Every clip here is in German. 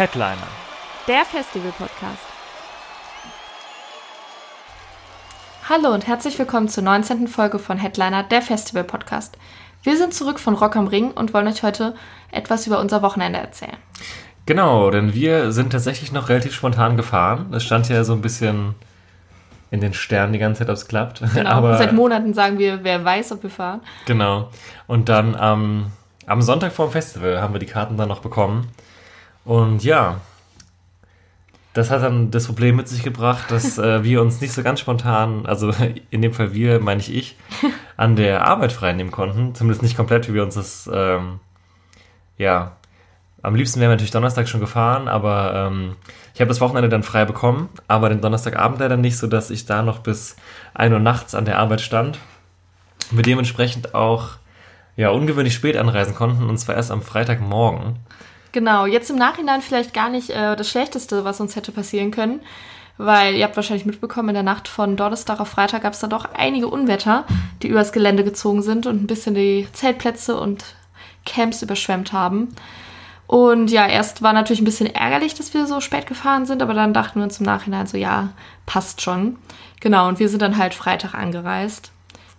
Headliner. Der Festival-Podcast. Hallo und herzlich willkommen zur 19. Folge von Headliner, der Festival Podcast. Wir sind zurück von Rock am Ring und wollen euch heute etwas über unser Wochenende erzählen. Genau, denn wir sind tatsächlich noch relativ spontan gefahren. Es stand ja so ein bisschen in den Sternen die ganze Zeit, ob es klappt. Genau, Aber, seit Monaten sagen wir, wer weiß, ob wir fahren. Genau. Und dann am am Sonntag vor dem Festival haben wir die Karten dann noch bekommen. Und ja, das hat dann das Problem mit sich gebracht, dass äh, wir uns nicht so ganz spontan, also in dem Fall wir, meine ich ich, an der Arbeit freinehmen konnten. Zumindest nicht komplett, wie wir uns das, ähm, ja, am liebsten wären wir natürlich Donnerstag schon gefahren, aber ähm, ich habe das Wochenende dann frei bekommen, aber den Donnerstagabend leider nicht, sodass ich da noch bis 1 Uhr nachts an der Arbeit stand. Wir dementsprechend auch ja, ungewöhnlich spät anreisen konnten, und zwar erst am Freitagmorgen. Genau, jetzt im Nachhinein vielleicht gar nicht äh, das Schlechteste, was uns hätte passieren können, weil ihr habt wahrscheinlich mitbekommen, in der Nacht von Donnerstag auf Freitag gab es da doch einige Unwetter, die übers Gelände gezogen sind und ein bisschen die Zeltplätze und Camps überschwemmt haben. Und ja, erst war natürlich ein bisschen ärgerlich, dass wir so spät gefahren sind, aber dann dachten wir uns im Nachhinein so, ja, passt schon. Genau, und wir sind dann halt Freitag angereist,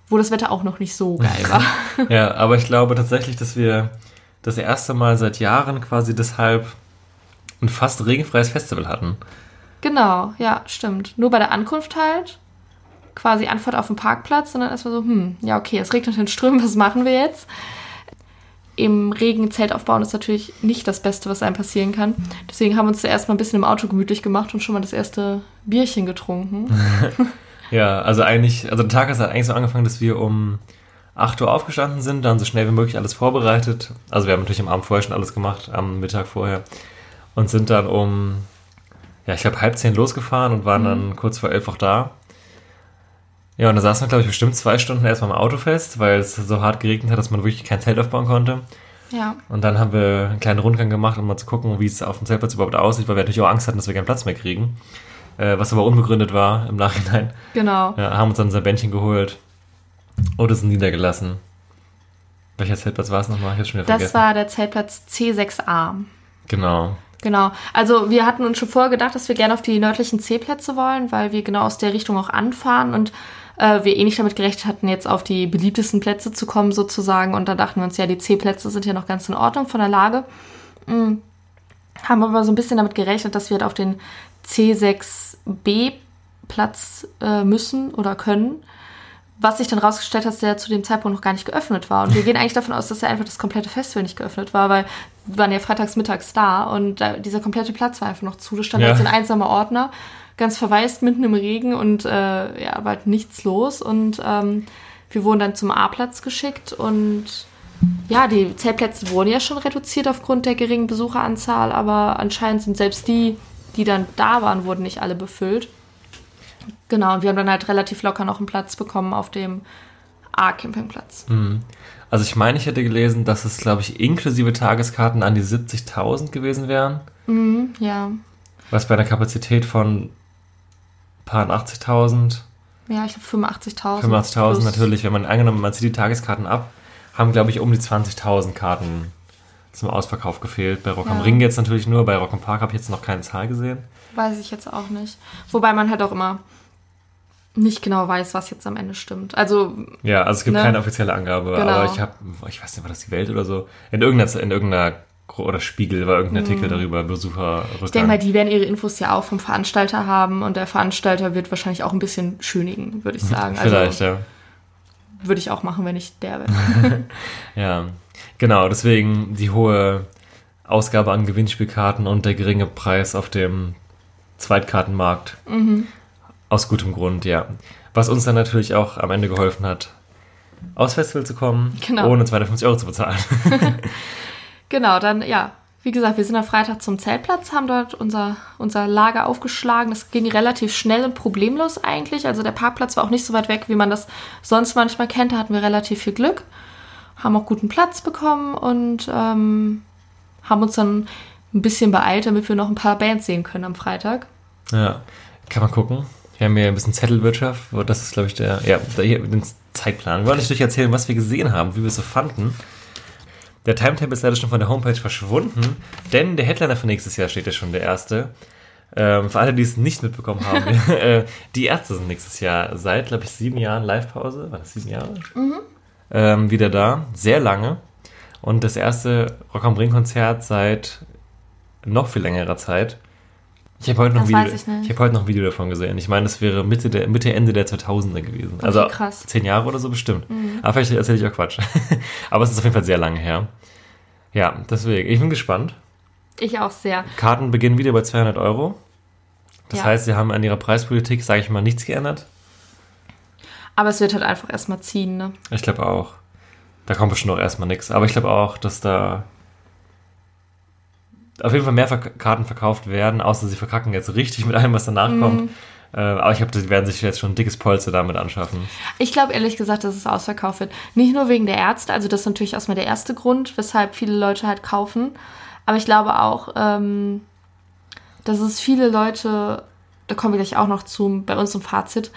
wo das Wetter auch noch nicht so geil war. Ja, aber ich glaube tatsächlich, dass wir das erste Mal seit Jahren quasi deshalb ein fast regenfreies Festival hatten. Genau, ja, stimmt. Nur bei der Ankunft halt, quasi Antwort auf dem Parkplatz, und dann erstmal so, hm, ja, okay, es regnet in Strömen, was machen wir jetzt? Im Regen Zelt aufbauen ist natürlich nicht das Beste, was einem passieren kann. Deswegen haben wir uns zuerst mal ein bisschen im Auto gemütlich gemacht und schon mal das erste Bierchen getrunken. Ja, also eigentlich, also der Tag hat eigentlich so angefangen, dass wir um 8 Uhr aufgestanden sind, dann so schnell wie möglich alles vorbereitet. Also wir haben natürlich am Abend vorher schon alles gemacht, am Mittag vorher. Und sind dann um, ja, ich glaube halb zehn losgefahren und waren dann kurz vor elf auch da. Ja, und da saßen wir, glaube ich, bestimmt zwei Stunden erstmal im Auto fest, weil es so hart geregnet hat, dass man wirklich kein Zelt aufbauen konnte. Ja, Und dann haben wir einen kleinen Rundgang gemacht, um mal zu gucken, wie es auf dem Zeltplatz überhaupt aussieht, weil wir natürlich auch Angst hatten, dass wir keinen Platz mehr kriegen. Äh, was aber unbegründet war im Nachhinein. genau. Ja, haben uns dann unser Bändchen geholt und es niedergelassen. Welcher Zeltplatz war es nochmal? Ich hab's schon wieder Das vergessen. war der Zeltplatz C6A. genau. Genau. Also wir hatten uns schon vorher gedacht, dass wir gerne auf die nördlichen C-Plätze wollen, weil wir genau aus der Richtung auch anfahren und äh, wir eh nicht damit gerechnet hatten, jetzt auf die beliebtesten Plätze zu kommen sozusagen. Und da dachten wir uns, ja, die C-Plätze sind ja noch ganz in Ordnung von der Lage. Mm. Haben aber so ein bisschen damit gerechnet, dass wir halt auf den C6B-Platz äh, müssen oder können. Was sich dann rausgestellt hat, dass der zu dem Zeitpunkt noch gar nicht geöffnet war. Und wir gehen eigentlich davon aus, dass ja einfach das komplette Festival nicht geöffnet war, weil wir waren ja freitags mittags da und dieser komplette Platz war einfach noch zu. Da stand Ja. jetzt ein einsamer Ordner, ganz verwaist mitten im Regen und äh, ja, war halt nichts los. Und ähm, wir wurden dann zum A-Platz geschickt und ja, die Zeltplätze wurden ja schon reduziert aufgrund der geringen Besucheranzahl, aber anscheinend sind selbst die, die dann da waren, wurden nicht alle befüllt. Genau, und wir haben dann halt relativ locker noch einen Platz bekommen auf dem A-Campingplatz. Also ich meine, ich hätte gelesen, dass es, glaube ich, inklusive Tageskarten an die 70.000 gewesen wären. Ja, Was bei einer Kapazität von paar 80.000, ja, ich glaube 85.000. 85.000 plus- natürlich, wenn man angenommen, man zieht die Tageskarten ab, haben, glaube ich, um die 20.000 Karten zum Ausverkauf gefehlt. Bei Rock am Ja. Ring jetzt natürlich nur, bei Rock am Park habe ich jetzt noch keine Zahl gesehen. Weiß ich jetzt auch nicht. Wobei man halt auch immer nicht genau weiß, was jetzt am Ende stimmt. Also, Ja, also es gibt Ne? keine offizielle Angabe, Genau. aber ich habe, ich weiß nicht, war das die Welt oder so? In irgendeiner, in irgendeiner oder Spiegel war irgendein Artikel darüber, Besucherrückgang. Mhm. ich denke mal, die werden ihre Infos ja auch vom Veranstalter haben und der Veranstalter wird wahrscheinlich auch ein bisschen schönigen, würde ich sagen. Vielleicht, also, ja. Würde ich auch machen, wenn ich der wäre. Ja, genau, deswegen die hohe Ausgabe an Gewinnspielkarten und der geringe Preis auf dem Zweitkartenmarkt. Mhm. Aus gutem Grund, ja. Was uns dann natürlich auch am Ende geholfen hat, aufs Festival zu kommen, Genau. ohne 250 Euro zu bezahlen. Genau, dann ja, wie gesagt, wir sind am Freitag zum Zeltplatz, haben dort unser, unser Lager aufgeschlagen. Das ging relativ schnell und problemlos eigentlich. Also der Parkplatz war auch nicht so weit weg, wie man das sonst manchmal kennt. Da hatten wir relativ viel Glück, haben auch guten Platz bekommen und ähm, haben uns dann ein bisschen beeilt, damit wir noch ein paar Bands sehen können am Freitag. Ja, kann man gucken. Wir haben hier ein bisschen Zettelwirtschaft. Das ist, glaube ich, der, ja, der hier den Zeitplan. Wir wollen euch natürlich erzählen, was wir gesehen haben, wie wir es so fanden. Der Timetable ist leider schon von der Homepage verschwunden, denn der Headliner für nächstes Jahr steht ja schon, der erste. Ähm, für alle, die es nicht mitbekommen haben, äh, die Ärzte sind nächstes Jahr seit, glaube ich, sieben Jahren Live-Pause. War das sieben Jahre? Ähm, wieder da, sehr lange. Und das erste Rock am Ring Konzert seit noch viel längerer Zeit. Ich habe heute, noch Video- ich ich hab heute noch ein Video davon gesehen. Ich meine, das wäre Mitte, der, Mitte Ende der 2000er gewesen. also krass. Mhm. zehn Jahre oder so bestimmt. Aber vielleicht erzähle ich auch Quatsch. Aber es ist auf jeden Fall sehr lange her. Ja, deswegen. Ich bin gespannt. Ich auch sehr. Karten beginnen wieder bei 200 Euro. Das Ja. heißt, sie haben an ihrer Preispolitik, sage ich mal, nichts geändert. Aber es wird halt einfach erstmal ziehen, ne? Ich glaube auch. Da kommt bestimmt auch erstmal nichts. Aber ich glaube auch, dass da auf jeden Fall mehr Verk Karten verkauft werden, außer sie verkacken jetzt richtig mit allem, was danach Mhm. kommt. Äh, aber ich glaube, die werden sich jetzt schon ein dickes Polster damit anschaffen. Ich glaube ehrlich gesagt, dass es ausverkauft wird. Nicht nur wegen der Ärzte, also das ist natürlich erstmal der erste Grund, weshalb viele Leute halt kaufen. Aber ich glaube auch, ähm, dass es viele Leute, da kommen wir gleich auch noch zu, bei uns im Fazit,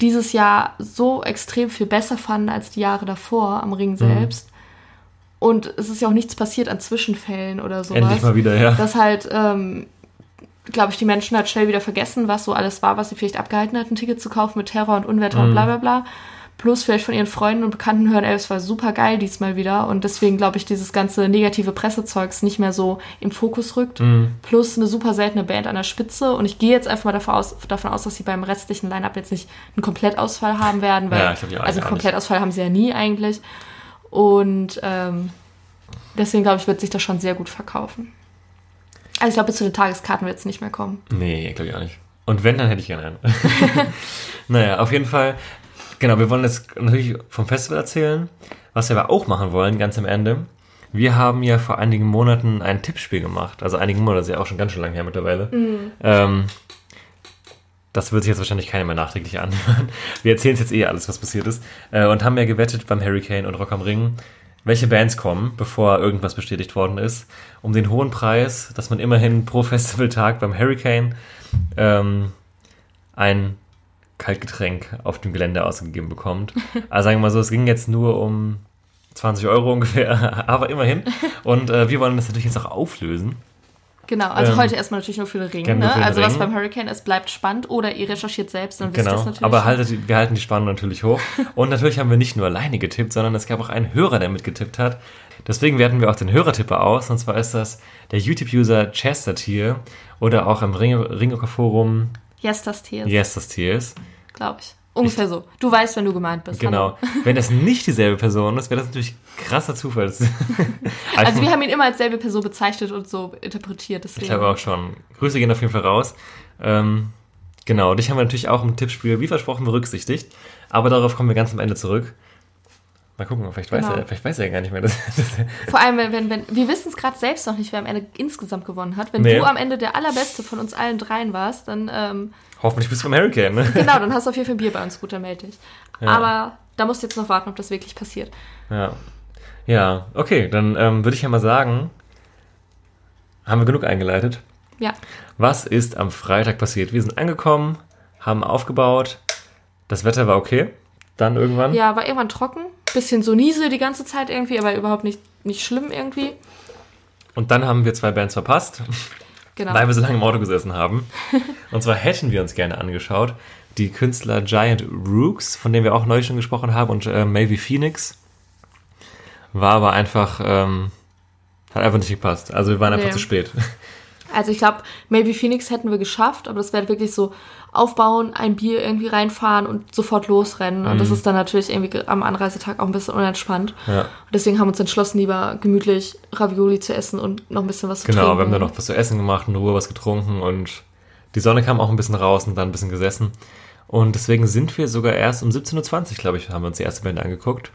dieses Jahr so extrem viel besser fanden als die Jahre davor am Ring selbst. Und es ist ja auch nichts passiert an Zwischenfällen oder sowas. Endlich mal wieder, ja. Dass halt, ähm, glaube ich, die Menschen halt schnell wieder vergessen, was so alles war, was sie vielleicht abgehalten hat, ein Ticket zu kaufen mit Terror und Unwetter und bla bla bla. Plus vielleicht von ihren Freunden und Bekannten hören, ey, es war super geil diesmal wieder. Und deswegen glaube ich, dieses ganze negative Pressezeugs nicht mehr so im Fokus rückt. Plus eine super seltene Band an der Spitze. Und ich gehe jetzt einfach mal davon aus, davon aus dass sie beim restlichen Line-Up jetzt nicht einen Komplettausfall haben werden. Weil, Ja, ich glaub, auch also einen gar nicht. Komplettausfall haben sie ja nie eigentlich. Und ähm, deswegen glaube ich, wird sich das schon sehr gut verkaufen. Also ich glaube, bis zu den Tageskarten wird es nicht mehr kommen. Nee, glaube ich auch nicht. Und wenn, dann hätte ich gerne einen. naja, auf jeden Fall. Genau, wir wollen jetzt natürlich vom Festival erzählen. Was wir aber auch machen wollen, ganz am Ende. Wir haben ja vor einigen Monaten ein Tippspiel gemacht. Also einigen Monaten, das ist ja auch schon ganz schön lange her mittlerweile. Ähm, das wird sich jetzt wahrscheinlich keiner mehr nachträglich anhören. Wir erzählen jetzt eh alles, was passiert ist. Äh, und haben ja gewettet beim Hurricane und Rock am Ring, welche Bands kommen, bevor irgendwas bestätigt worden ist, um den hohen Preis, dass man immerhin pro Festivaltag beim Hurricane ähm, ein Kaltgetränk auf dem Gelände ausgegeben bekommt. Also sagen wir mal so, es ging jetzt nur um 20 Euro ungefähr, aber immerhin. Und äh, wir wollen das natürlich jetzt auch auflösen. Genau, also Ähm, heute erstmal natürlich nur für den Ring. Ne? den Also was Ring. beim Hurricane ist, bleibt spannend. Oder ihr recherchiert selbst, dann wisst ihr Genau, es natürlich. aber haltet, wir halten die Spannung natürlich hoch. Und natürlich haben wir nicht nur alleine getippt, sondern es gab auch einen Hörer, der mitgetippt hat. Deswegen werten wir auch den Hörertipper aus. Und zwar ist das der YouTube-User Chester Tier oder auch im Ringoker-Forum Yes, das Tier, Yes, das Tier ist. glaube ich. Ungefähr so. Du weißt, wenn du gemeint bist. Genau. Hallo. Wenn das nicht dieselbe Person ist, wäre das natürlich krasser Zufall. Das- Also wir haben ihn immer als selbe Person bezeichnet und so interpretiert. Deswegen. Ich glaube auch schon. Grüße gehen auf jeden Fall raus. Ähm, genau, dich haben wir natürlich auch im Tippspiel, wie versprochen, berücksichtigt. Aber darauf kommen wir ganz am Ende zurück. Mal gucken, vielleicht weiß, Genau. er, vielleicht weiß er ja gar nicht mehr. Das, das, Vor allem, wenn, wenn, wenn wir wissen es gerade selbst noch nicht, wer am Ende insgesamt gewonnen hat. Wenn Nee. du am Ende der allerbeste von uns allen dreien warst, dann ähm, hoffentlich bist du beim Hurricane. Ne? genau, dann hast du auf jeden Fall ein Bier bei uns, gut, dann melde dich. Aber da musst du jetzt noch warten, ob das wirklich passiert. Ja. Ja, okay, dann ähm, würde ich ja mal sagen, haben wir genug eingeleitet. Ja. Was ist am Freitag passiert? Wir sind angekommen, haben aufgebaut, das Wetter war okay. Dann irgendwann. Ja, war irgendwann trocken. Bisschen so Niesel die ganze Zeit irgendwie, aber überhaupt nicht, nicht schlimm irgendwie. Und dann haben wir zwei Bands verpasst. Genau. weil wir so lange im Auto gesessen haben. Und zwar hätten wir uns gerne angeschaut die Künstler Giant Rooks, von denen wir auch neulich schon gesprochen haben, und äh, Maybe Phoenix. War aber einfach, ähm, hat einfach nicht gepasst. Also wir waren einfach Nee. zu spät. Also ich glaube, Maybe Phoenix hätten wir geschafft, aber das wäre wirklich so aufbauen, ein Bier irgendwie reinfahren und sofort losrennen. Und Mhm. das ist dann natürlich irgendwie ge- am Anreisetag auch ein bisschen unentspannt. Ja. Und deswegen haben wir uns entschlossen, lieber gemütlich Ravioli zu essen und noch ein bisschen was zu Genau, trinken. wir haben dann noch was zu essen gemacht, in Ruhe was getrunken und die Sonne kam auch ein bisschen raus und dann ein bisschen gesessen. Und deswegen sind wir sogar erst um 17.20 Uhr, glaube ich, haben wir uns die erste Band angeguckt.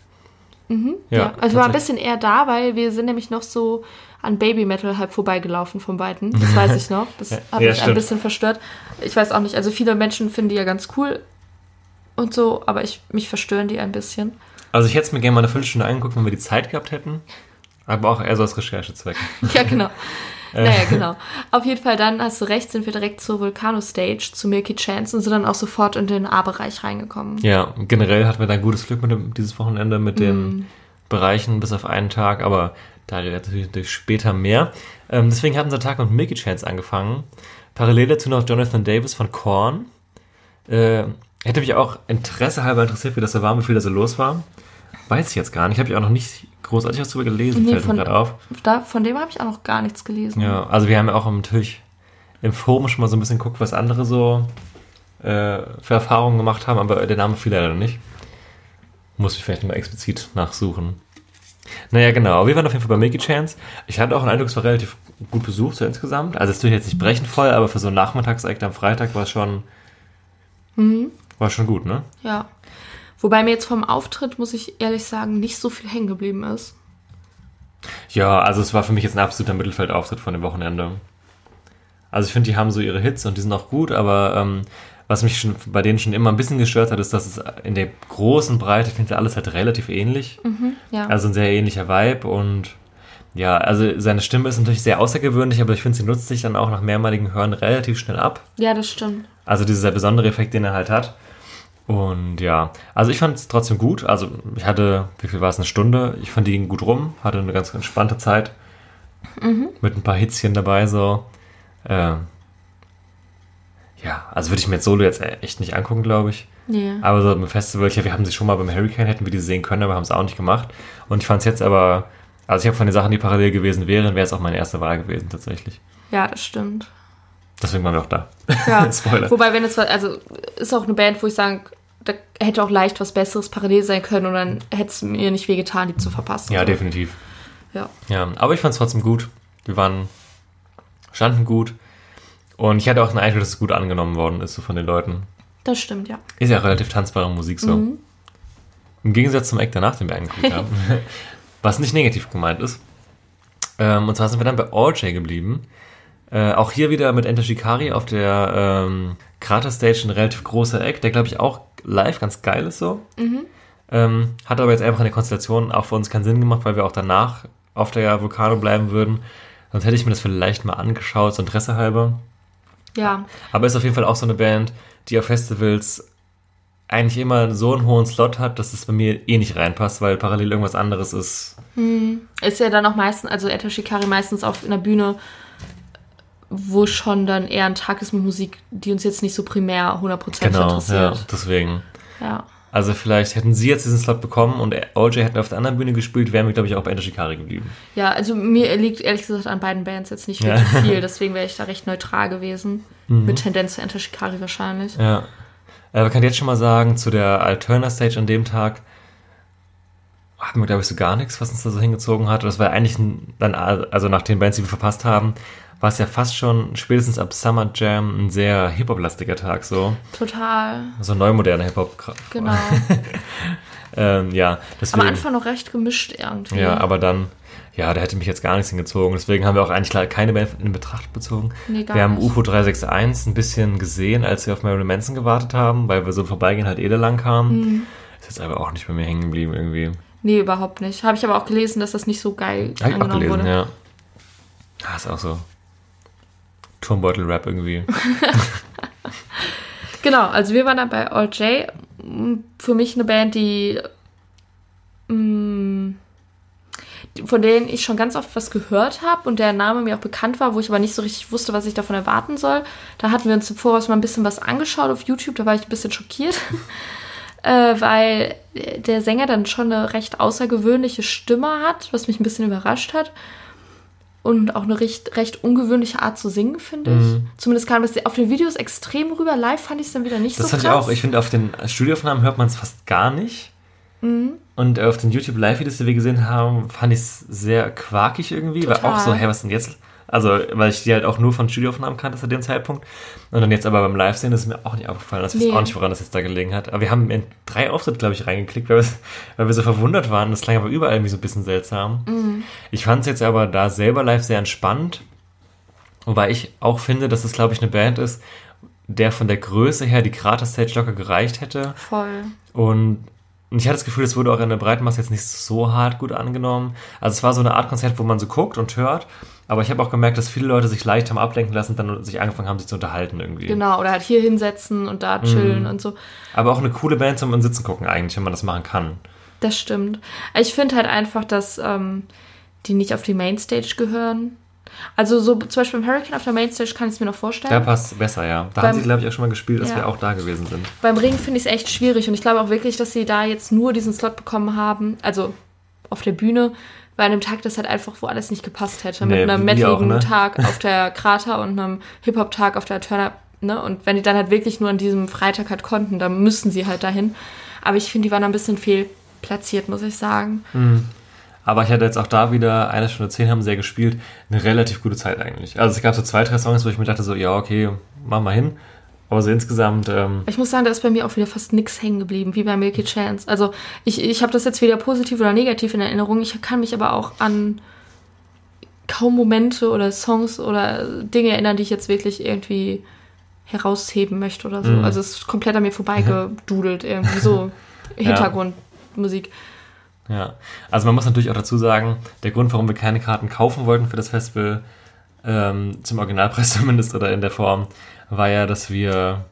Ja, also wir waren ein bisschen eher da, weil wir sind nämlich noch so an Baby Metal halb vorbeigelaufen vom Weiten. Das weiß ich noch. Das hat ja, mich ein stimmt. bisschen verstört. Ich weiß auch nicht, also viele Menschen finden die ja ganz cool und so, aber ich, mich verstören die ein bisschen. Also ich hätte es mir gerne mal eine Viertelstunde angeguckt, wenn wir die Zeit gehabt hätten. Aber auch eher so aus Recherchezwecken. Ja, genau. Äh. Naja, genau. Auf jeden Fall, dann hast du recht, sind wir direkt zur Vulcano-Stage, zu Milky Chance und sind dann auch sofort in den A-Bereich reingekommen. Ja, generell hatten wir dann gutes Glück mit dem, dieses Wochenende mit den Bereichen bis auf einen Tag, aber da natürlich natürlich später mehr. Ähm, deswegen hat unser Tag mit Milky Chance angefangen. Parallel dazu noch Jonathan Davis von Korn. Äh, hätte mich auch Interesse halber interessiert, wie das so war, wie viel da so los war. Weiß ich jetzt gar nicht. Habe ich auch noch nicht großartig was drüber gelesen, Nee, fällt mir gerade auf. Da, von dem habe ich auch noch gar nichts gelesen. Ja, also wir haben ja auch natürlich im Forum schon mal so ein bisschen geguckt, was andere so äh, für Erfahrungen gemacht haben, aber der Name fiel leider nicht. Muss ich vielleicht mal explizit nachsuchen. Naja, genau. Wir waren auf jeden Fall bei Milky Chance. Ich hatte auch einen Eindruck, es war relativ gut besucht so insgesamt. Also es ist natürlich jetzt nicht brechend voll, aber für so einen Nachmittagsakt am Freitag war es schon, war schon gut, ne? Ja. Wobei mir jetzt vom Auftritt, muss ich ehrlich sagen, nicht so viel hängen geblieben ist. Ja, also es war für mich jetzt ein absoluter Mittelfeldauftritt von dem Wochenende. Also ich finde, die haben so ihre Hits und die sind auch gut, aber ähm, was mich schon bei denen schon immer ein bisschen gestört hat, ist, dass es in der großen Breite, ich finde alles halt relativ ähnlich. Ja. Also ein sehr ähnlicher Vibe und ja, also seine Stimme ist natürlich sehr außergewöhnlich, aber ich finde, sie nutzt sich dann auch nach mehrmaligem Hören relativ schnell ab. ja, das stimmt. Also dieser besondere Effekt, den er halt hat. Und ja, also ich fand es trotzdem gut. Also ich hatte, wie viel war es, eine Stunde? Ich fand die ging gut rum, hatte eine ganz entspannte Zeit. Mit ein paar Hitzchen dabei so. Ähm, ja, also würde ich mir jetzt Solo jetzt echt nicht angucken, glaube ich. Nee. Aber so im Festival, ja, wir haben sie schon mal beim Hurricane, hätten wir die sehen können, aber haben es auch nicht gemacht. Und ich fand es jetzt aber, also ich habe von den Sachen, die parallel gewesen wären, wäre es auch meine erste Wahl gewesen tatsächlich. Ja, das stimmt. Deswegen waren wir auch da. Ja. Spoiler. Wobei, wenn es, also, ist auch eine Band, wo ich sage, da hätte auch leicht was Besseres parallel sein können und dann hätte es mir nicht wehgetan, die zu verpassen. Ja, So. definitiv. Ja. Ja, aber ich fand es trotzdem gut. Wir waren, standen gut. Und ich hatte auch den Eindruck, dass es gut angenommen worden ist, so von den Leuten. Das stimmt, ja. Ist ja auch relativ tanzbare Musik so. Mhm. Im Gegensatz zum Act danach, den wir angeguckt haben. Was nicht negativ gemeint ist. Ähm, und zwar sind wir dann bei All J geblieben. Äh, auch hier wieder mit Enter Shikari auf der ähm, Krater Stage ein relativ großer Act, der glaube ich auch live ganz geil ist so. Ähm, hat aber jetzt einfach in der Konstellation auch für uns keinen Sinn gemacht, weil wir auch danach auf der Vulcano bleiben würden. Sonst hätte ich mir das vielleicht mal angeschaut, so Interesse halber. Ja, Aber ist auf jeden Fall auch so eine Band, die auf Festivals eigentlich immer so einen hohen Slot hat, dass es bei mir eh nicht reinpasst, weil parallel irgendwas anderes ist. ist ja dann auch meistens, also Etta Shikari meistens auf einer Bühne, wo schon dann eher ein Tag ist mit Musik, die uns jetzt nicht so primär 100% Genau, ja, interessiert. deswegen. Ja. Also vielleicht hätten sie jetzt diesen Slot bekommen und OJ hätten auf der anderen Bühne gespielt, wären wir, glaube ich, auch bei Enter Shikari geblieben. ja. also mir liegt ehrlich gesagt an beiden Bands jetzt nicht wirklich viel, deswegen wäre ich da recht neutral gewesen. Mhm. Mit Tendenz zu Enter Shikari wahrscheinlich. Ja. Äh, man kann jetzt schon mal sagen, zu der Alterna Stage an dem Tag hatten wir, glaube ich, so gar nichts, was uns da so hingezogen hat. Und das war eigentlich ein, dann, also nach den Bands, die wir verpasst haben, war es ja fast schon spätestens ab Summer Jam ein sehr Hip-Hop-lastiger Tag, so. Total, So neumoderner Hip-Hop. genau. Ähm, ja, deswegen. Am Anfang noch recht gemischt irgendwie. Ja, aber dann, ja, da hätte mich jetzt gar nichts hingezogen. Deswegen haben wir auch eigentlich keine Band in Betracht bezogen. Nee, gar wir haben nicht. UFO 361 ein bisschen gesehen, als wir auf Marilyn Manson gewartet haben, weil wir so im Vorbeigehen halt eh da lang kamen. Mhm. Ist jetzt aber auch nicht bei mir hängen geblieben irgendwie. Nee, überhaupt nicht. Habe ich aber auch gelesen, dass das nicht so geil Hab ich auch angenommen gelesen, wurde. ja. Ah, ist auch so. Turmbeutel-Rap irgendwie. Genau, also wir waren dann bei All J. Für mich eine Band, die mh, von denen ich schon ganz oft was gehört habe und der Name mir auch bekannt war, wo ich aber nicht so richtig wusste, was ich davon erwarten soll. Da hatten wir uns im Voraus mal ein bisschen was angeschaut auf YouTube, da war ich ein bisschen schockiert, äh, weil der Sänger dann schon eine recht außergewöhnliche Stimme hat, was mich ein bisschen überrascht hat. Und auch eine recht, recht ungewöhnliche Art zu singen, finde ich. Mhm. Zumindest kam das auf den Videos extrem rüber. Live fand ich es dann wieder nicht Das so fand krass. ich auch. Ich finde, auf den Studioaufnahmen hört man es fast gar nicht. Mhm. Und auf den YouTube-Live-Videos, die wir gesehen haben, fand ich es sehr quakig irgendwie. War Total. auch so, hey, was denn jetzt Also, weil ich die halt auch nur von Studioaufnahmen kannte zu dem Zeitpunkt. Und dann jetzt aber beim Live-Sehen ist mir auch nicht aufgefallen. Das nee. weiß auch nicht, woran das jetzt da gelegen hat. Aber wir haben in drei Auftritte, glaube ich, reingeklickt, weil, weil wir so verwundert waren. Das klang aber überall irgendwie so ein bisschen seltsam. Mhm. Ich fand es jetzt aber da selber live sehr entspannt. Wobei ich auch finde, dass es, glaube ich, eine Band ist, der von der Größe her die Krater-Stage locker gereicht hätte. Voll. Und ich hatte das Gefühl, es wurde auch in der Breitenmasse jetzt nicht so hart gut angenommen. Also es war so eine Art Konzert, wo man so guckt und hört. Aber ich habe auch gemerkt, dass viele Leute sich leicht haben ablenken lassen und dann sich angefangen haben, sich zu unterhalten irgendwie. Genau, oder halt hier hinsetzen und da chillen mm. und so. Aber auch eine coole Band zum Sitzen gucken eigentlich, wenn man das machen kann. Das stimmt. Ich finde halt einfach, dass ähm, die nicht auf die Mainstage gehören. Also so zum Beispiel im Hurricane auf der Mainstage kann ich es mir noch vorstellen. Da passt besser, ja. Da beim, haben sie, glaube ich, auch schon mal gespielt, dass ja. wir auch da gewesen sind. Beim Ring finde ich es echt schwierig und ich glaube auch wirklich, dass sie da jetzt nur diesen Slot bekommen haben, also auf der Bühne, weil an dem Tag das halt einfach wo alles nicht gepasst hätte. Nee, mit einem metaligen ne? Tag auf der Krater und einem Hip-Hop-Tag auf der Turner. Ne? Und wenn die dann halt wirklich nur an diesem Freitag halt konnten, dann müssten sie halt dahin. Aber ich finde, die waren ein bisschen fehlplatziert, muss ich sagen. Mhm. Aber ich hatte jetzt auch da wieder eine Stunde zehn haben sehr gespielt. Eine relativ gute Zeit eigentlich. Also es gab so zwei, drei Songs, wo ich mir dachte so, ja, okay, mach mal hin. Aber so insgesamt. Ähm ich muss sagen, da ist bei mir auch wieder fast nichts hängen geblieben, wie bei Milky Chance. Also ich, ich habe das jetzt weder positiv oder negativ in Erinnerung. Ich kann mich aber auch an kaum Momente oder Songs oder Dinge erinnern, die ich jetzt wirklich irgendwie herausheben möchte oder so. Mhm. Also es ist komplett an mir vorbeigedudelt, irgendwie so Hintergrundmusik. Ja, also man muss natürlich auch dazu sagen, der Grund, warum wir keine Karten kaufen wollten für das Festival, ähm, zum Originalpreis zumindest oder in der Form, war ja, dass wir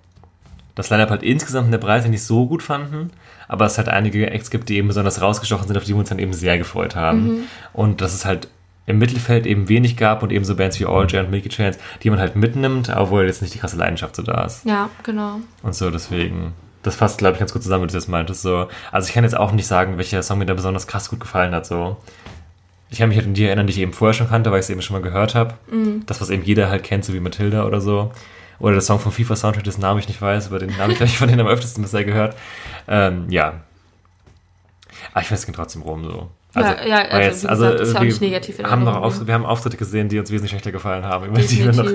das Line-Up halt insgesamt in der Breite nicht so gut fanden, aber es halt einige Acts gibt, die eben besonders rausgestochen sind, auf die wir uns dann eben sehr gefreut haben. Mhm. Und dass es halt im Mittelfeld eben wenig gab und eben so Bands wie All J und Milky Chance, die man halt mitnimmt, obwohl jetzt nicht die krasse Leidenschaft so da ist. Ja, genau. Und so, deswegen das fasst, glaube ich, ganz gut zusammen, wie du das meintest. So. Also ich kann jetzt auch nicht sagen, welcher Song mir da besonders krass gut gefallen hat. So. Ich kann mich halt an die erinnern, die ich eben vorher schon kannte, weil ich es eben schon mal gehört habe. Mhm. Das, was eben jeder halt kennt, so wie Matilda oder so. Oder der Song vom FIFA Soundtrack, dessen Namen ich nicht weiß, aber den habe ich, ich, von denen am öftesten bisher gehört. Ähm, ja. Aber ich finde, es geht trotzdem rum so. Also, ja, ja, also, jetzt, also gesagt, ist ja auch nicht negativ in haben noch auf, Wir haben Auftritte gesehen, die uns wesentlich schlechter gefallen haben, über die wir noch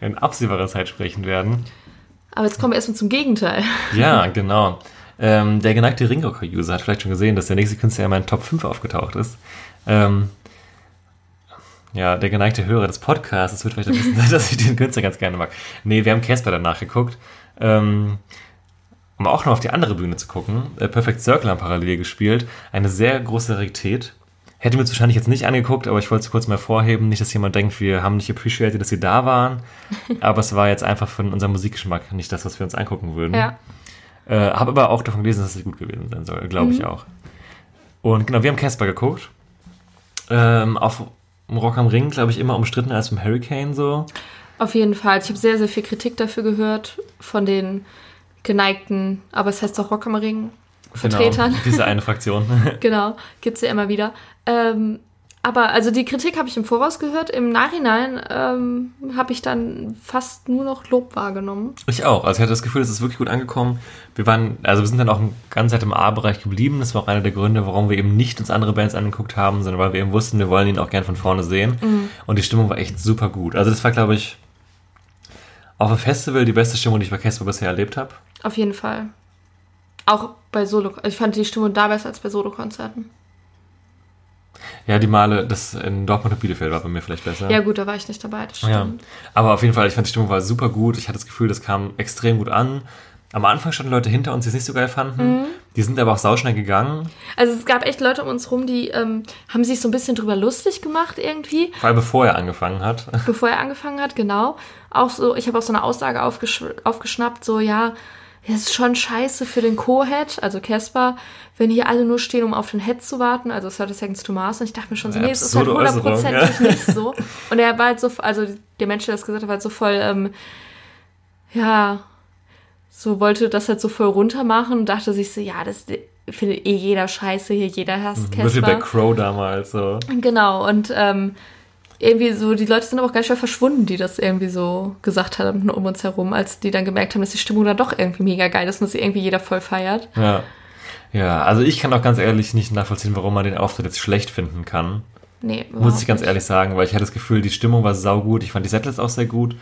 in absehbarer Zeit sprechen werden. Aber jetzt kommen wir erstmal zum Gegenteil. Ja, genau. Ähm, der geneigte Ringrocker-User hat vielleicht schon gesehen, dass der nächste Künstler in meinen Top 5 aufgetaucht ist. Ähm, ja, der geneigte Hörer des Podcasts wird vielleicht wissen, dass ich den Künstler ganz gerne mag. Nee, wir haben Casper danach geguckt. Ähm, um auch noch auf die andere Bühne zu gucken. Äh, Perfect Circle haben parallel gespielt. Eine sehr große Rarität. Hätte mir wahrscheinlich jetzt nicht angeguckt, aber ich wollte es kurz mal vorheben. Nicht, dass jemand denkt, wir haben nicht appreciated, dass sie da waren. aber es war jetzt einfach von unserem Musikgeschmack nicht das, was wir uns angucken würden. Ja. Äh, Habe aber auch davon gelesen, dass es gut gewesen sein soll. Glaube mhm. ich auch. Und genau, wir haben Casper geguckt. Ähm, auf Rock am Ring, glaube ich, immer umstrittener als im Hurricane so. Auf jeden Fall. Ich habe sehr, sehr viel Kritik dafür gehört von den geneigten, aber es heißt doch Rock am Ring Vertretern. Genau, diese eine Fraktion. genau, gibt es ja immer wieder. Ähm, aber also die Kritik habe ich im Voraus gehört. Im Nachhinein ähm, habe ich dann fast nur noch Lob wahrgenommen. Ich auch. Also ich hatte das Gefühl, es ist wirklich gut angekommen. Wir waren, also wir sind dann auch ganz Zeit im A-Bereich geblieben. Das war auch einer der Gründe, warum wir eben nicht uns andere Bands angeguckt haben, sondern weil wir eben wussten, wir wollen ihn auch gern von vorne sehen. Mhm. Und die Stimmung war echt super gut. Also das war, glaube ich, auf dem Festival die beste Stimmung, die ich bei Casper bisher erlebt habe. Auf jeden Fall. Auch bei Solo. Ich fand die Stimmung da besser als bei Solo-Konzerten. Ja, die Male, das in Dortmund und Bielefeld war bei mir vielleicht besser. Ja, gut, da war ich nicht dabei, das stimmt. Ja. Aber auf jeden Fall, ich fand die Stimmung war super gut. Ich hatte das Gefühl, das kam extrem gut an. Am Anfang standen Leute hinter uns, die es nicht so geil fanden. Mhm. Die sind aber auch sauschnell gegangen. Also es gab echt Leute um uns rum, die ähm, haben sich so ein bisschen drüber lustig gemacht irgendwie. Vor allem bevor er angefangen hat. Bevor er angefangen hat, genau. Auch so, ich habe auch so eine Aussage aufgesch aufgeschnappt, so ja, es ist schon scheiße für den Co-Head, also Casper, wenn hier alle nur stehen, um auf den Head zu warten, also 30 Seconds to Mars. Und ich dachte mir schon so, nee, es ist halt hundertprozentig ja. nicht so. Und er war halt so, also der Mensch, der das gesagt hat, war halt so voll, ähm, ja, so wollte das halt so voll runter machen und dachte sich so, ja, das findet eh jeder scheiße hier, jeder hasst Casper. Wie bei Crow damals so. Genau, und ähm, irgendwie so, die Leute sind aber auch ganz schnell verschwunden, die das irgendwie so gesagt haben um uns herum, als die dann gemerkt haben, dass die Stimmung da doch irgendwie mega geil ist und dass sie irgendwie jeder voll feiert. Ja. Ja, also ich kann auch ganz ehrlich nicht nachvollziehen, warum man den Auftritt jetzt schlecht finden kann. Nee, Muss ich ganz nicht. ehrlich sagen, weil ich hatte das Gefühl, die Stimmung war saugut. Ich fand die Setlist auch sehr gut.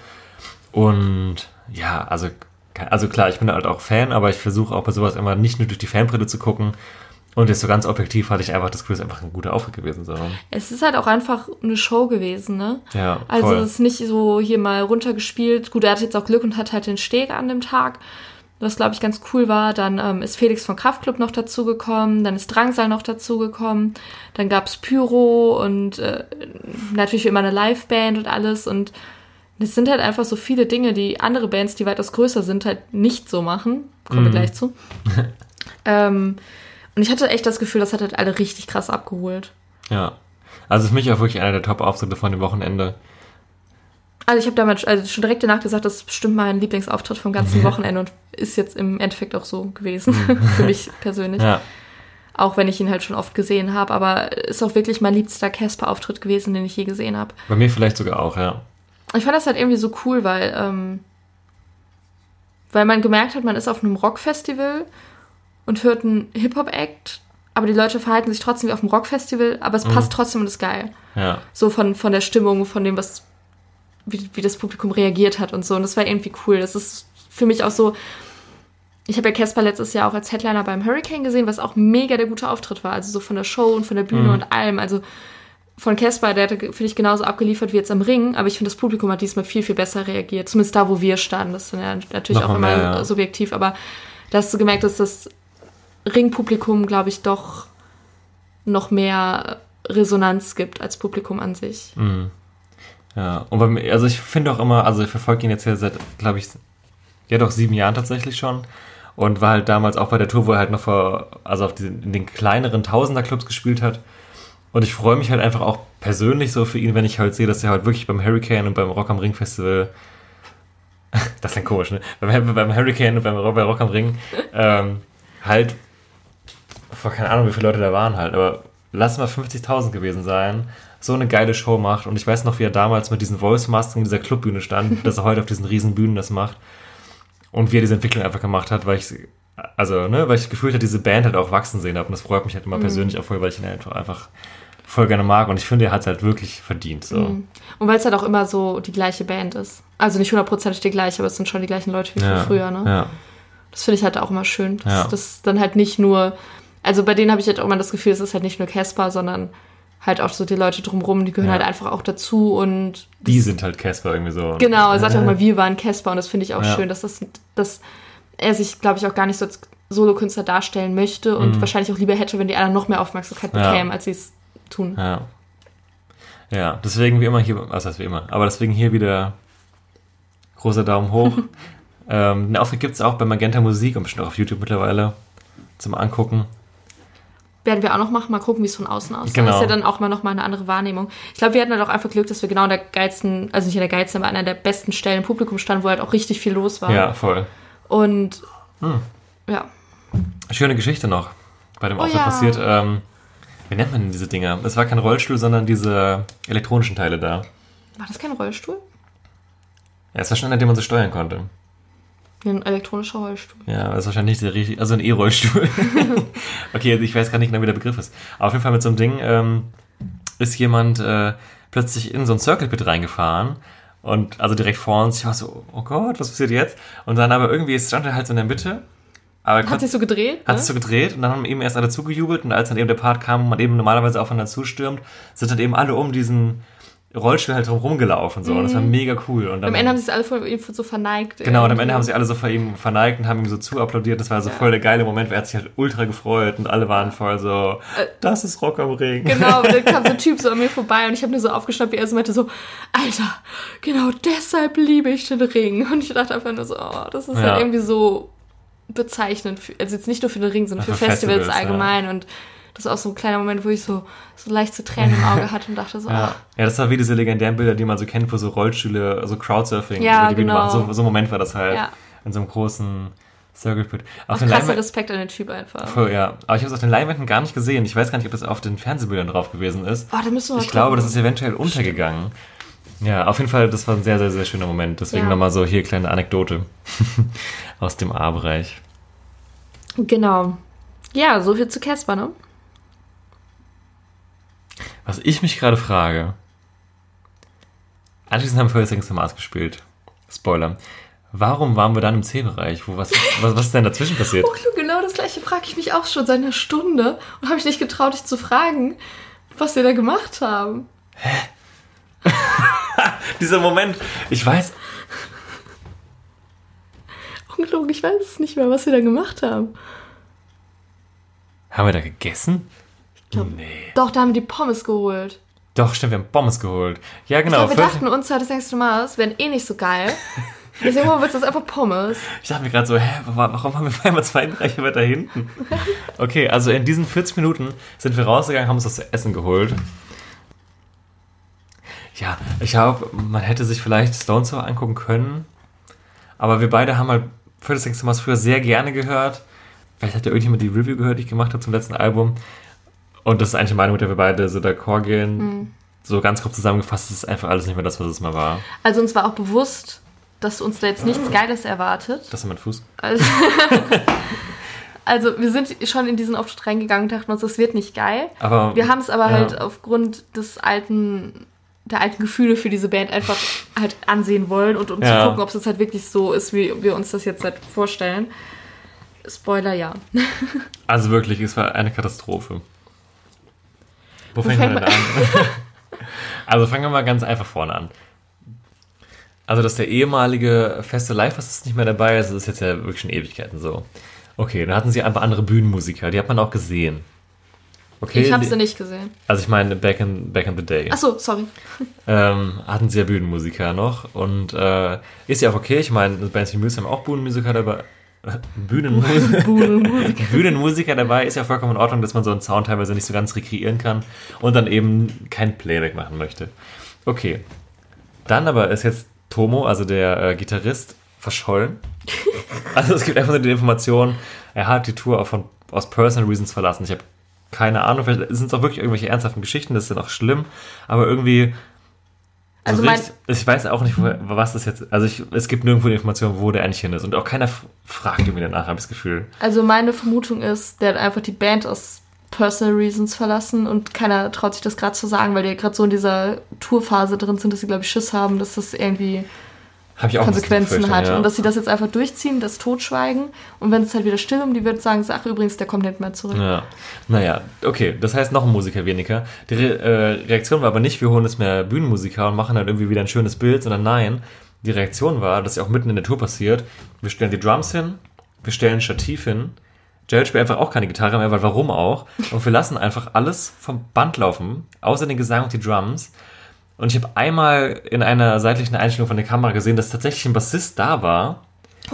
Und ja, also, also klar, ich bin halt auch Fan, aber ich versuche auch bei sowas immer nicht nur durch die Fanbrille zu gucken. Und jetzt so ganz objektiv hatte ich einfach das Gefühl, es ist einfach ein guter Auftritt gewesen. So. Es ist halt auch einfach eine Show gewesen, ne? Ja, Also voll. es ist nicht so hier mal runtergespielt. Gut, er hatte jetzt auch Glück und hat halt den Steg an dem Tag, was glaube ich ganz cool war. Dann ähm, ist Felix von Kraftklub noch dazugekommen, dann ist Drangsal noch dazugekommen, dann gab's Pyro und äh, natürlich wie immer eine Liveband und alles und es sind halt einfach so viele Dinge, die andere Bands, die weitaus größer sind, halt nicht so machen. Kommen wir gleich zu. ähm, und ich hatte echt das Gefühl, das hat halt alle richtig krass abgeholt. Ja. Also für mich auch wirklich einer der Top-Auftritte von dem Wochenende. Also ich habe damals also schon direkt danach gesagt, das ist bestimmt mein Lieblingsauftritt vom ganzen Wochenende und ist jetzt im Endeffekt auch so gewesen, für mich persönlich. Ja. Auch wenn ich ihn halt schon oft gesehen habe, aber ist auch wirklich mein liebster Casper-Auftritt gewesen, den ich je gesehen habe. Bei mir vielleicht sogar auch, ja. Ich fand das halt irgendwie so cool, weil, ähm, weil man gemerkt hat, man ist auf einem Rockfestival und hört einen Hip-Hop-Act, aber die Leute verhalten sich trotzdem wie auf einem Rockfestival, aber es passt trotzdem und ist geil. Ja. So von, von der Stimmung, von dem, was, wie, wie das Publikum reagiert hat und so. Und das war irgendwie cool. Das ist für mich auch so. Ich habe ja Casper letztes Jahr auch als Headliner beim Hurricane gesehen, was auch mega der gute Auftritt war. Also so von der Show und von der Bühne und allem. Also von Casper, der hatte, finde ich, genauso abgeliefert wie jetzt am Ring, aber ich finde, das Publikum hat diesmal viel, viel besser reagiert. Zumindest da, wo wir standen. Das ist dann ja natürlich Noch auch immer ja. subjektiv, aber da hast du gemerkt, dass das Ringpublikum, glaube ich, doch noch mehr Resonanz gibt als Publikum an sich. Ja, und bei mir, also ich finde auch immer, also ich verfolge ihn jetzt hier seit, glaube ich, ja doch sieben Jahren tatsächlich schon. Und war halt damals auch bei der Tour, wo er halt noch vor, also auf diesen, in den kleineren Tausender-Clubs gespielt hat. Und ich freue mich halt einfach auch persönlich so für ihn, wenn ich halt sehe, dass er halt wirklich beim Hurricane und beim Rock am Ring Festival, das klingt komisch, ne? Beim, beim Hurricane und beim, bei Rock am Ring, ähm, halt, vor keine Ahnung, wie viele Leute da waren halt, aber lass mal 50.000 gewesen sein, so eine geile Show macht. Und ich weiß noch, wie er damals mit diesen Voice-Masken in dieser Clubbühne stand, dass er heute auf diesen riesen Bühnen das macht. Und wie er diese Entwicklung einfach gemacht hat, weil ich, also, ne, weil ich gefühlt habe, diese Band halt auch wachsen sehen habe. Und das freut mich halt immer persönlich auch voll, weil ich ihn einfach, einfach voll gerne mag. Und ich finde, er hat es halt wirklich verdient. So. Und weil es halt auch immer so die gleiche Band ist. Also nicht hundertprozentig die gleiche, aber es sind schon die gleichen Leute wie Ja, früher, ne? Ja. Das finde ich halt auch immer schön. Dass Ja. das dann halt nicht nur, also bei denen habe ich halt auch immer das Gefühl, es ist halt nicht nur Casper, sondern halt auch so die Leute drumrum, die gehören Ja. halt einfach auch dazu und Die sind halt Casper irgendwie so. Genau, er sagt auch mal, wir waren Casper und das finde ich auch Ja. schön, dass, das, dass er sich, glaube ich, auch gar nicht so als Solokünstler darstellen möchte und wahrscheinlich auch lieber hätte, wenn die anderen noch mehr Aufmerksamkeit Mhm. Ja. bekämen, als sie es tun. Ja. Ja, deswegen wie immer hier, was heißt wie immer, aber deswegen hier wieder großer Daumen hoch. ähm, den Auftritt gibt es auch bei Magenta Musik und bestimmt auch auf YouTube mittlerweile zum Angucken. Werden wir auch noch machen, mal gucken, wie es von außen aussieht. Genau. Das ist ja dann auch mal noch mal eine andere Wahrnehmung. Ich glaube, wir hatten halt auch einfach Glück, dass wir genau an der geilsten, also nicht an der geilsten, aber an einer der besten Stellen im Publikum standen, wo halt auch richtig viel los war. Ja, voll. Und Hm. ja, Schöne Geschichte noch bei dem Oh Auftritt ja. passiert. Ähm, wie nennt man denn diese Dinger? Es war kein Rollstuhl, sondern diese elektronischen Teile da. war das kein Rollstuhl? Ja, es war schon einer, den man so steuern konnte. Ein elektronischer Rollstuhl. Ja, das ist wahrscheinlich nicht der richtig, also ein E-Rollstuhl. okay, also ich weiß gar nicht genau, wie der Begriff ist. Aber auf jeden Fall mit so einem Ding ähm, ist jemand äh, plötzlich in so ein Circle Pit reingefahren und also direkt vor uns. Ich war so, oh Gott, was passiert jetzt? Und dann aber irgendwie stand er halt so in der Mitte. Aber er Hat sich so gedreht? hat ne? sich so gedreht und dann haben eben erst alle zugejubelt und als dann eben der Part kam und man eben normalerweise aufeinander zustürmt, sind dann eben alle um diesen Rollstuhl halt drum rumgelaufen so und das war mega cool. Und Mhm. Am Ende haben sie es alle von ihm so verneigt. Genau, und am. Ende haben sie alle so vor ihm verneigt und haben ihm so zuapplaudiert. Das war so Ja. voll der geile Moment, weil er hat sich halt ultra gefreut und alle waren voll so, das ist Rock am Ring. Genau, und dann kam so ein Typ so an mir vorbei und ich habe nur so aufgeschnappt, wie er so meinte, so, Alter, genau deshalb liebe ich den Ring. Und ich dachte einfach nur so, oh, das ist Ja. halt irgendwie so bezeichnend. Für, also jetzt nicht nur für den Ring, sondern für Einfach Festivals, Festivals, ja. allgemein. Und das war auch so ein kleiner Moment, wo ich so, so leicht zu Tränen im Auge hatte und dachte so, Ja. ja, das war wie diese legendären Bilder, die man so kennt, wo so Rollstühle, so Crowdsurfing Ja, über die Bühne genau. machen. So, so ein Moment war das halt. Ja. In so einem großen Circle Pit. Auf den krasser Respekt an den Typ einfach. Voll, ja. Aber ich habe es auf den Leinwänden gar nicht gesehen. Ich weiß gar nicht, ob das auf den Fernsehbildern drauf gewesen ist. Oh, da müssen wir mal Ich glaube, das ist eventuell untergegangen. Ja, auf jeden Fall, das war ein sehr, sehr, sehr schöner Moment. Deswegen Ja. nochmal so hier kleine Anekdote aus dem A-Bereich. Genau. Ja, so viel zu Casper, ne? Was ich mich gerade frage. Anschließend haben wir First Things Mars gespielt. Spoiler. Warum waren wir dann im C-Bereich? Wo, was, was, was ist denn dazwischen passiert? Oh, genau das gleiche frage ich mich auch schon seit einer Stunde und habe ich nicht getraut, dich zu fragen, was wir da gemacht haben. Dieser Moment. Ich weiß. Unglaublich, ich weiß es nicht mehr, was wir da gemacht haben. Haben wir da gegessen? Glaub- nee. Doch, da haben wir die Pommes geholt. Doch, stimmt, wir haben Pommes geholt. Ja, Ich genau. glaube, wir First- dachten uns, das du mal, es wären eh nicht so geil. Deswegen holen wir uns das einfach Pommes. Ich dachte mir gerade so, hä, wa- warum haben wir auf einmal zwei Bereiche weiter hinten? Okay, also in diesen 40 Minuten sind wir rausgegangen, haben uns das zu essen geholt. Ja, ich glaube, man hätte sich vielleicht Stone Sour angucken können. Aber wir beide haben halt First Things to Mars früher sehr gerne gehört. Vielleicht hat ja irgendjemand die Review gehört, die ich gemacht habe zum letzten Album. Und das ist eigentlich eine Meinung, mit der wir beide so d'accord gehen. So ganz grob zusammengefasst, es ist einfach alles nicht mehr das, was es mal war. Also uns war auch bewusst, dass uns da jetzt nichts Geiles erwartet. Das ist mein Fuß. Also, also wir sind schon in diesen Auftritt reingegangen und dachten uns, das wird nicht geil. Aber Wir haben es aber Ja. halt aufgrund des alten, der alten Gefühle für diese Band einfach halt ansehen wollen und um Ja. zu gucken, ob es jetzt halt wirklich so ist, wie wir uns das jetzt halt vorstellen. Spoiler, ja. Also wirklich, es war eine Katastrophe. Wo, fängt man denn an? also fangen wir mal ganz einfach vorne an. Also, dass der ehemalige feste Live-Bassist nicht mehr dabei ist, das ist jetzt ja wirklich schon Ewigkeiten so. Okay, dann hatten sie ein paar andere Bühnenmusiker, die hat man auch gesehen. Okay, ich habe sie nicht gesehen. Also ich meine, back in, back in the day. Achso, sorry. Ähm, hatten sie ja Bühnenmusiker noch. Und äh, ist ja auch okay. Ich meine, Bands wie Muse haben auch Bühnenmusiker dabei. Bühnenmusiker. Bühnenmusiker dabei ist ja vollkommen in Ordnung, dass man so einen Sound teilweise nicht so ganz rekreieren kann und dann eben kein Playback machen möchte. Okay. Dann aber ist jetzt Tomo, also der äh, Gitarrist, verschollen. Also es gibt einfach nur die Information, er hat die Tour auch von, aus Personal Reasons verlassen. Ich habe keine Ahnung, vielleicht sind es auch wirklich irgendwelche ernsthaften Geschichten, das ist dann auch schlimm, aber irgendwie Also so mein, richtig- ich weiß auch nicht, was das jetzt. Also ich, es gibt nirgendwo die Information, wo der eigentlich hin ist. Und auch keiner fragt irgendwie danach, habe ich das Gefühl. also meine Vermutung ist, der hat einfach die Band aus Personal Reasons verlassen und keiner traut sich das gerade zu sagen, weil die gerade so in dieser Tourphase drin sind, dass sie, glaube ich, Schiss haben, dass das irgendwie Konsequenzen hat. Ja. Und dass sie das jetzt einfach durchziehen, das Totschweigen. Und wenn es halt wieder still um die wird, sagen sie, ach übrigens, der kommt nicht mehr zurück. ja. Naja, okay. Das heißt noch ein Musiker weniger. Die Re äh, Reaktion war aber nicht, wir holen jetzt mehr Bühnenmusiker und machen dann irgendwie wieder ein schönes Bild, sondern nein. Die Reaktion war, dass ja auch mitten in der Tour passiert. Wir stellen die Drums hin, wir stellen ein Stativ hin. Jared spielt einfach auch keine Gitarre mehr, weil warum auch? Und wir lassen einfach alles vom Band laufen, außer den Gesang und die Drums. Und ich habe einmal in einer seitlichen Einstellung von der Kamera gesehen, dass tatsächlich ein Bassist da war.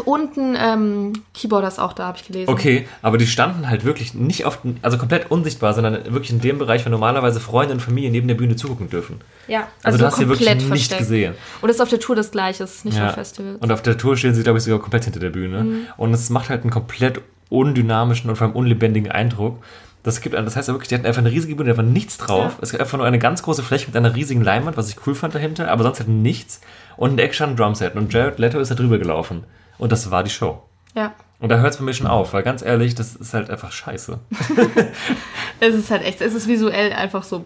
Und ein ähm, Keyboarder ist auch da, habe ich gelesen. Okay, aber die standen halt wirklich nicht auf, also komplett unsichtbar, sondern wirklich in dem Bereich, wo normalerweise Freunde und Familie neben der Bühne zugucken dürfen. Ja, Also, du hast sie wirklich komplett nicht gesehen. Und das ist auf der Tour das Gleiche, es ist nicht Ja. auf Festivals. Und auf der Tour stehen sie, glaube ich, sogar komplett hinter der Bühne. Und es macht halt einen komplett undynamischen und vor allem unlebendigen Eindruck. Das, gibt, das heißt ja wirklich, die hatten einfach eine riesige Bühne, da war nichts drauf. Ja. Es gab einfach nur eine ganz große Fläche mit einer riesigen Leinwand, was ich cool fand dahinter, aber sonst halt nichts. Und ein Action ein Drumset. Und Jared Leto ist da drüber gelaufen. Und das war die Show. Ja. Und da hört es bei mir schon auf, weil ganz ehrlich, das ist halt einfach scheiße. Es ist halt echt, es ist visuell einfach so.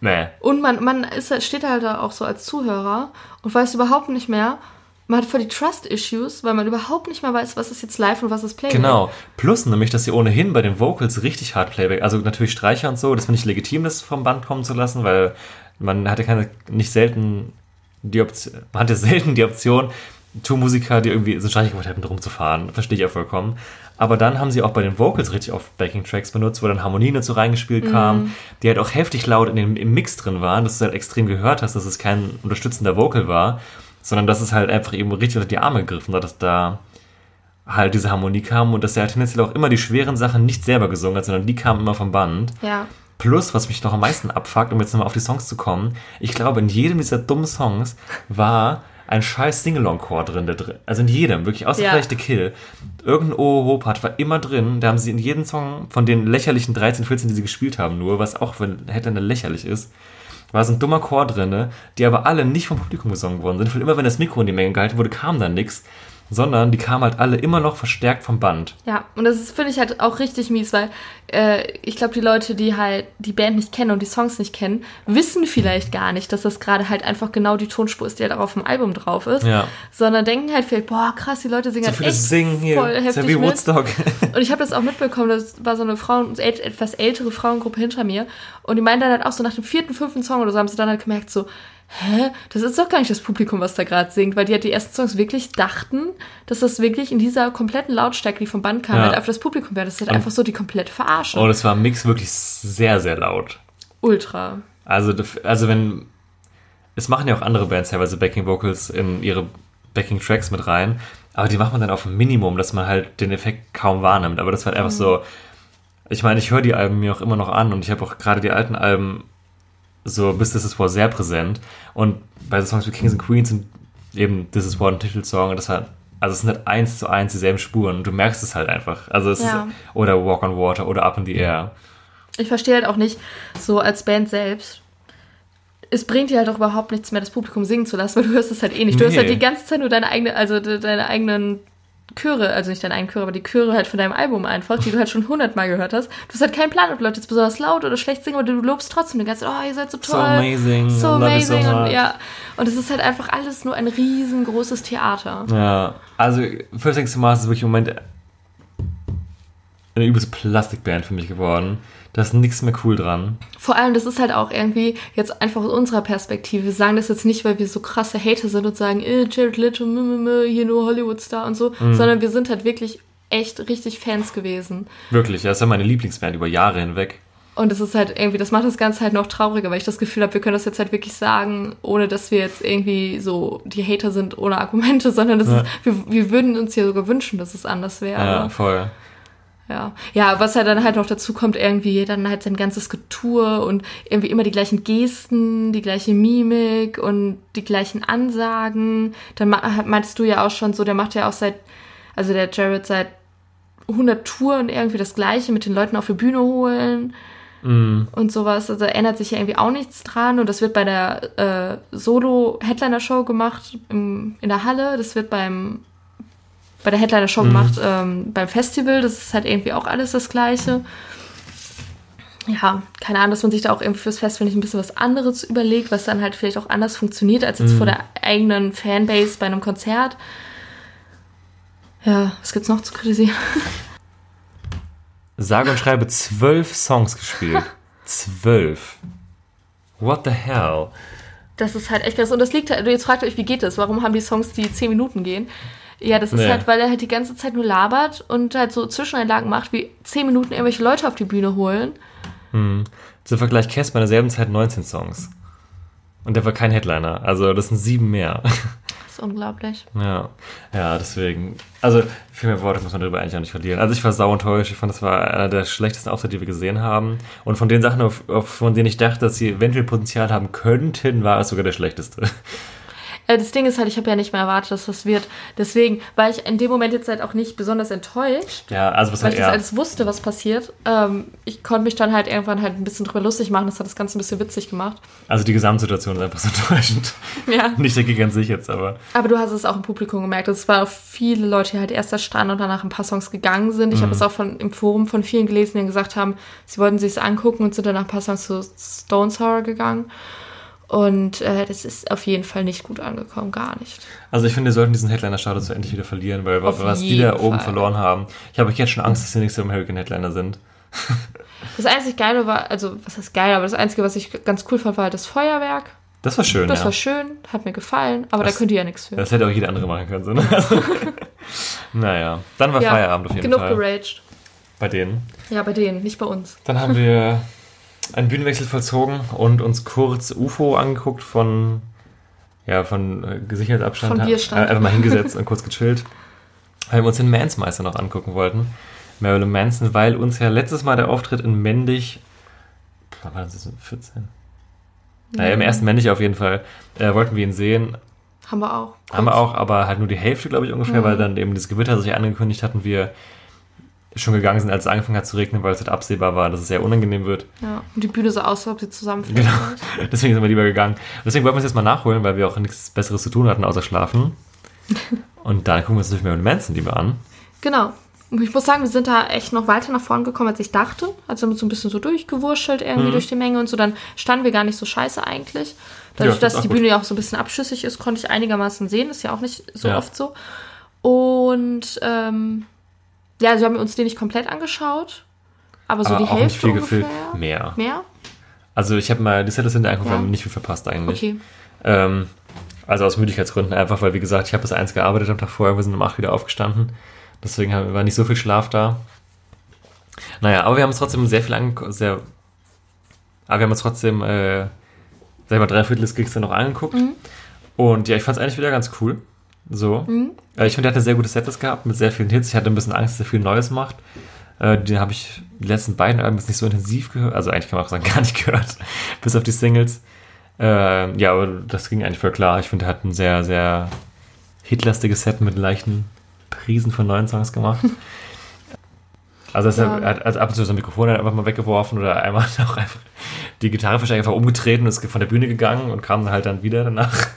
Nee. Und man, man ist, halt- steht halt da auch so als Zuhörer und weiß überhaupt nicht mehr. Man hat voll die Trust-Issues, weil man überhaupt nicht mehr weiß, was ist jetzt live und was ist Playback. Genau. Plus nämlich, dass sie ohnehin bei den Vocals richtig hart Playback, also natürlich Streicher und so, das finde ich legitim, das vom Band kommen zu lassen, weil man hatte keine, nicht selten die Option, man hatte selten die Option, Tourmusiker, die irgendwie so Streicher gemacht hätten, rumzufahren. Verstehe ich ja vollkommen. Aber dann haben sie auch bei den Vocals richtig auf Backing-Tracks benutzt, wo dann Harmonien dazu reingespielt kamen, die halt auch heftig laut in dem, im Mix drin waren, dass du halt extrem gehört hast, dass es kein unterstützender Vocal war, sondern dass es halt einfach eben richtig unter die Arme gegriffen hat, dass da halt diese Harmonie kam und dass er tendenziell auch immer die schweren Sachen nicht selber gesungen hat, sondern die kamen immer vom Band. Ja. Plus, was mich noch am meisten abfuckt, um jetzt nochmal auf die Songs zu kommen, ich glaube, in jedem dieser dummen Songs war ein scheiß Singalong-Chor drin, der drin. Also in jedem, wirklich, außer Ja. vielleicht The Kill. Irgendein Oho-Part war immer drin. Da haben sie in jedem Song von den lächerlichen 13, 14, die sie gespielt haben, nur, was auch wenn hätte eine lächerlich ist, war so ein dummer Chor drin, die aber alle nicht vom Publikum gesungen worden sind. Weil immer wenn das Mikro in die Menge gehalten wurde, kam dann nichts. Sondern die kamen halt alle immer noch verstärkt vom Band. Ja, und das finde ich halt auch richtig mies, weil äh, ich glaube, die Leute, die halt die Band nicht kennen und die Songs nicht kennen, wissen vielleicht gar nicht, dass das gerade halt einfach genau die Tonspur ist, die halt auch auf dem Album drauf ist. Ja. Sondern denken halt vielleicht, boah, krass, die Leute singen So halt viele echt singen hier. voll Ist ja heftig wie mit. Woodstock. Und ich habe das auch mitbekommen, das war so eine Frauen, etwas ältere Frauengruppe hinter mir. Und die meinen dann halt auch so nach dem vierten, fünften Song oder so, haben sie dann halt gemerkt, so, hä, das ist doch gar nicht das Publikum, was da gerade singt, weil die halt die ersten Songs wirklich dachten, dass das wirklich in dieser kompletten Lautstärke, die vom Band kam, Ja. halt einfach das Publikum wäre. Das ist halt Und- einfach so die komplette Verarsche. Und es war im Mix wirklich sehr, sehr laut. Ultra. Also, also wenn. Es machen ja auch andere Bands teilweise Backing Vocals in ihre Backing Tracks mit rein, aber die macht man dann auf ein Minimum, dass man halt den Effekt kaum wahrnimmt. Aber das war halt einfach so. Ich meine, ich höre die Alben mir auch immer noch an und ich habe auch gerade die alten Alben so bis This Is War sehr präsent. Und bei so Songs wie Kings and Queens sind eben This Is War ein Titelsong und das hat. Also es sind halt eins zu eins dieselben Spuren und du merkst es halt einfach. Also es Ja. ist, oder Walk on Water oder Up in the Air. Ich verstehe halt auch nicht, so als Band selbst, es bringt dir halt auch überhaupt nichts mehr, das Publikum singen zu lassen, weil du hörst es halt eh nicht. Du hörst Nee. halt die ganze Zeit nur deine eigene, also de- deine eigenen Chöre, also nicht deine eigenen Chöre, aber die Chöre halt von deinem Album einfach, die du halt schon hundertmal gehört hast. Du hast halt keinen Plan, ob Leute jetzt besonders laut oder schlecht singen, aber du lobst trotzdem die ganze Zeit, oh, ihr seid so toll. So amazing, So you so amazing. und, ja. und es ist halt einfach alles nur ein riesengroßes Theater. Ja, also First Things to Mars ist wirklich im Moment eine übelste Plastikband für mich geworden. Da ist nichts mehr cool dran. Vor allem, das ist halt auch irgendwie jetzt einfach aus unserer Perspektive. Wir sagen das jetzt nicht, weil wir so krasse Hater sind und sagen, äh, Jared Leto, mh, mh, mh, hier nur Hollywood-Star und so, Mhm. sondern wir sind halt wirklich echt richtig Fans gewesen. Wirklich, das ist ja meine Lieblingsband über Jahre hinweg. Und es ist halt irgendwie, das macht das Ganze halt noch trauriger, weil ich das Gefühl habe, wir können das jetzt halt wirklich sagen, ohne dass wir jetzt irgendwie so die Hater sind ohne Argumente, sondern das Ja. ist, wir, wir würden uns ja sogar wünschen, dass es anders wäre. Ja, voll. Ja. ja, was halt dann halt noch dazu kommt, irgendwie dann halt sein ganzes Getue und irgendwie immer die gleichen Gesten, die gleiche Mimik und die gleichen Ansagen. Dann meintest du ja auch schon so, der macht ja auch seit, also der Jared seit 100 Touren irgendwie das Gleiche mit den Leuten auf die Bühne holen und sowas. Also ändert sich ja irgendwie auch nichts dran und das wird bei der äh, Solo-Headliner-Show gemacht im, in der Halle. Das wird beim bei der Headliner-Show gemacht ähm, beim Festival. Das ist halt irgendwie auch alles das Gleiche. Ja, keine Ahnung, dass man sich da auch irgendwie fürs Festival nicht ein bisschen was anderes überlegt, was dann halt vielleicht auch anders funktioniert als jetzt vor der eigenen Fanbase bei einem Konzert. Ja, was gibt's noch zu kritisieren? Sage und schreibe zwölf Songs gespielt. Zwölf. What the hell? Das ist halt echt krass. Und das liegt halt, jetzt fragt euch, wie geht das? Warum haben die Songs, die 10 Minuten gehen? Ja, das ist Nee. halt, weil er halt die ganze Zeit nur labert und halt so Zwischeneinlagen macht, wie 10 Minuten irgendwelche Leute auf die Bühne holen. Zum Vergleich Casper in derselben Zeit 19 Songs. Und der war kein Headliner. Also das sind sieben mehr. Das ist unglaublich. Ja, ja, deswegen. Also, viel mehr Worte muss man darüber eigentlich auch nicht verlieren. Also, ich war sau enttäuscht. Ich fand, das war einer der schlechtesten Auftritte, die wir gesehen haben. Und von den Sachen, auf, auf, von denen ich dachte, dass sie eventuell Potenzial haben könnten, war es sogar der schlechteste. Äh, das Ding ist halt, ich habe ja nicht mehr erwartet, dass das wird. Deswegen war ich in dem Moment jetzt halt auch nicht besonders enttäuscht, Ja, also, was weil halt ich das alles wusste, was passiert. Ähm, ich konnte mich dann halt irgendwann halt ein bisschen drüber lustig machen. Das hat das Ganze ein bisschen witzig gemacht. Also, die Gesamtsituation ist einfach so enttäuschend. Ja. Nicht Gig an sich jetzt, aber. Aber du hast es auch im Publikum gemerkt. Es waren viele Leute, die halt erst da standen und danach ein paar Songs gegangen sind. Ich habe es auch von, im Forum von vielen gelesen, die gesagt haben, sie wollten sich es angucken und sind dann nach ein paar Songs zu Stone Sour gegangen. Und äh, das ist auf jeden Fall nicht gut angekommen, gar nicht. Also, ich finde, wir sollten diesen Headliner-Status endlich wieder verlieren, weil Auf was die da jeden oben Fall. verloren haben. Ich habe jetzt schon Angst, dass sie nächste American Headliner sind. Das einzig Geile war, also was heißt geil, aber das Einzige, was ich ganz cool fand, war halt das Feuerwerk. Das war schön, Das ja. war schön, hat mir gefallen, aber Das- da könnt ihr ja nichts für. Das hätte auch jeder andere machen können. So, ne? naja, dann war ja, Feierabend auf jeden genug Fall. geraged. Bei denen. Ja, bei denen, nicht bei uns. Dann haben wir einen Bühnenwechsel vollzogen und uns kurz UFO angeguckt von, ja, von äh. Von Bierstand. Äh, einfach mal hingesetzt und kurz gechillt. Weil wir uns den Mansmeister noch angucken wollten. Marilyn Manson, weil uns ja letztes Mal der Auftritt in Mendig, wann war das, 14? Naja, im ersten Mendig auf jeden Fall, äh, wollten wir ihn sehen. Haben wir auch. Haben wir auch, aber halt nur die Hälfte, glaube ich, ungefähr, Mhm. weil dann eben das Gewitter sich angekündigt hatten, wir schon gegangen sind, als es angefangen hat zu regnen, weil es halt absehbar war, dass es sehr unangenehm wird. Ja, und die Bühne so aus, als ob sie zusammenfällt. Genau. Deswegen sind wir lieber gegangen. Deswegen wollten wir es jetzt mal nachholen, weil wir auch nichts Besseres zu tun hatten, außer schlafen. Und dann gucken wir uns natürlich Marilyn Manson lieber an. Genau. Und ich muss sagen, wir sind da echt noch weiter nach vorn gekommen, als ich dachte. Also wir haben uns so ein bisschen so durchgewurschtelt irgendwie durch die Menge und so. Dann standen wir gar nicht so scheiße eigentlich. Dadurch, Ja, das dass die gut. Bühne ja auch so ein bisschen abschüssig ist, konnte ich einigermaßen sehen. Ist ja auch nicht so Ja. oft so. Und ähm, ja, also wir haben uns den nicht komplett angeschaut. Aber so aber die auch Hälfte nicht viel ungefähr. Mehr. Mehr? Also ich habe mal die hinter angeguckt, Ja. wir haben nicht viel verpasst eigentlich. Okay. Ähm, also aus Müdigkeitsgründen einfach, weil wie gesagt, ich habe bis eins gearbeitet am Tag vorher, wir sind um 8 wieder aufgestanden. Deswegen haben- war nicht so viel Schlaf da. Naja, aber wir haben uns trotzdem sehr viel angeguckt, sehr. Aber wir haben uns trotzdem, äh, sag ich mal, drei Viertel des Gigs dann noch angeguckt. Und ja, ich fand es eigentlich wieder ganz cool. So. Äh, ich finde, er hat eine sehr gute Setlist gehabt mit sehr vielen Hits. Ich hatte ein bisschen Angst, dass er viel Neues macht. Äh, den habe ich die letzten beiden Alben nicht so intensiv gehört. Also eigentlich kann man auch sagen, gar nicht gehört. Bis auf die Singles. Äh, ja, aber das ging eigentlich voll klar. Ich finde, er hat ein sehr, sehr hitlastiges Set mit leichten Prisen von neuen Songs gemacht. Also, das Ja. er hat also ab und zu sein Mikrofon einfach mal weggeworfen oder einmal hat er auch einfach die Gitarre wahrscheinlich einfach umgedreht und ist von der Bühne gegangen und kam dann halt dann wieder danach.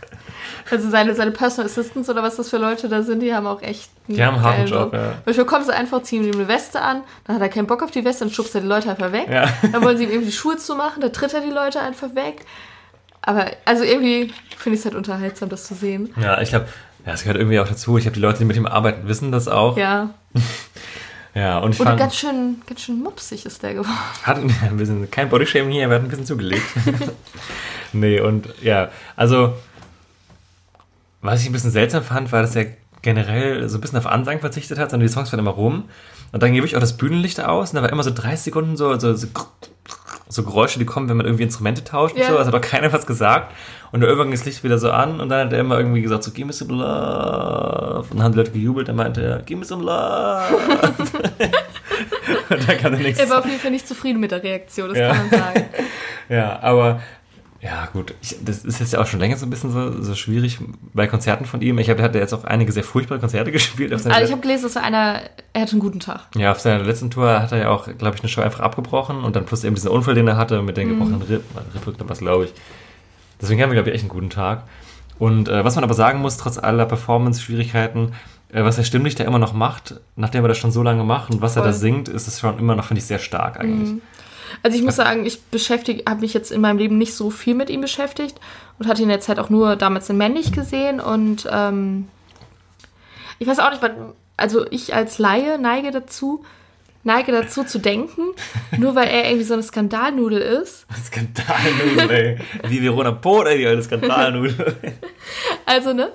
Also seine, seine Personal Assistants oder was das für Leute da sind, die haben auch echt Die haben einen harten geilen Job, ja. Manchmal kommen sie einfach, ziehen ihm eine Weste an, dann hat er keinen Bock auf die Weste, dann schubst er die Leute einfach weg. Ja. Dann wollen sie ihm irgendwie die Schuhe zumachen, dann tritt er die Leute einfach weg. Aber also irgendwie finde ich es halt unterhaltsam, das zu sehen. Ja, ich glaube, ja, es gehört irgendwie auch dazu. Ich habe die Leute, die mit ihm arbeiten, wissen das auch. Ja. Ja, und ich Und fand, ganz schön, ganz schön mupsig ist der geworden. hat wir sind kein Bodyshaming hier, wir hatten ein bisschen zugelegt. nee, und ja, also was ich ein bisschen seltsam fand, war, dass er generell so ein bisschen auf Ansagen verzichtet hat, sondern die Songs waren immer rum. Und dann gebe ich auch das Bühnenlicht aus und da war immer so 30 Sekunden so, so, so, so Geräusche, die kommen, wenn man irgendwie Instrumente tauscht und Ja. so. Also hat auch keiner was gesagt. Und irgendwann ging das Licht wieder so an und dann hat er immer irgendwie gesagt, so, give me some love. Und dann haben die Leute gejubelt, dann meinte er, give me some love. und dann kam der nächste Er war auf jeden Fall nicht zufrieden mit der Reaktion, das Ja. kann man sagen. Ja, aber ja, gut. Ich, das ist jetzt ja auch schon länger so ein bisschen so, so schwierig bei Konzerten von ihm. Ich habe hatte jetzt auch einige sehr furchtbare Konzerte gespielt. Also ich habe gelesen, das war einer, er hatte einen guten Tag. ja, auf seiner letzten Tour hat er ja auch, glaube ich, eine Show einfach abgebrochen und dann plus eben diesen Unfall, den er hatte mit den gebrochenen Ripp, Ripp was glaube ich. Deswegen haben wir, glaube ich, echt einen guten Tag. Und äh, was man aber sagen muss, trotz aller Performance-Schwierigkeiten, äh, was er stimmlich da immer noch macht, nachdem er das schon so lange macht und was er Voll. da singt, ist es schon immer noch, finde ich, sehr stark eigentlich. Also ich muss sagen, ich beschäftige, habe mich jetzt in meinem Leben nicht so viel mit ihm beschäftigt und hatte ihn jetzt halt auch nur damals in Männlich gesehen und ähm, ich weiß auch nicht, also ich als Laie neige dazu, neige dazu zu denken, nur weil er irgendwie so eine Skandalnudel ist. Skandalnudel, ey. Wie Verona Pot, ey, die alte Skandalnudel. Also, ne,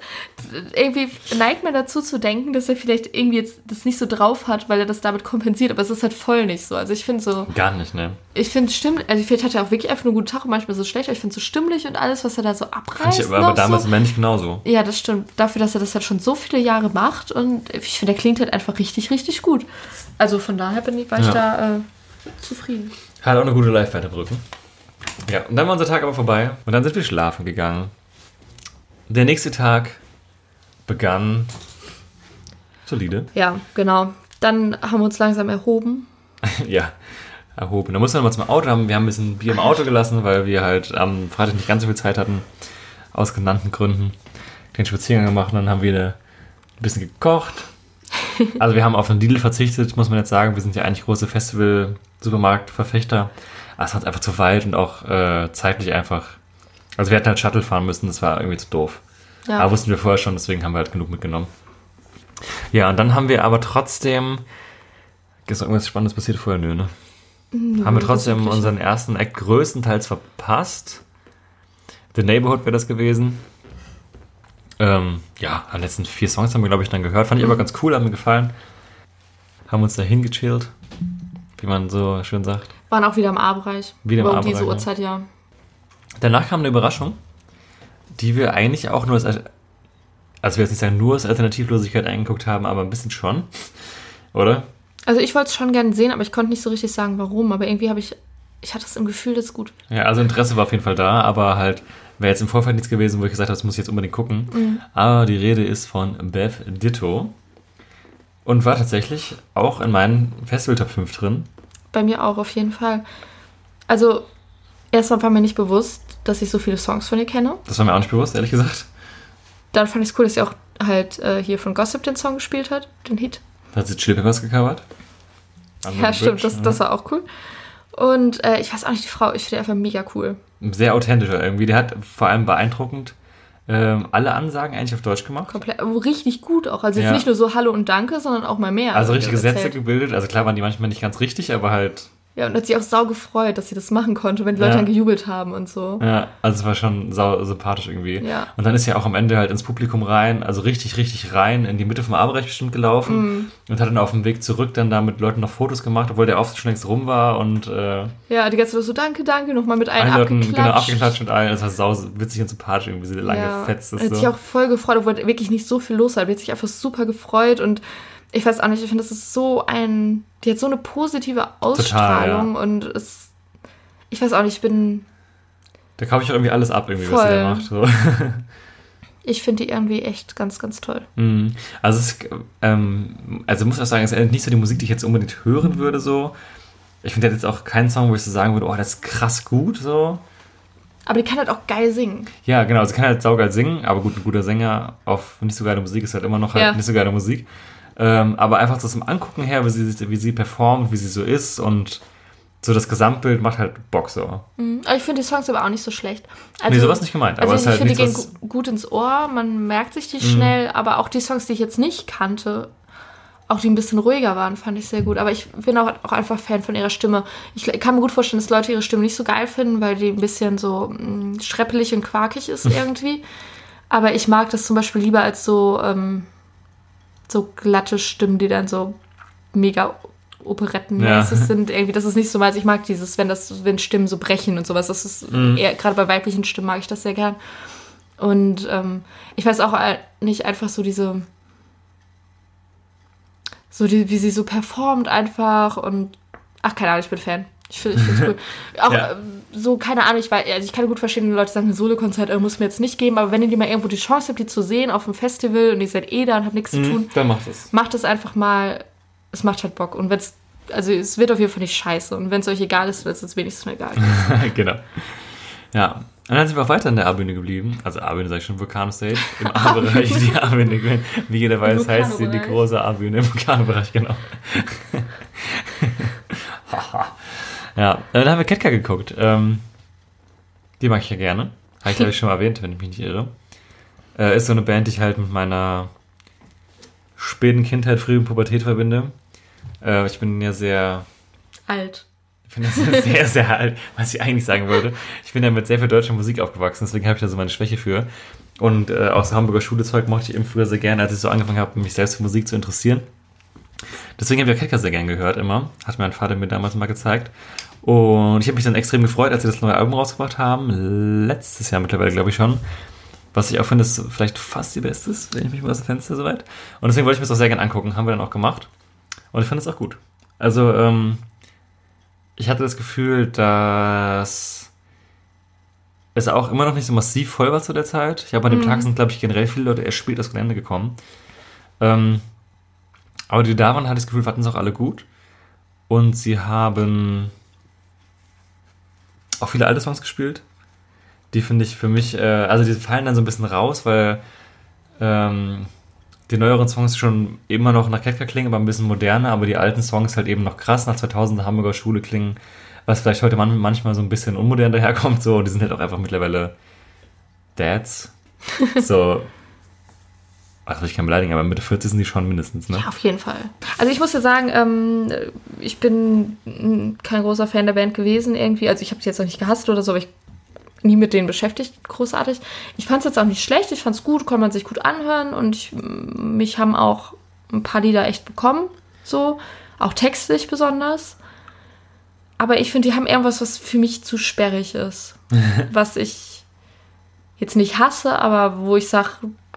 irgendwie neigt man dazu zu denken, dass er vielleicht irgendwie jetzt das nicht so drauf hat, weil er das damit kompensiert, aber es ist halt voll nicht so. Also ich finde so, Gar nicht, ne? Ich finde stimmt, also vielleicht hat er auch wirklich einfach nur einen guten Tag und manchmal so schlecht, aber ich finde so stimmlich und alles, was er da so abreißt. Ich, aber, aber damals so. Männlich genauso. Ja, das stimmt. Dafür, dass er das halt schon so viele Jahre macht und ich finde, der klingt halt einfach richtig, richtig gut. Also von daher bin ich, war ich Ja. da äh, zufrieden. Hat auch eine gute live Brücken. Ja, und dann war unser Tag aber vorbei und dann sind wir schlafen gegangen. Der nächste Tag begann solide. Ja, genau. Dann haben wir uns langsam erhoben. ja, erhoben. Da mussten wir nochmal zum Auto haben. Wir haben ein bisschen Bier im Auto gelassen, weil wir halt am Freitag nicht ganz so viel Zeit hatten. Aus genannten Gründen. Den Spaziergang gemacht und dann haben wir eine, ein bisschen gekocht. Also wir haben auf den Lidl verzichtet, muss man jetzt sagen. Wir sind ja eigentlich große Festival-Supermarkt-Verfechter. Aber es war uns einfach zu weit und auch äh, zeitlich einfach. Also wir hätten halt Shuttle fahren müssen, das war irgendwie zu doof. Ja. Aber wussten wir vorher schon, deswegen haben wir halt genug mitgenommen. Ja, und dann haben wir aber trotzdem. Ist irgendwas Spannendes passiert vorher? Nö, ne? Haben wir trotzdem unseren ersten Act größtenteils verpasst. The Neighborhood wäre das gewesen. Ähm, ja, die letzten vier Songs haben wir, glaube ich, dann gehört. Fand ich aber ganz cool, haben mir gefallen. Haben uns da hingechillt, wie man so schön sagt. Waren auch wieder im A-Bereich. Wieder im Aber um A-Bereich, diese ja. Uhrzeit, ja. Danach kam eine Überraschung, die wir eigentlich auch nur als, also wir jetzt nicht sagen, nur als Alternativlosigkeit eingeguckt haben, aber ein bisschen schon. Oder? Also ich wollte es schon gerne sehen, aber ich konnte nicht so richtig sagen, warum. Aber irgendwie habe ich, ich hatte das im Gefühl, das ist gut. Ja, also Interesse war auf jeden Fall da, aber halt wäre jetzt im Vorfeld nichts gewesen, wo ich gesagt habe, das muss ich jetzt unbedingt gucken. Aber die Rede ist von Beth Ditto und war tatsächlich auch in meinen Festival Top 5 drin. Bei mir auch, auf jeden Fall. Also, erstmal war mir nicht bewusst, dass ich so viele Songs von ihr kenne. Das war mir auch nicht bewusst, ehrlich gesagt. Dann fand ich es cool, dass sie auch halt äh, hier von Gossip den Song gespielt hat, den Hit. Hat sie Chili Peppers gecovert? Ja, stimmt, das, das war auch cool. Und äh, ich weiß auch nicht, die Frau, ich finde die einfach mega cool. Sehr authentischer irgendwie. Der hat vor allem beeindruckend ähm, alle Ansagen eigentlich auf Deutsch gemacht. Komplett, richtig gut auch. Also jetzt Ja. nicht nur so Hallo und Danke, sondern auch mal mehr. Also richtige Sätze erzählt. gebildet. Also klar waren die manchmal nicht ganz richtig, aber halt, Ja, und hat sich auch sau gefreut, dass sie das machen konnte, wenn die Leute Ja. dann gejubelt haben und so. ja, also es war schon sau sympathisch irgendwie. Ja. Und dann ist ja auch am Ende halt ins Publikum rein, also richtig, richtig rein, in die Mitte vom A-Bereich bestimmt gelaufen Mhm. und hat dann auf dem Weg zurück dann da mit Leuten noch Fotos gemacht, obwohl der Auftritt schon längst rum war und äh, Ja, die ganze Zeit so Danke, Danke, nochmal mit allen allen Leuten abgeklatscht. genau abgeklatscht mit allen. Das war sau witzig und sympathisch irgendwie, wie sie lang ja, gefetzt hat ist. sich So. auch voll gefreut, obwohl wirklich nicht so viel los war. Hat sich einfach super gefreut und ich weiß auch nicht, ich finde, das ist so ein, die hat so eine positive Ausstrahlung und es, ich weiß auch nicht, ich bin, Da kaufe ich auch irgendwie alles ab, irgendwie, was sie da macht. Voll. So. ich finde die irgendwie echt ganz, ganz toll. Mhm. Also, es, ähm, also muss ich auch sagen, es ist nicht so die Musik, die ich jetzt unbedingt hören würde. So. Ich finde, jetzt auch keinen Song, wo ich so sagen würde, oh, das ist krass gut. So. Aber die kann halt auch geil singen. Ja, genau, sie kann halt saugeil singen, aber gut, ein guter Sänger auf nicht so geile Musik ist halt immer noch halt Ja. nicht so geile Musik. Ähm, aber einfach so zum Angucken her, wie sie, wie sie performt, wie sie so ist und so das Gesamtbild macht halt Bock so. Mhm. Aber ich finde die Songs aber auch nicht so schlecht. Also, nee, sowas nicht gemeint, aber Also ist ich halt finde, die gehen gut ins Ohr, man merkt sich die schnell, aber auch die Songs, die ich jetzt nicht kannte, auch die ein bisschen ruhiger waren, fand ich sehr gut. Aber ich bin auch, auch einfach Fan von ihrer Stimme. Ich kann mir gut vorstellen, dass Leute ihre Stimme nicht so geil finden, weil die ein bisschen so mh, schreppelig und quakig ist irgendwie. Aber ich mag das zum Beispiel lieber als so, ähm, so glatte Stimmen, die dann so mega operettenmäßig Ja. sind. Irgendwie, das ist nicht so meins. Ich mag dieses, wenn das, wenn Stimmen so brechen und sowas. Das ist eher, gerade bei weiblichen Stimmen mag ich das sehr gern. Und ähm, ich weiß auch äh, nicht einfach so diese, so die, wie sie so performt einfach und ach keine Ahnung, ich bin Fan. Ich finde es cool. Auch Ja. ähm, so, keine Ahnung, ich, weiß, also ich kann gut verstehen, wenn Leute sagen, ein Solo-Konzert äh, muss mir jetzt nicht geben, aber wenn ihr die mal irgendwo die Chance habt, die zu sehen auf dem Festival und ihr seid eh da und habt nichts zu tun, Mhm, dann macht es. macht es einfach mal. Es macht halt Bock. Und wenn es, also es wird auf jeden Fall nicht scheiße. Und wenn es euch egal ist, dann ist es wenigstens egal. genau. Ja. Und dann sind wir auch weiter in der A-Bühne geblieben. Also A-Bühne sage ich schon, Vulkano-Stage. Im A-Bereich, die A-Bühne. Wie jeder weiß, heißt sie die große A-Bühne im Vulkano-Bereich, genau. Haha. Ja, dann haben wir Ketka geguckt. Ähm, die mag ich ja gerne. Habe ich, glaube ich, schon mal erwähnt, wenn ich mich nicht irre. Äh, ist so eine Band, die ich halt mit meiner späten Kindheit, frühen Pubertät verbinde. Äh, ich bin ja sehr Alt. ich finde das sehr, sehr alt, was ich eigentlich sagen wollte. Ich bin ja mit sehr viel deutscher Musik aufgewachsen, deswegen habe ich da so meine Schwäche für. Und äh, auch so Hamburger Schulezeug mochte ich eben früher sehr gerne, als ich so angefangen habe, mich selbst für Musik zu interessieren. Deswegen habe ich ja Ketka sehr gern gehört immer. Hat mein Vater mir damals mal gezeigt. Und ich habe mich dann extrem gefreut, als sie das neue Album rausgebracht haben. Letztes Jahr mittlerweile, glaube ich schon. Was ich auch finde, ist vielleicht fast die Beste ist, wenn ich mich mal aus dem Fenster soweit. Und deswegen wollte ich mir das auch sehr gern angucken. Haben wir dann auch gemacht. Und ich fand es auch gut. Also, ähm, ich hatte das Gefühl, dass es auch immer noch nicht so massiv voll war zu der Zeit. Ich habe an dem Tag sind, glaube ich, generell viele Leute erst spät aufs Gelände gekommen. Ähm, aber die da waren, hatte ich das Gefühl, hatten es auch alle gut. Und sie haben auch viele alte Songs gespielt. Die finde ich für mich, äh, also die fallen dann so ein bisschen raus, weil ähm, die neueren Songs schon immer noch nach Ketka klingen, aber ein bisschen moderner, aber die alten Songs halt eben noch krass nach 2000er Hamburger Schule klingen, was vielleicht heute man manchmal so ein bisschen unmodern daherkommt, so, die sind halt auch einfach mittlerweile Dads. So, also ich kann beleidigen, aber Mitte 40 sind die schon mindestens, ne? Ja, auf jeden Fall. Also ich muss ja sagen, ähm, ich bin kein großer Fan der Band gewesen irgendwie. Also ich habe sie jetzt noch nicht gehasst oder so, aber ich nie mit denen beschäftigt, großartig. Ich fand es jetzt auch nicht schlecht, ich fand es gut, konnte man sich gut anhören und ich, mich haben auch ein paar Lieder echt bekommen, so, auch textlich besonders. Aber ich finde, die haben irgendwas, was für mich zu sperrig ist. was ich jetzt nicht hasse, aber wo ich sage,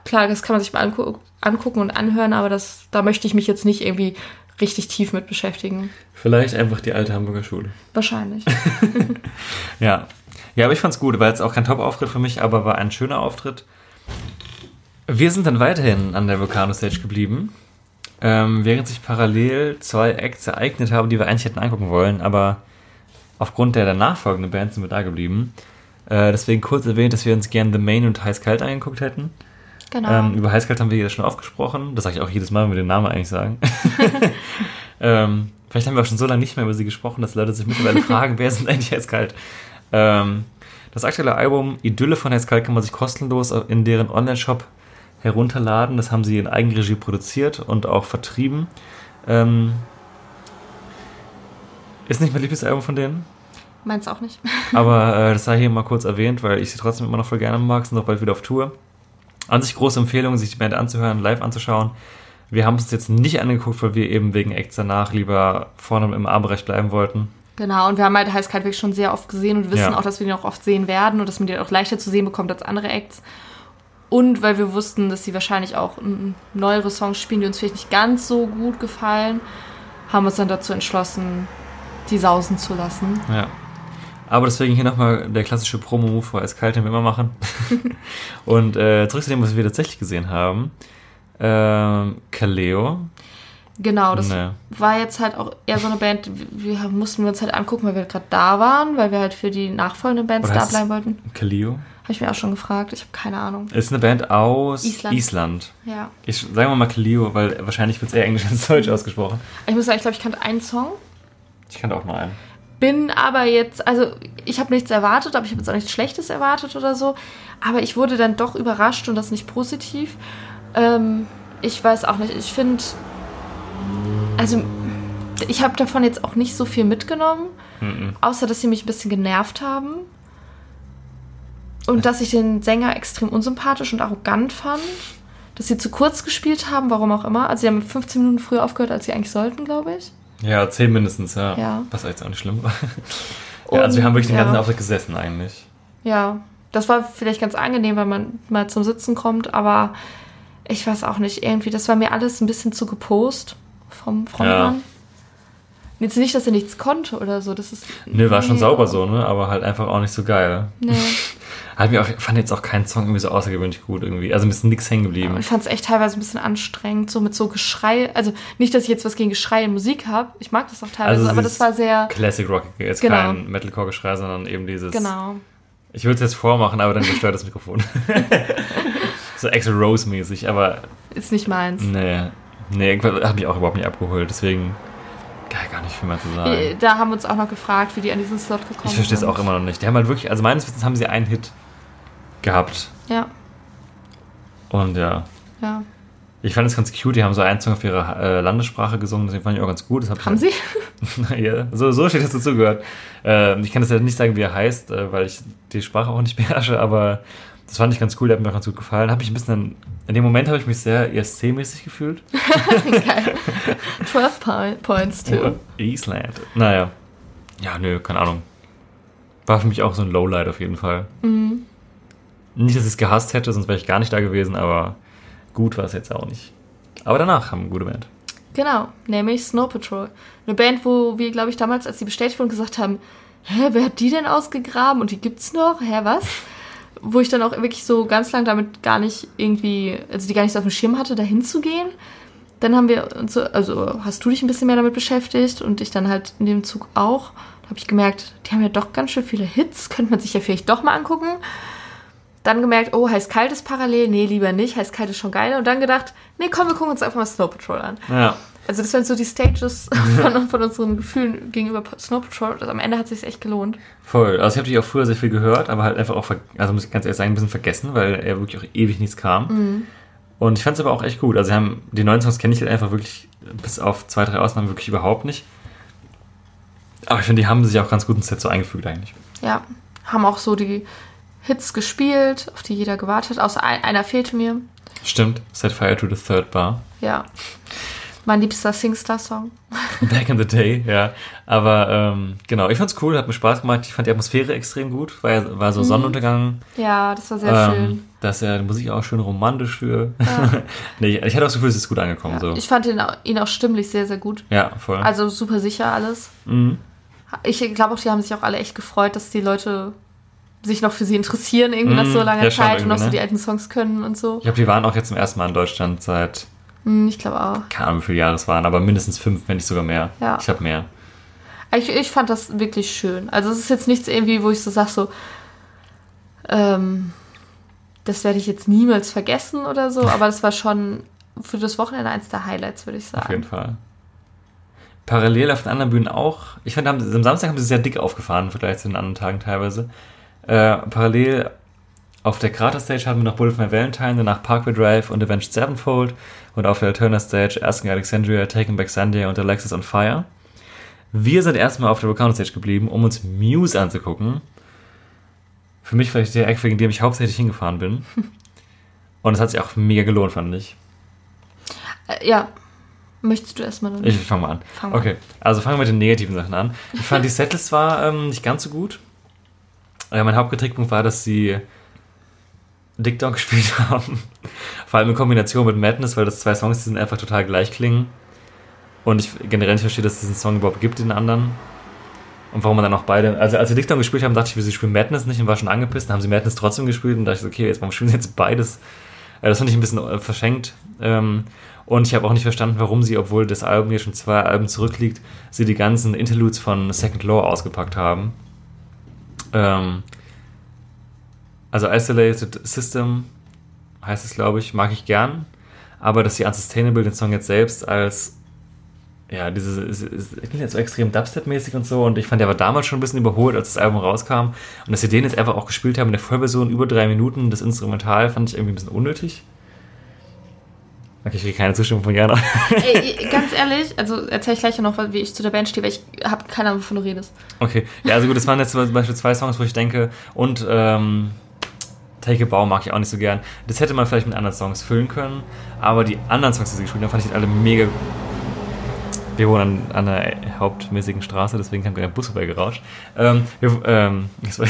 klar, das kann man sich mal angu angucken und anhören, aber das, da möchte ich mich jetzt nicht irgendwie richtig tief mit beschäftigen. Vielleicht einfach die alte Hamburger Schule. Wahrscheinlich. Ja. Ja, aber ich fand's gut. War jetzt auch kein Top-Auftritt für mich, aber war ein schöner Auftritt. Wir sind dann weiterhin an der Volcano Stage geblieben, ähm, während sich parallel zwei Acts ereignet haben, die wir eigentlich hätten angucken wollen, aber aufgrund der danach folgenden Bands sind wir da geblieben. Äh, deswegen kurz erwähnt, dass wir uns gerne The Main und Heiß Kalt angeguckt hätten. Genau. Ähm, über Heißkalt haben wir ja schon aufgesprochen. Das sage ich auch jedes Mal, wenn wir den Namen eigentlich sagen. ähm, vielleicht haben wir auch schon so lange nicht mehr über sie gesprochen, dass Leute sich mittlerweile fragen, wer sind eigentlich Heißkalt? Ähm, das aktuelle Album Idylle von Heißkalt kann man sich kostenlos in deren Online-Shop herunterladen. Das haben sie in Eigenregie produziert und auch vertrieben. Ähm, ist nicht mein Lieblingsalbum von denen, Meins auch nicht. aber äh, das sei hier mal kurz erwähnt, weil ich sie trotzdem immer noch voll gerne mag, sind auch bald wieder auf Tour. An sich große Empfehlung, sich die Band anzuhören, live anzuschauen. Wir haben es uns jetzt nicht angeguckt, weil wir eben wegen Acts danach lieber vorne im A-Bereich bleiben wollten. Genau, und wir haben halt Heißkalt wirklich schon sehr oft gesehen und wissen Ja. auch, dass wir die auch oft sehen werden und dass man die auch leichter zu sehen bekommt als andere Acts. Und weil wir wussten, dass sie wahrscheinlich auch neuere Songs spielen, die uns vielleicht nicht ganz so gut gefallen, haben wir uns dann dazu entschlossen, die sausen zu lassen. Ja. Aber deswegen hier nochmal der klassische Promo-Move vor Eiskalt, den wir immer machen. Und äh, zurück zu dem, was wir tatsächlich gesehen haben. Ähm, Kaleo. Genau, das Nee. war jetzt halt auch eher so eine Band, wir mussten wir uns halt angucken, weil wir gerade da waren, weil wir halt für die nachfolgenden Bands Oder da bleiben wollten. Kaleo. Habe ich mir auch schon gefragt, ich habe keine Ahnung. Ist eine Band aus Island. Island. Ja. Ich sagen wir mal Kaleo, weil wahrscheinlich wird es eher Englisch als Deutsch ausgesprochen. Ich muss sagen, ich glaube, ich kannte einen Song. Ich kannte auch mal einen. Bin aber jetzt, also ich habe nichts erwartet, aber ich habe jetzt auch nichts Schlechtes erwartet oder so. Aber ich wurde dann doch überrascht und das nicht positiv. Ähm, ich weiß auch nicht, ich finde, also ich habe davon jetzt auch nicht so viel mitgenommen, Mhm. außer dass sie mich ein bisschen genervt haben. Und dass ich den Sänger extrem unsympathisch und arrogant fand. Dass sie zu kurz gespielt haben, warum auch immer. Also sie haben 15 Minuten früher aufgehört, als sie eigentlich sollten, glaube ich. Ja, zehn mindestens, ja. Ja. Was jetzt auch nicht schlimm war. ja, also wir haben wirklich den ja. ganzen Auftritt gesessen eigentlich. Ja, das war vielleicht ganz angenehm, weil man mal zum Sitzen kommt, aber ich weiß auch nicht, irgendwie, das war mir alles ein bisschen zu gepost vom Frontmann. Jetzt nicht, dass er nichts konnte oder so, das ist... Nö, war schon Nee, sauber so, ne? Aber halt einfach auch nicht so geil. Nee, Hat mir auch, fand jetzt auch keinen Song irgendwie so außergewöhnlich gut irgendwie. Also mir ist nix hängen geblieben. ich fand es echt teilweise ein bisschen anstrengend, so mit so Geschrei, also nicht, dass ich jetzt was gegen Geschrei in Musik habe, ich mag das auch teilweise, Also aber das war sehr... Classic Rock, jetzt Genau. kein Metalcore-Geschrei, sondern eben dieses. Genau. Ich würde es jetzt vormachen, aber dann gestört das Mikrofon. so Axel Rose-mäßig, aber Ist nicht meins. nee. Nee, irgendwas hat mich auch überhaupt nicht abgeholt, deswegen gar, gar nicht viel mehr zu sagen. Äh, Da haben wir uns auch noch gefragt, wie die an diesen Slot gekommen sind. Ich verstehe es auch immer noch nicht. Die haben halt wirklich, also meines Wissens haben sie einen Hit gehabt. Ja, Und ja, ja. ich fand es ganz cute. Die haben so einen Song auf ihrer äh, Landessprache gesungen, deswegen fand ich auch ganz gut. Das hab ich Haben sie? ja, so, so steht das dazu gehört. Ähm, ich kann das ja nicht sagen, wie er heißt, äh, weil ich die Sprache auch nicht beherrsche, aber das fand ich ganz cool, der hat mir auch ganz gut gefallen. Hab mich ein bisschen, in dem Moment habe ich mich sehr ESC-mäßig gefühlt. Geil. 12 point, Points, too. Island. Naja. Ja, nö, keine Ahnung. War für mich auch so ein Lowlight auf jeden Fall. Nicht, dass ich es gehasst hätte, sonst wäre ich gar nicht da gewesen, aber gut war es jetzt auch nicht. Aber danach haben wir eine gute Band. Genau, nämlich Snow Patrol. Eine Band, wo wir, glaube ich, damals, als die bestätigt wurden, gesagt haben, hä, wer hat die denn ausgegraben und die gibt's noch? Hä, was? Wo ich dann auch wirklich so ganz lang damit gar nicht irgendwie, also die gar nicht so auf dem Schirm hatte, da hinzugehen. Dann haben wir uns so, also hast du dich ein bisschen mehr damit beschäftigt und ich dann halt in dem Zug auch. Da habe ich gemerkt, die haben ja doch ganz schön viele Hits, könnte man sich ja vielleicht doch mal angucken. Dann gemerkt, oh, heiß kalt ist parallel, nee, lieber nicht, heiß kalt ist schon geil. Und dann gedacht, nee, komm, wir gucken uns einfach mal Snow Patrol an. Ja. Also das waren so die Stages von, von unseren Gefühlen gegenüber Snow Patrol. Also am Ende hat es sich echt gelohnt. Voll. Also ich habe dich auch früher sehr viel gehört, aber halt einfach auch, also muss ich ganz ehrlich sagen, ein bisschen vergessen, weil er wirklich auch ewig nichts kam. Und ich fand es aber auch echt gut. Also sie haben, die neuen Songs kenne ich halt einfach wirklich, bis auf zwei, drei Ausnahmen wirklich überhaupt nicht. Aber ich finde, die haben sich auch ganz gut ins Set so eingefügt eigentlich. Ja, haben auch so die Hits gespielt, auf die jeder gewartet. Außer ein, einer fehlte mir. Stimmt. Set Fire to the Third Bar. Ja. Mein liebster Singstar-Song. Back in the day, ja. Aber ähm, genau, ich fand's cool, hat mir Spaß gemacht. Ich fand die Atmosphäre extrem gut. War, ja- war so Sonnenuntergang. Ja, das war sehr ähm, schön. Da ist ja die Musik auch schön romantisch für. nee, ich hatte auch das Gefühl, es ist gut angekommen. Ja. so. Ich fand ihn, auch- ihn auch stimmlich sehr, sehr gut. ja, voll. Also super sicher alles. mhm. Ich glaube auch, die haben sich auch alle echt gefreut, dass die Leute sich noch für sie interessieren, irgendwie nach so langer ja, Zeit und noch so irgendwie, die ne? alten Songs können und so. Ich glaube, die waren auch jetzt zum ersten Mal in Deutschland seit, Hm, Ich glaube auch. keine Ahnung, wie viele Jahre es waren, aber mindestens fünf, wenn nicht sogar mehr. Ja. Ich habe mehr. Ich, ich fand das wirklich schön. Also es ist jetzt nichts irgendwie, wo ich so sage, so, ähm, das werde ich jetzt niemals vergessen oder so, aber das war schon für das Wochenende eins der Highlights, würde ich sagen. Auf jeden Fall. Parallel auf den anderen Bühnen auch. Ich finde, am Samstag haben sie sehr dick aufgefahren im Vergleich zu den anderen Tagen teilweise. Äh, parallel auf der Krater-Stage hatten wir noch Bullet for My Valentine, danach Parkway Drive und Avenged Sevenfold und auf der Alterna-Stage Asking Alexandria, Taking Back Sunday und Alexis on Fire. Wir sind erstmal auf der Recounter-Stage geblieben, um uns Muse anzugucken. Für mich vielleicht der Act, wegen dem ich hauptsächlich hingefahren bin. Und es hat sich auch mega gelohnt, fand ich. Äh, ja. Möchtest du erstmal dann? Ich fange mal an. Fang okay, also fangen wir mit den negativen Sachen an. Ich fand die Setlist war ähm, nicht ganz so gut. Äh, mein Hauptkritikpunkt war, dass sie Dick Dog gespielt haben. Vor allem in Kombination mit Madness, weil das zwei Songs, die sind einfach total gleich klingen. Und ich generell nicht verstehe, dass es diesen Song überhaupt gibt, den anderen. Und warum man dann auch beide. Also, als sie Dick Dog gespielt haben, dachte ich, sie spielen Madness nicht und war schon angepisst. Dann haben sie Madness trotzdem gespielt und dachte ich, okay, jetzt, warum spielen sie jetzt beides? Äh, das fand ich ein bisschen äh, verschenkt. Ähm, und ich habe auch nicht verstanden, warum sie, obwohl das Album hier schon zwei Alben zurückliegt, sie die ganzen Interludes von Second Law ausgepackt haben. Ähm, also Isolated System heißt es, glaube ich, mag ich gern. Aber dass sie Unsustainable den Song jetzt selbst als ja, diese, es es- klingt jetzt so extrem Dubstep-mäßig und so und ich fand, der war damals schon ein bisschen überholt, als das Album rauskam und dass sie den jetzt einfach auch gespielt haben in der Vollversion über drei Minuten, das Instrumental, fand ich irgendwie ein bisschen unnötig. Okay, ich kriege keine Zustimmung von Jana. Ey, ganz ehrlich, also erzähle ich gleich noch, wie ich zu der Band stehe, weil ich habe keine Ahnung, wovon du redest. Okay, ja, also gut, das waren jetzt zum Beispiel zwei Songs, wo ich denke, und ähm, Take a Bow mag ich auch nicht so gern. Das hätte man vielleicht mit anderen Songs füllen können, aber die anderen Songs, die sie gespielt haben, fand ich alle mega. Wir wohnen an, an einer hauptmäßigen Straße, deswegen kam gerade ein Bus vorbeigerauscht. Ähm, wir, ähm, das war,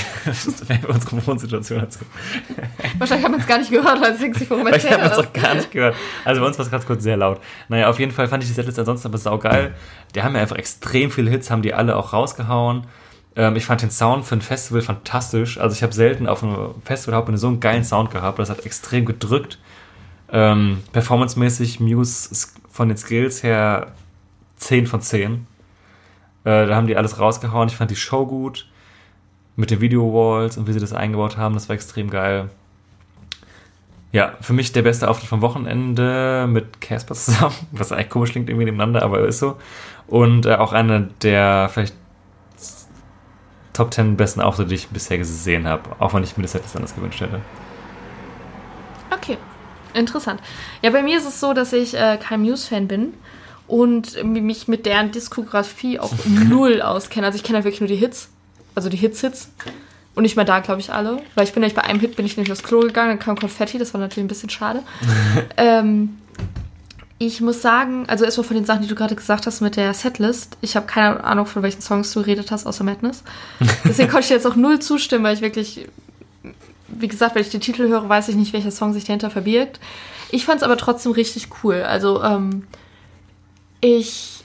unsere Wohnsituation dazu. Wahrscheinlich haben wir es gar nicht gehört, weil es denkt sich, warum Weil ich erzählt habe das? auch gar nicht gehört. Also bei uns war es ganz kurz sehr laut. Naja, auf jeden Fall fand ich die Setlist ansonsten aber saugeil. Die haben ja einfach extrem viele Hits, haben die alle auch rausgehauen. Ähm, ich fand den Sound für ein Festival fantastisch. Also ich habe selten auf einem Festival Hauptbühne so einen geilen Sound gehabt. Das hat extrem gedrückt. Ähm, Performance-mäßig, Muse von den Skills her 10 von 10. Äh, da haben die alles rausgehauen. Ich fand die Show gut. Mit den Video-Walls und wie sie das eingebaut haben, das war extrem geil. Ja, für mich der beste Auftritt vom Wochenende mit Casper zusammen, was eigentlich komisch klingt irgendwie nebeneinander, aber ist so. Und äh, auch einer der vielleicht Top 10 besten Auftritte, die ich bisher gesehen habe, auch wenn ich mir das etwas anders gewünscht hätte. Okay, interessant. Ja, bei mir ist es so, dass ich äh, kein Muse-Fan bin und mich mit deren Diskografie auch null auskenne. Also ich kenne ja wirklich nur die Hits, also die Hits-Hits. Und nicht mal da, glaube ich, alle. Weil ich bin nämlich bei einem Hit bin ich nicht aufs Klo gegangen, dann kam Konfetti, das war natürlich ein bisschen schade. ähm, ich muss sagen, also erstmal von den Sachen, die du gerade gesagt hast mit der Setlist, ich habe keine Ahnung, von welchen Songs du geredet hast, außer Madness. Deswegen konnte ich jetzt auch null zustimmen, weil ich wirklich wie gesagt, wenn ich den Titel höre, weiß ich nicht, welcher Song sich dahinter verbirgt. Ich fand es aber trotzdem richtig cool. Also, ähm, ich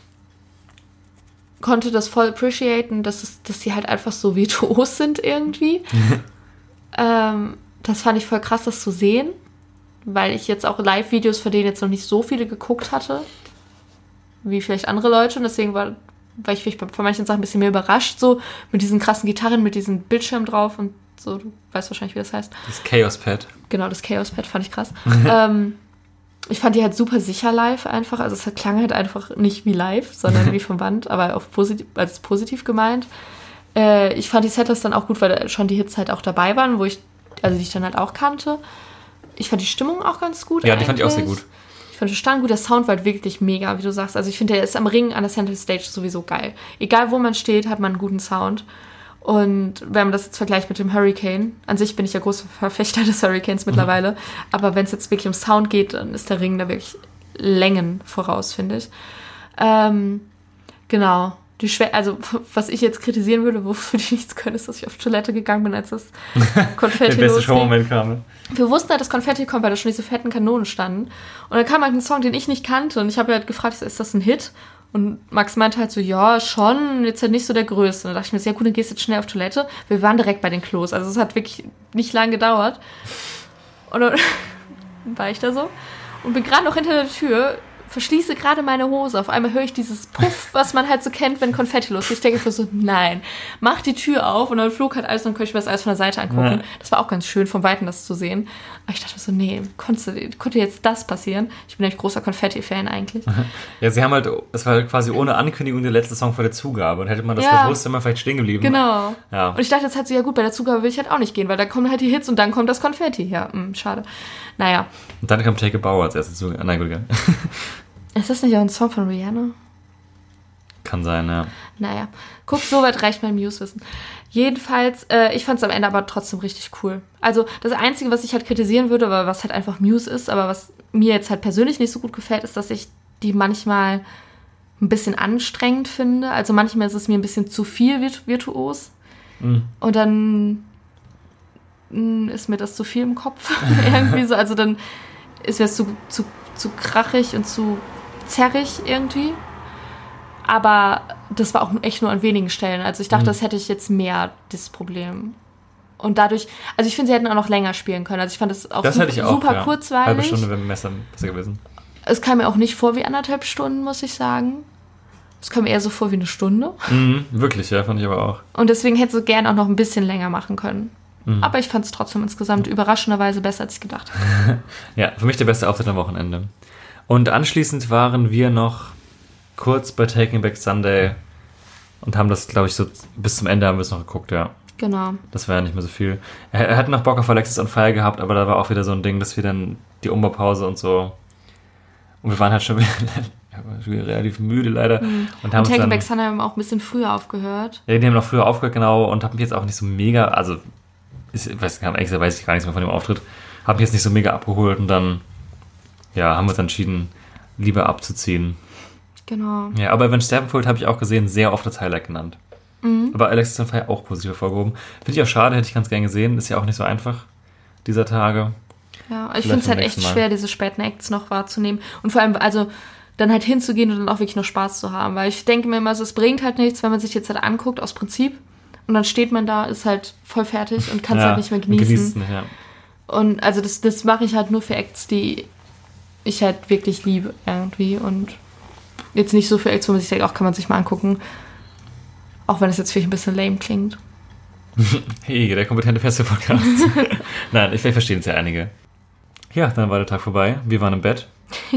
konnte das voll appreciaten, dass, es, dass die halt einfach so virtuos sind irgendwie. ähm, das fand ich voll krass, das zu sehen, weil ich jetzt auch Live-Videos von denen jetzt noch nicht so viele geguckt hatte, wie vielleicht andere Leute. Und deswegen war, war ich von manchen Sachen ein bisschen mehr überrascht, so mit diesen krassen Gitarren, mit diesem Bildschirm drauf und so. Du weißt wahrscheinlich, wie das heißt. Das Chaos Pad. Genau, das Chaos Pad fand ich krass. ähm, ich fand die halt super sicher live einfach. Also es klang halt einfach nicht wie live, sondern wie vom Band, aber auf positiv, als positiv gemeint. Äh, ich fand die Setlist dann auch gut, weil schon die Hits halt auch dabei waren, wo ich, also die ich dann halt auch kannte. Ich fand die Stimmung auch ganz gut. Ja, die fand ich auch sehr eigentlich. gut. Ich fand den Stand gut, der Sound war halt wirklich mega, wie du sagst. Also ich finde, der ist am Ring an der Center Stage sowieso geil. Egal wo man steht, hat man einen guten Sound. Und wenn man das jetzt vergleicht mit dem Hurricane, an sich bin ich ja großer Verfechter des Hurricanes mittlerweile, aber wenn es jetzt wirklich um Sound geht, dann ist der Ring da wirklich Längen voraus, finde ich. Ähm, genau. Die Schwä also, was ich jetzt kritisieren würde, wofür die nichts können, ist, dass ich auf Toilette gegangen bin, als das Konfetti Der beste. Showmoment kam. Wir wussten halt, dass Konfetti kommt, weil da schon diese fetten Kanonen standen. Und dann kam halt ein Song, den ich nicht kannte. Und ich habe halt gefragt, ist das ein Hit? Und Max meinte halt so, ja, schon, jetzt halt nicht so der Größte. Und dann dachte ich mir, sehr gut, dann gehst du jetzt schnell auf Toilette. Wir waren direkt bei den Klos. Also es hat wirklich nicht lang gedauert. Und dann war ich da so und bin gerade noch hinter der Tür verschließe gerade meine Hose. Auf einmal höre ich dieses Puff, was man halt so kennt, wenn Konfetti losgeht. Ich denke so, nein, mach die Tür auf und dann flog halt alles und dann konnte ich mir das alles von der Seite angucken. Ja. Das war auch ganz schön, vom Weiten das zu sehen. Aber ich dachte so, nee, konnte, konnte jetzt das passieren? Ich bin nämlich großer Konfetti-Fan eigentlich. Ja, sie haben halt, es war quasi ohne Ankündigung der letzte Song vor der Zugabe. Und hätte man das Ja. gewusst, wäre man vielleicht stehen geblieben. Genau. Ja. Und ich dachte jetzt halt so, ja gut, bei der Zugabe will ich halt auch nicht gehen, weil da kommen halt die Hits und dann kommt das Konfetti. Ja, mh, schade. Naja. Und dann kam Take a Bauer als erstes zu. Nein, gut, egal. Ist das nicht auch ein Song von Rihanna? Kann sein, ja. Naja, guck, so weit reicht mein Muse-Wissen. Jedenfalls, äh, ich fand es am Ende aber trotzdem richtig cool. Also das Einzige, was ich halt kritisieren würde, aber was halt einfach Muse ist, aber was mir jetzt halt persönlich nicht so gut gefällt, ist, dass ich die manchmal ein bisschen anstrengend finde. Also manchmal ist es mir ein bisschen zu viel virtu virtuos. Mhm. Und dann mh, ist mir das zu viel im Kopf. irgendwie so. Also dann ist mir das zu, zu, zu krachig und zu zerrig irgendwie. Aber das war auch echt nur an wenigen Stellen. Also ich dachte, Mhm. das hätte ich jetzt mehr, das Problem. Und dadurch, also ich finde, sie hätten auch noch länger spielen können. Also ich fand das auch Das super, hätte ich auch. super ja. kurzweilig. Halbe Stunde wäre besser, besser gewesen. Es kam mir auch nicht vor wie anderthalb Stunden, muss ich sagen. Es kam eher so vor wie eine Stunde. Mhm, wirklich, ja, fand ich aber auch. Und deswegen hätte sie gern auch noch ein bisschen länger machen können. Mhm. Aber ich fand es trotzdem insgesamt überraschenderweise besser, als ich gedacht habe. Ja, für mich der beste Auftritt am Wochenende. Und anschließend waren wir noch kurz bei Taking Back Sunday und haben das, glaube ich, so bis zum Ende haben wir es noch geguckt, ja. Genau. Das war ja nicht mehr so viel. Er, er hat noch Bock auf Alexis on Fire gehabt, aber da war auch wieder so ein Ding, dass wir dann die Umbaupause und so. Und wir waren halt schon wieder, schon wieder relativ müde leider. Und haben Und Taking Back Sunday haben auch ein bisschen früher aufgehört. Ja, die haben noch früher aufgehört, genau, und hab mich jetzt auch nicht so mega, also, ist, ich weiß, ehrlich weiß ich gar nichts mehr von dem Auftritt, hab mich jetzt nicht so mega abgeholt und dann, ja, haben wir uns entschieden, lieber abzuziehen. Genau. Ja, aber Avenged Sevenfold habe ich auch gesehen, sehr oft als Highlight genannt. Aber Alexis on Fire auch positiv hervorgehoben. Finde ich auch schade, hätte ich ganz gern gesehen. Ist ja auch nicht so einfach dieser Tage. Ja, ich finde es halt echt Mal. schwer, diese späten Acts noch wahrzunehmen. Und vor allem, also dann halt hinzugehen und dann auch wirklich noch Spaß zu haben. Weil ich denke mir immer so, es bringt halt nichts, wenn man sich jetzt halt anguckt, aus Prinzip. Und dann steht man da, ist halt voll fertig und kann es Ja, halt nicht mehr genießen. nicht, ja. Und also das, das mache ich halt nur für Acts, die ich halt wirklich liebe irgendwie. Und jetzt nicht so für Acts, wo man sich denkt, auch kann man sich mal angucken. Auch wenn es jetzt vielleicht ein bisschen lame klingt. Hey, der kompetente Festival-Podcast. Nein, ich, vielleicht verstehen es ja einige. Ja, dann war der Tag vorbei. Wir waren im Bett.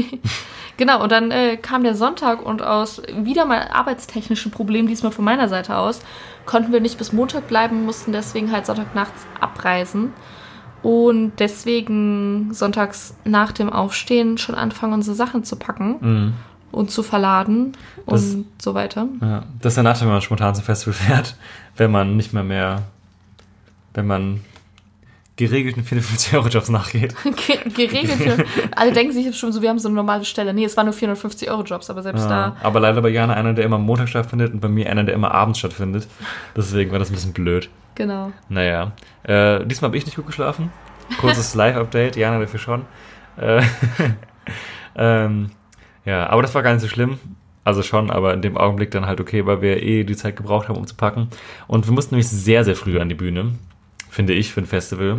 Genau, und dann äh, kam der Sonntag und aus wieder mal arbeitstechnischen Problemen, diesmal von meiner Seite aus, konnten wir nicht bis Montag bleiben, mussten deswegen halt Sonntagnachts abreisen. Und deswegen sonntags nach dem Aufstehen schon anfangen, unsere Sachen zu packen Mhm. Und zu verladen und Das- so weiter. Ja, das ist der Nachteil, wenn man spontan zum Festival fährt, wenn man nicht mehr mehr, wenn man geregelten 54-Euro-Jobs nachgeht. Ge geregelt. Für, alle denken sich jetzt schon so, wir haben so eine normale Stelle. Nee, es waren nur 450 Euro Jobs, aber selbst Ja, aber leider bei Jana einer, der immer am Montag stattfindet und bei mir einer, der immer abends stattfindet. Deswegen war das ein bisschen blöd. da, genau. Naja, äh, diesmal habe ich nicht gut geschlafen. Kurzes Live-Update, Jana dafür schon. Äh, ähm, ja, aber das war gar nicht so schlimm. Also schon, aber in dem Augenblick dann halt okay, weil wir eh die Zeit gebraucht haben, um zu packen. Und wir mussten nämlich sehr, sehr früh an die Bühne, finde ich, für ein Festival.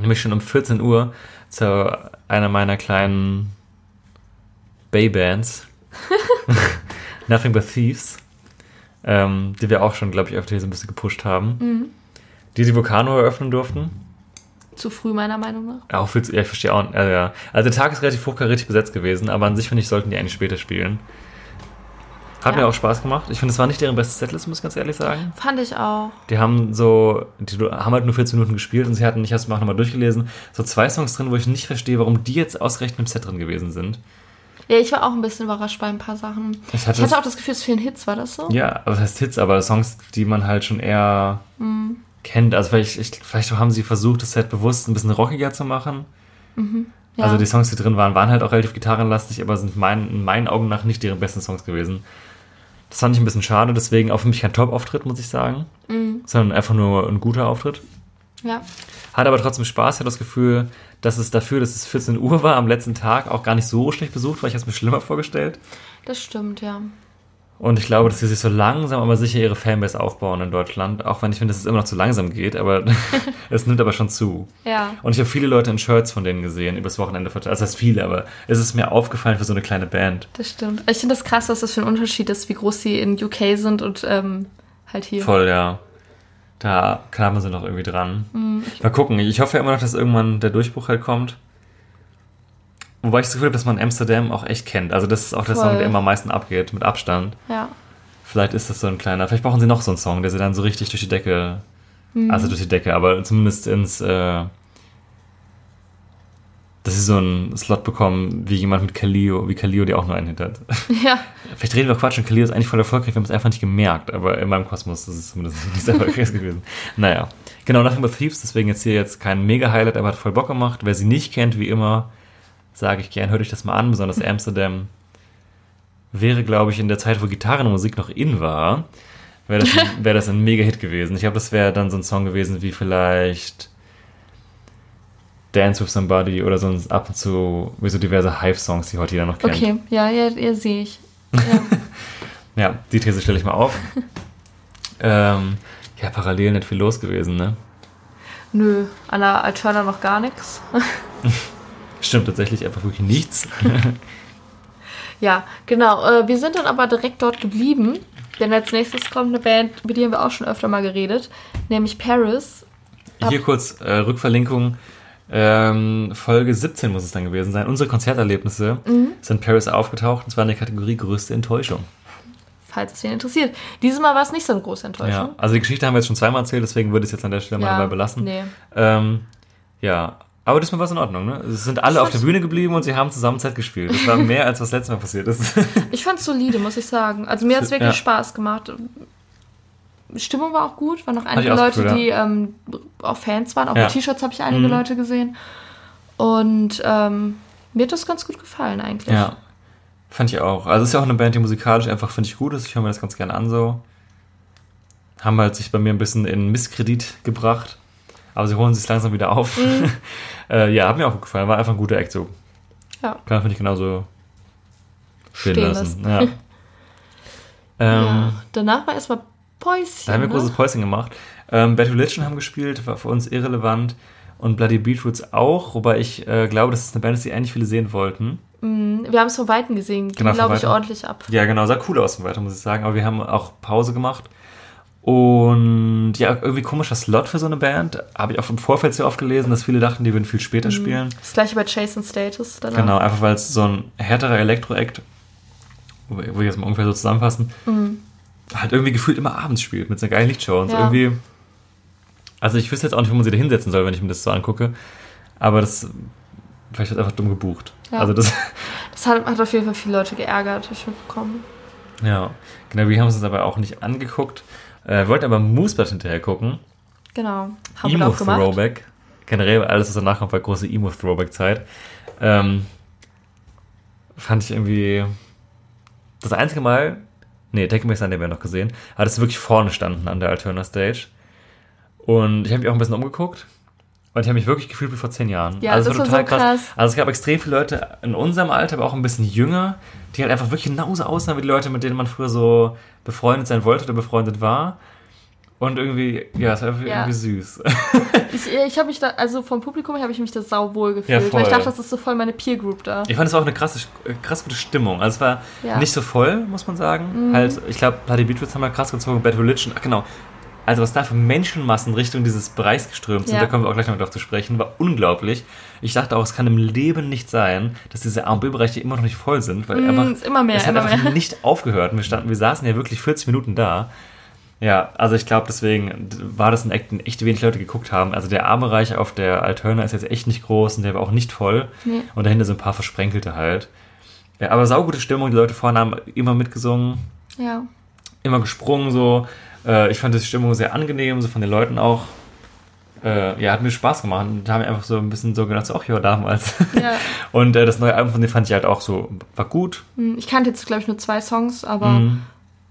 Nämlich schon um 14 Uhr zu einer meiner kleinen Bay-Bands. Nothing But Thieves. Ähm, die wir auch schon, glaube ich, öfter hier so ein bisschen gepusht haben. Die die Vulcano eröffnen durften. Zu früh, meiner Meinung nach. Auch viel zu, ja, ich verstehe auch. Also, ja. also der Tag ist relativ hochkarätig besetzt gewesen, aber an sich finde ich, sollten die eigentlich später spielen. Hat Ja. mir auch Spaß gemacht. Ich finde, es war nicht deren bestes Setlist, muss ich ganz ehrlich sagen. Fand ich auch. Die haben so, die haben halt nur 14 Minuten gespielt und sie hatten, ich habe es mir auch nochmal durchgelesen, so zwei Songs drin, wo ich nicht verstehe, warum die jetzt ausgerechnet im Set drin gewesen sind. Ja, ich war auch ein bisschen überrascht bei ein paar Sachen. Ich Ich hatte, hatte auch das Gefühl, es fehlen Hits, war das so? ja, aber das heißt Hits, aber Songs, die man halt schon eher kennt. Also vielleicht, ich, vielleicht haben sie versucht, das Set bewusst ein bisschen rockiger zu machen. Ja. Also die Songs, die drin waren, waren halt auch relativ gitarrenlastig, aber sind mein, in meinen Augen nach nicht deren besten Songs gewesen. Das fand ich ein bisschen schade, deswegen auch für mich kein Top-Auftritt, muss ich sagen. Sondern einfach nur ein guter Auftritt. ja. Hat aber trotzdem Spaß. Ich hatte das Gefühl, dass es dafür, dass es 14 Uhr war am letzten Tag, auch gar nicht so schlecht besucht war. Ich habe es mir schlimmer vorgestellt. Das stimmt, ja. Und ich glaube, dass sie sich so langsam aber sicher ihre Fanbase aufbauen in Deutschland. Auch wenn ich finde, dass es immer noch zu langsam geht, aber es nimmt aber schon zu. Ja. Und ich habe viele Leute in Shirts von denen gesehen, übers Wochenende verteilt. Also das heißt viele, aber es ist mir aufgefallen für so eine kleine Band. Das stimmt. Ich finde das krass, was das für ein Unterschied ist, wie groß sie in UK sind und ähm, halt hier. Voll, ja. Da klammern sie noch irgendwie dran. Mhm. Mal gucken. Ich hoffe ja immer noch, dass irgendwann der Durchbruch halt kommt. Wobei ich das Gefühl habe, dass man Amsterdam auch echt kennt. Also das ist auch der Voll. Song, der immer am meisten abgeht, mit Abstand. Ja. Vielleicht ist das so ein kleiner. Vielleicht brauchen sie noch so einen Song, der sie dann so richtig durch die Decke. Mhm. Also durch die Decke, aber zumindest ins. Äh, dass sie so einen Slot bekommen, wie jemand mit Kalio, wie Kalio, der auch nur einen Hit hat. Ja. Vielleicht reden wir Quatsch und Kalio ist eigentlich voll erfolgreich, wir haben es einfach nicht gemerkt, aber in meinem Kosmos ist es zumindest nicht sehr erfolgreich gewesen. Naja. Genau, Nothing but Thieves, deswegen jetzt hier jetzt kein Mega-Highlight, aber hat voll Bock gemacht. Wer sie nicht kennt, wie immer, sage ich gern, hört euch das mal an, besonders Amsterdam wäre, glaube ich, in der Zeit, wo Gitarrenmusik noch in war, wäre das, ein- wäre das ein Mega-Hit gewesen. Ich glaube, das wäre dann so ein Song gewesen wie vielleicht Dance with Somebody oder so ab und zu, wie so diverse Hive-Songs, die heute jeder noch kennt. Okay, ja, ja, ja sehe ich. Ja. Ja, die These stelle ich mal auf. ähm, ja, parallel nicht viel los gewesen, ne? Nö, an der Alterna noch gar nichts. Stimmt tatsächlich einfach wirklich nichts. Ja, genau. Äh, wir sind dann aber direkt dort geblieben, denn als nächstes kommt eine Band, über die haben wir auch schon öfter mal geredet, nämlich Paris. Hier kurz äh, Rückverlinkung. Ähm, Folge 17 muss es dann gewesen sein. Unsere Konzerterlebnisse sind Paris aufgetaucht und zwar in der Kategorie größte Enttäuschung. falls es wen interessiert. Dieses Mal war es nicht so eine große Ja, Enttäuschung. also die Geschichte haben wir jetzt schon zweimal erzählt, deswegen würde ich es jetzt an der Stelle mal dabei belassen. Nee. Ähm, ja, aber diesmal war es in Ordnung, ne? Es sind alle Ich auf der fand's- Bühne geblieben und sie haben zusammen Zeit gespielt. Das war mehr, als was letztes Mal passiert ist. Ich fand es solide, muss ich sagen. Also mir hat es wirklich Ja. Spaß gemacht. Stimmung war auch gut, waren noch einige das Leute, Gefühl, die ähm, auch Fans waren. Auch Ja. mit T-Shirts habe ich einige Mhm. Leute gesehen. Und ähm, mir hat das ganz gut gefallen eigentlich. Ja, fand ich auch. Also es ist ja auch eine Band, die musikalisch einfach, finde ich, gut ist. Ich höre mir das ganz gerne an so. Haben halt sich bei mir ein bisschen in Misskredit gebracht. Aber sie holen sich langsam wieder auf. äh, ja, hat mir auch gut gefallen. War einfach ein guter Act so. Ja. Kann man, finde ich, genauso stehen, Stehen lassen. Ja. ähm, Ja. Danach war erstmal Päuschen. Da haben wir ne? großes Päuschen gemacht. Ähm, Bad Religion haben gespielt, war für uns irrelevant. Und Bloody Beetroots auch, wobei ich äh, glaube, dass es eine Band ist, die eigentlich viele sehen wollten. Mhm, Wir haben es von Weitem gesehen. Genau, glaube ich, Weitem. ordentlich ab. Ja, genau, sah cool aus von weiter, muss ich sagen. Aber wir haben auch Pause gemacht. Und ja, irgendwie komischer Slot für so eine Band. Habe ich auch im Vorfeld sehr oft gelesen, dass viele dachten, die würden viel später spielen. Das gleiche bei Chase and Status. Danach. Genau, einfach weil es so ein härterer Elektro-Act, wo wir jetzt mal ungefähr so zusammenfassen, halt irgendwie gefühlt immer abends spielt mit so einer geilen Lichtshow. Und Ja. irgendwie. Also ich wüsste jetzt auch nicht, wo man sie da hinsetzen soll, wenn ich mir das so angucke. Aber das. Vielleicht wird einfach dumm gebucht. Ja. Also das. Das hat, hat auf jeden Fall viele Leute geärgert, habe ich mitbekommen. Ja. Genau, wir haben es uns aber auch nicht angeguckt. Äh, wollten aber Mooseblatt hinterher gucken. Genau. Haben wir auch gemacht. Emo-Throwback. Generell alles, was danach kommt, war große Emo-Throwback-Zeit. Ähm, fand ich irgendwie das einzige Mal, nee, Take Me Sunday wäre noch gesehen, hat es wirklich vorne standen an der Alterna Stage. Und ich habe mich auch ein bisschen umgeguckt. Und ich habe mich wirklich gefühlt wie vor zehn Jahren. Ja, also das war war total so krass. krass. Also es gab extrem viele Leute in unserem Alter, aber auch ein bisschen jünger, die halt einfach wirklich genauso aussahen wie die Leute, mit denen man früher so befreundet sein wollte oder befreundet war. Und irgendwie, ja, es war irgendwie, Ja. irgendwie süß. Ich, ich habe mich da, also vom Publikum her habe ich mich da sauwohl gefühlt. Ja, weil ich dachte, das ist so voll meine Peer Group da. Ich fand es auch eine krasse, krass gute Stimmung. Also es war Ja. Mhm. nicht so voll, muss man sagen. Halt, ich glaube, Bloody Beatroots haben wir krass gezogen, Bad Religion, ach genau. Also was da für Menschenmassen Richtung dieses Bereichs geströmt sind, Ja. da kommen wir auch gleich noch drauf zu sprechen, war unglaublich. Ich dachte auch, es kann im Leben nicht sein, dass diese A- und B-Bereiche immer noch nicht voll sind, weil Mm, einfach immer mehr, es hat einfach mehr. nicht aufgehört. Und wir standen, wir saßen ja wirklich 40 Minuten da. Ja, also ich glaube, deswegen war das ein Act, den echt wenig Leute geguckt haben. Also der A-Bereich auf der Alterna ist jetzt echt nicht groß und der war auch nicht voll. Nee. Und dahinter sind ein paar Versprenkelte halt. Ja, aber saugute Stimmung, die Leute vorne haben immer mitgesungen, Ja. immer gesprungen so. Äh, ich fand die Stimmung sehr angenehm, so von den Leuten auch. Äh, ja, hat mir Spaß gemacht. Und da haben wir einfach so ein bisschen so gedacht, so, ach ja, damals. ja. Und äh, das neue Album von denen fand ich halt auch so, war gut. Hm, Ich kannte jetzt, glaube ich, nur zwei Songs, aber Mhm.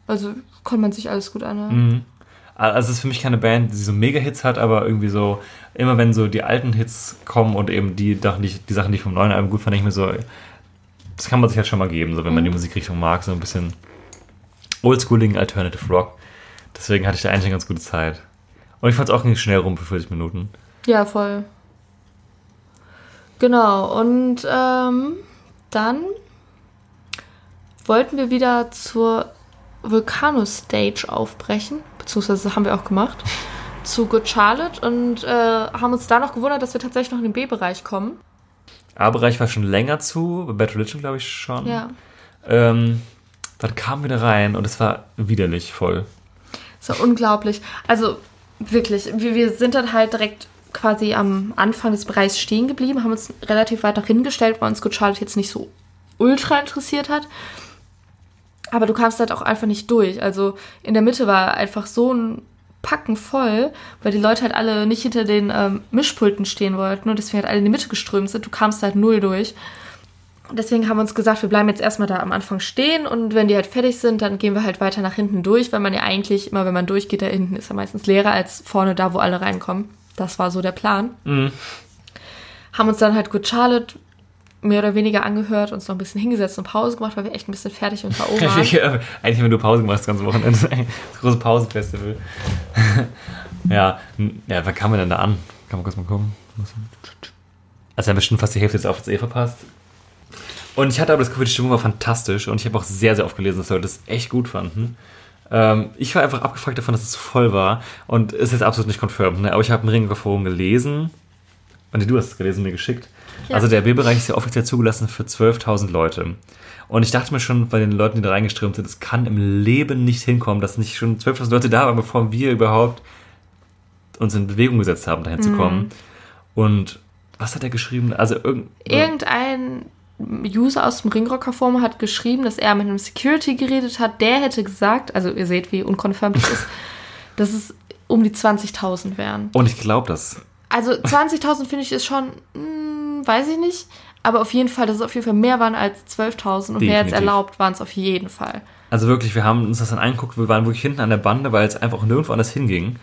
also konnte man sich alles gut anhören. Mhm. Also es ist für mich keine Band, die so Mega-Hits hat, aber irgendwie so, immer wenn so die alten Hits kommen und eben die, Sachen, die, die Sachen, die ich vom neuen Album gut fand, ich mir so, das kann man sich halt schon mal geben, so wenn man die Musikrichtung mag, so ein bisschen oldschooligen Alternative Rock. Deswegen hatte ich da eigentlich eine ganz gute Zeit. Und ich fand es auch nicht schnell rum für 40 Minuten. Ja, voll. Genau, und ähm, dann wollten wir wieder zur Volcano Stage aufbrechen, beziehungsweise das haben wir auch gemacht, zu Good Charlotte und äh, haben uns da noch gewundert, dass wir tatsächlich noch in den B-Bereich kommen. A-Bereich war schon länger zu, bei Bad Religion glaube ich schon. Ja. Ähm, dann kamen wir da rein und es war widerlich voll. So unglaublich. Also wirklich, wir, wir sind dann halt direkt quasi am Anfang des Bereichs stehen geblieben, haben uns relativ weit nach hingestellt, weil uns Good Charlotte jetzt nicht so ultra interessiert hat. Aber du kamst halt auch einfach nicht durch. Also in der Mitte war einfach so ein Packen voll, weil die Leute halt alle nicht hinter den ähm, Mischpulten stehen wollten und deswegen halt alle in die Mitte geströmt sind. Du kamst halt null durch. Deswegen haben wir uns gesagt, wir bleiben jetzt erstmal da am Anfang stehen und wenn die halt fertig sind, dann gehen wir halt weiter nach hinten durch, weil man ja eigentlich immer, wenn man durchgeht, da hinten ist ja meistens leerer als vorne da, wo alle reinkommen. Das war so der Plan. Mhm. Haben uns dann halt Good Charlotte mehr oder weniger angehört, uns noch ein bisschen hingesetzt und Pause gemacht, weil wir echt ein bisschen fertig und K.O. waren. Ja, Eigentlich, wenn du Pause das ganze Wochenende. Das große Pausenfestival. ja, ja, wann kamen wir denn da an? Kann man kurz mal gucken. Also, wir haben bestimmt fast die Hälfte des Auftrits eh verpasst. Und ich hatte aber das Gefühl, die Stimmung war fantastisch und ich habe auch sehr, sehr oft gelesen, dass Leute das echt gut fanden. Ähm, ich war einfach abgefuckt davon, dass es voll war und es ist jetzt absolut nicht confirmed, ne? aber ich habe ein Ringinger Forum gelesen und du hast es gelesen, mir geschickt. Ja. Also der B-Bereich ist ja offiziell zugelassen für 12.000 Leute. Und ich dachte mir schon bei den Leuten, die da reingeströmt sind, es kann im Leben nicht hinkommen, dass nicht schon 12.000 Leute da waren, bevor wir überhaupt uns in Bewegung gesetzt haben, dahin zu kommen. Und was hat er geschrieben? Also irgend Irgendein User aus dem Ringrocker Forum hat geschrieben, dass er mit einem Security geredet hat. Der hätte gesagt, also ihr seht, wie unconfirmed das ist, dass es um die 20.000 wären. Und ich glaube das. Also 20.000 finde ich ist schon, hm, weiß ich nicht, aber auf jeden Fall, dass es auf jeden Fall mehr waren als 12.000 und mehr jetzt Definitiv. erlaubt waren es auf jeden Fall. Also wirklich, wir haben uns das dann angeguckt, wir waren wirklich hinten an der Bande, weil es einfach nirgendwo anders hinging.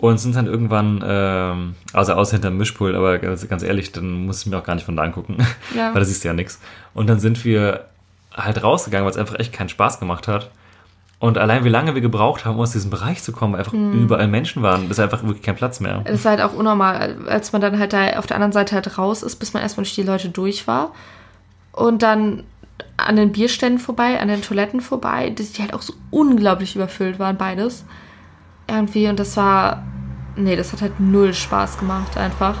Und sind dann irgendwann, ähm, also außer hinterm Mischpult, aber ganz, ganz ehrlich, dann muss ich mir auch gar nicht von da angucken, Ja. weil da siehst du ja nichts. Und dann sind wir halt rausgegangen, weil es einfach echt keinen Spaß gemacht hat. Und allein wie lange wir gebraucht haben, um aus diesem Bereich zu kommen, weil einfach Hm. überall Menschen waren, ist einfach wirklich kein Platz mehr. Es war halt auch unnormal, als man dann halt da auf der anderen Seite halt raus ist, bis man erstmal durch die Leute durch war. Und dann an den Bierständen vorbei, an den Toiletten vorbei, die halt auch so unglaublich überfüllt waren, beides. Irgendwie, und das war, nee, das hat halt null Spaß gemacht, einfach.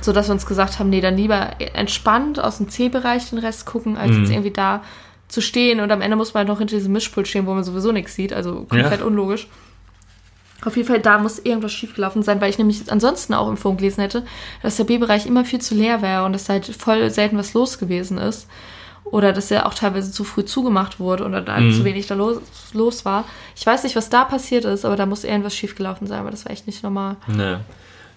So dass wir uns gesagt haben, nee, dann lieber entspannt aus dem C-Bereich den Rest gucken, als Mhm. jetzt irgendwie da zu stehen und am Ende muss man halt noch hinter diesem Mischpult stehen, wo man sowieso nichts sieht, also komplett Ja. unlogisch. Auf jeden Fall, da muss irgendwas schiefgelaufen sein, weil ich nämlich ansonsten auch im Forum gelesen hätte, dass der B-Bereich immer viel zu leer wäre und dass halt voll selten was los gewesen ist. Oder dass er auch teilweise zu früh zugemacht wurde oder da Mhm. zu wenig da los, los war. Ich weiß nicht, was da passiert ist, aber da muss irgendwas schiefgelaufen sein, weil das war echt nicht normal. Nee.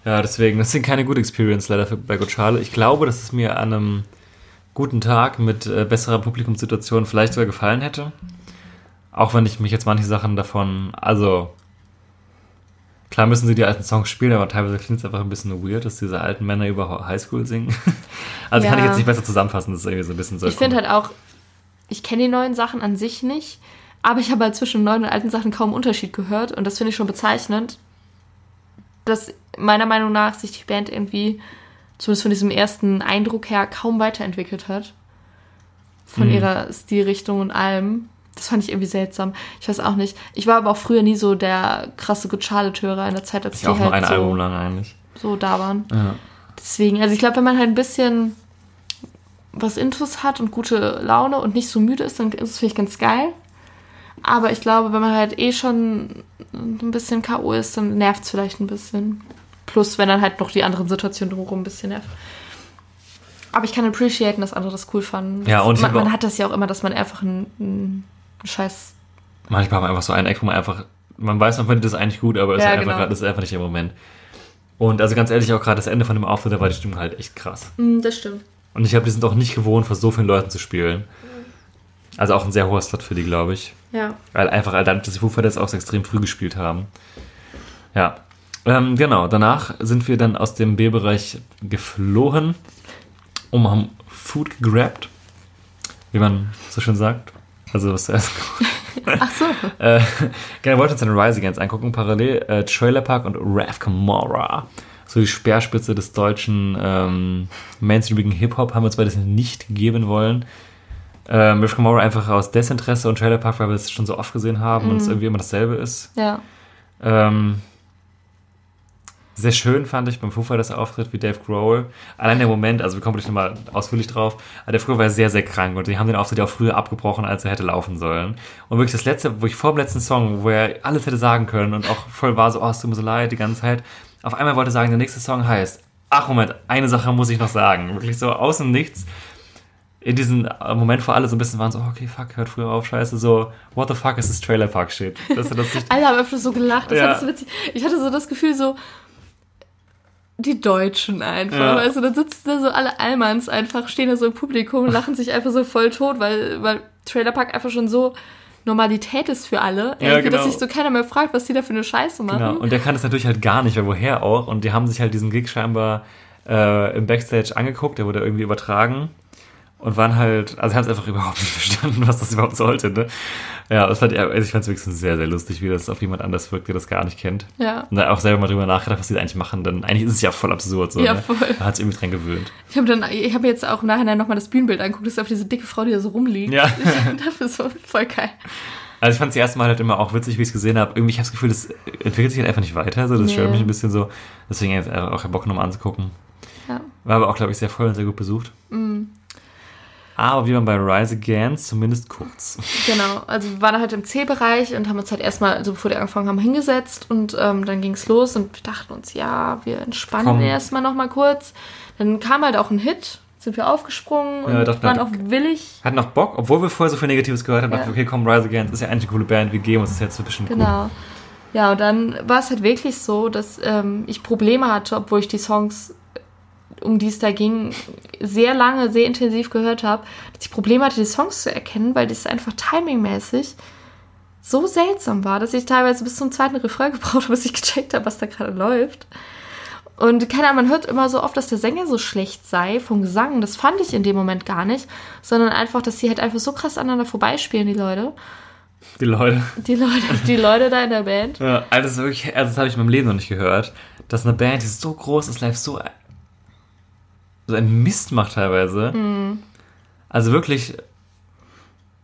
Ja, deswegen, das sind keine gute Experience leider für, bei Gotschale. Ich glaube, dass es mir an einem guten Tag mit äh, besserer Publikumssituation vielleicht sogar gefallen hätte. Auch wenn ich mich jetzt manche Sachen davon, also klar müssen sie die alten Songs spielen, aber teilweise klingt es einfach ein bisschen weird, dass diese alten Männer über Highschool singen. Also kann ich Ja. jetzt nicht besser zusammenfassen, das ist irgendwie so ein bisschen so. Ich finde halt auch, ich kenne die neuen Sachen an sich nicht, aber ich habe halt zwischen neuen und alten Sachen kaum Unterschied gehört und das finde ich schon bezeichnend, dass meiner Meinung nach sich die Band irgendwie, zumindest von diesem ersten Eindruck her, kaum weiterentwickelt hat. Von Mhm. ihrer Stilrichtung und allem. Das fand ich irgendwie seltsam. Ich weiß auch nicht. Ich war aber auch früher nie so der krasse Good Charlotte-Hörer in der Zeit, als ist die auch halt nur ein so, Album lang eigentlich. so da waren. Ja. Deswegen, also ich glaube, wenn man halt ein bisschen was Intus hat und gute Laune und nicht so müde ist, dann ist es vielleicht ganz geil. Aber ich glaube, wenn man halt eh schon ein bisschen K.O. ist, dann nervt es vielleicht ein bisschen. Plus, wenn dann halt noch die anderen Situationen drumherum ein bisschen nervt. Aber ich kann appreciaten, dass andere das cool fanden. Ja, und ich man, man hat das ja auch immer, dass man einfach einen, einen Scheiß. Manchmal hat man einfach so ein Eck, wo man einfach, man weiß, man findet das eigentlich gut, aber es Ja, ist, einfach, genau. grad- ist einfach nicht der Moment. Und also ganz ehrlich, auch gerade das Ende von dem Auftritt, da war die Stimmung halt echt krass. Hm, das stimmt. Und ich glaube, die sind auch nicht gewohnt, vor so vielen Leuten zu spielen. Also auch ein sehr hoher Slot für die, glaube ich. Ja. Weil einfach, dass die Foo Fighters auch so extrem früh gespielt haben. Ja. Ähm, genau, danach sind wir dann aus dem B-Bereich geflohen und haben Food gegrabt, wie man so schön sagt. Also was zuerst Ach so. Äh, genau, wollten uns dann Rise Against angucken, parallel äh, Trailer Park und Rav Kamora. So die Speerspitze des deutschen ähm, mainstreamigen Hip-Hop haben wir uns beides nicht geben wollen. Ähm, Rav Kamora einfach aus Desinteresse und Trailer Park, weil wir es schon so oft gesehen haben und es irgendwie immer dasselbe ist. Ja. Ähm, sehr schön fand ich beim Foo Fighters Auftritt wie Dave Grohl. Allein der Moment, also wir kommen gleich nochmal ausführlich drauf, aber der früher war sehr, sehr krank und die haben den Auftritt ja auch früher abgebrochen, als er hätte laufen sollen. Und wirklich das letzte, wo ich vor dem letzten Song, wo er alles hätte sagen können und auch voll war so, oh, es tut mir so leid die ganze Zeit, auf einmal wollte er sagen, der nächste Song heißt, ach Moment, eine Sache muss ich noch sagen. Wirklich so aus dem Nichts. In diesem Moment, wo alle so ein bisschen waren, so, oh, okay, fuck, hört früher auf, scheiße, so, what the fuck ist das Trailer Park Shit? Dass er das nicht Alle haben einfach so gelacht. Das Ja. war so witzig. Ich hatte so das Gefühl, so, die Deutschen einfach. Ja. Weißt du, dann sitzen da so alle Allmanns einfach, stehen da so im Publikum und lachen sich einfach so voll tot, weil, weil Trailer Park einfach schon so Normalität ist für alle. Ja, genau. Dass sich so keiner mehr fragt, was die da für eine Scheiße machen. Genau, und der kann das natürlich halt gar nicht, weil woher auch. Und die haben sich halt diesen Gig scheinbar äh, im Backstage angeguckt, der wurde irgendwie übertragen. Und waren halt, also haben es einfach überhaupt nicht verstanden, was das überhaupt sollte. Ne? Ja, das fand ich, also ich fand es wirklich sehr, sehr lustig, wie das auf jemand anders wirkt, der das gar nicht kennt. Ja. Und da auch selber mal drüber nachgedacht, was die da eigentlich machen, denn eigentlich ist es ja voll absurd. So, Ja, ne? voll. Man hat sich irgendwie dran gewöhnt. Ich habe dann, ich habe jetzt auch im Nachhinein nochmal das Bühnenbild angeguckt, das ist auf diese dicke Frau, die da so rumliegt. Ja. Ich dafür so voll geil. Also ich fand es erste Mal halt immer auch witzig, wie ich es gesehen habe. Irgendwie, ich habe das Gefühl, das entwickelt sich halt einfach nicht weiter. So, das Nee. stört mich ein bisschen so. Deswegen jetzt auch keinen Bock, nochmal anzugucken. Ja. War aber auch, glaube ich, sehr voll und sehr gut besucht. Aber wie man bei Rise Against, zumindest kurz. Genau, also wir waren halt im C-Bereich und haben uns halt erstmal, also bevor die angefangen haben, hingesetzt und ähm, dann ging es los und wir dachten uns, ja, wir entspannen Komm. erstmal nochmal kurz. Dann kam halt auch ein Hit, sind wir aufgesprungen und Ja, dachten waren auch willig. Hat noch Bock, obwohl wir vorher so viel Negatives gehört haben, Ja. dachten wir, okay, komm, Rise Against ist ja eigentlich eine coole Band, wir geben uns das jetzt ein bisschen cool. Genau. Ja, und dann war es halt wirklich so, dass ähm, ich Probleme hatte, obwohl ich die Songs, um die es da ging, sehr lange, sehr intensiv gehört habe, dass ich Probleme hatte, die Songs zu erkennen, weil das einfach timingmäßig so seltsam war, dass ich teilweise bis zum zweiten Refrain gebraucht habe, bis ich gecheckt habe, was da gerade läuft. Und keine Ahnung, man hört immer so oft, dass der Sänger so schlecht sei vom Gesang. Das fand ich in dem Moment gar nicht, sondern einfach, dass sie halt einfach so krass aneinander vorbeispielen, die Leute. Die Leute. Die Leute, die Leute da in der Band. Ja, also das, ist wirklich, also das habe ich in meinem Leben noch nicht gehört, dass eine Band, die so groß ist, live so, so einen Mist macht teilweise. Hm. Also wirklich,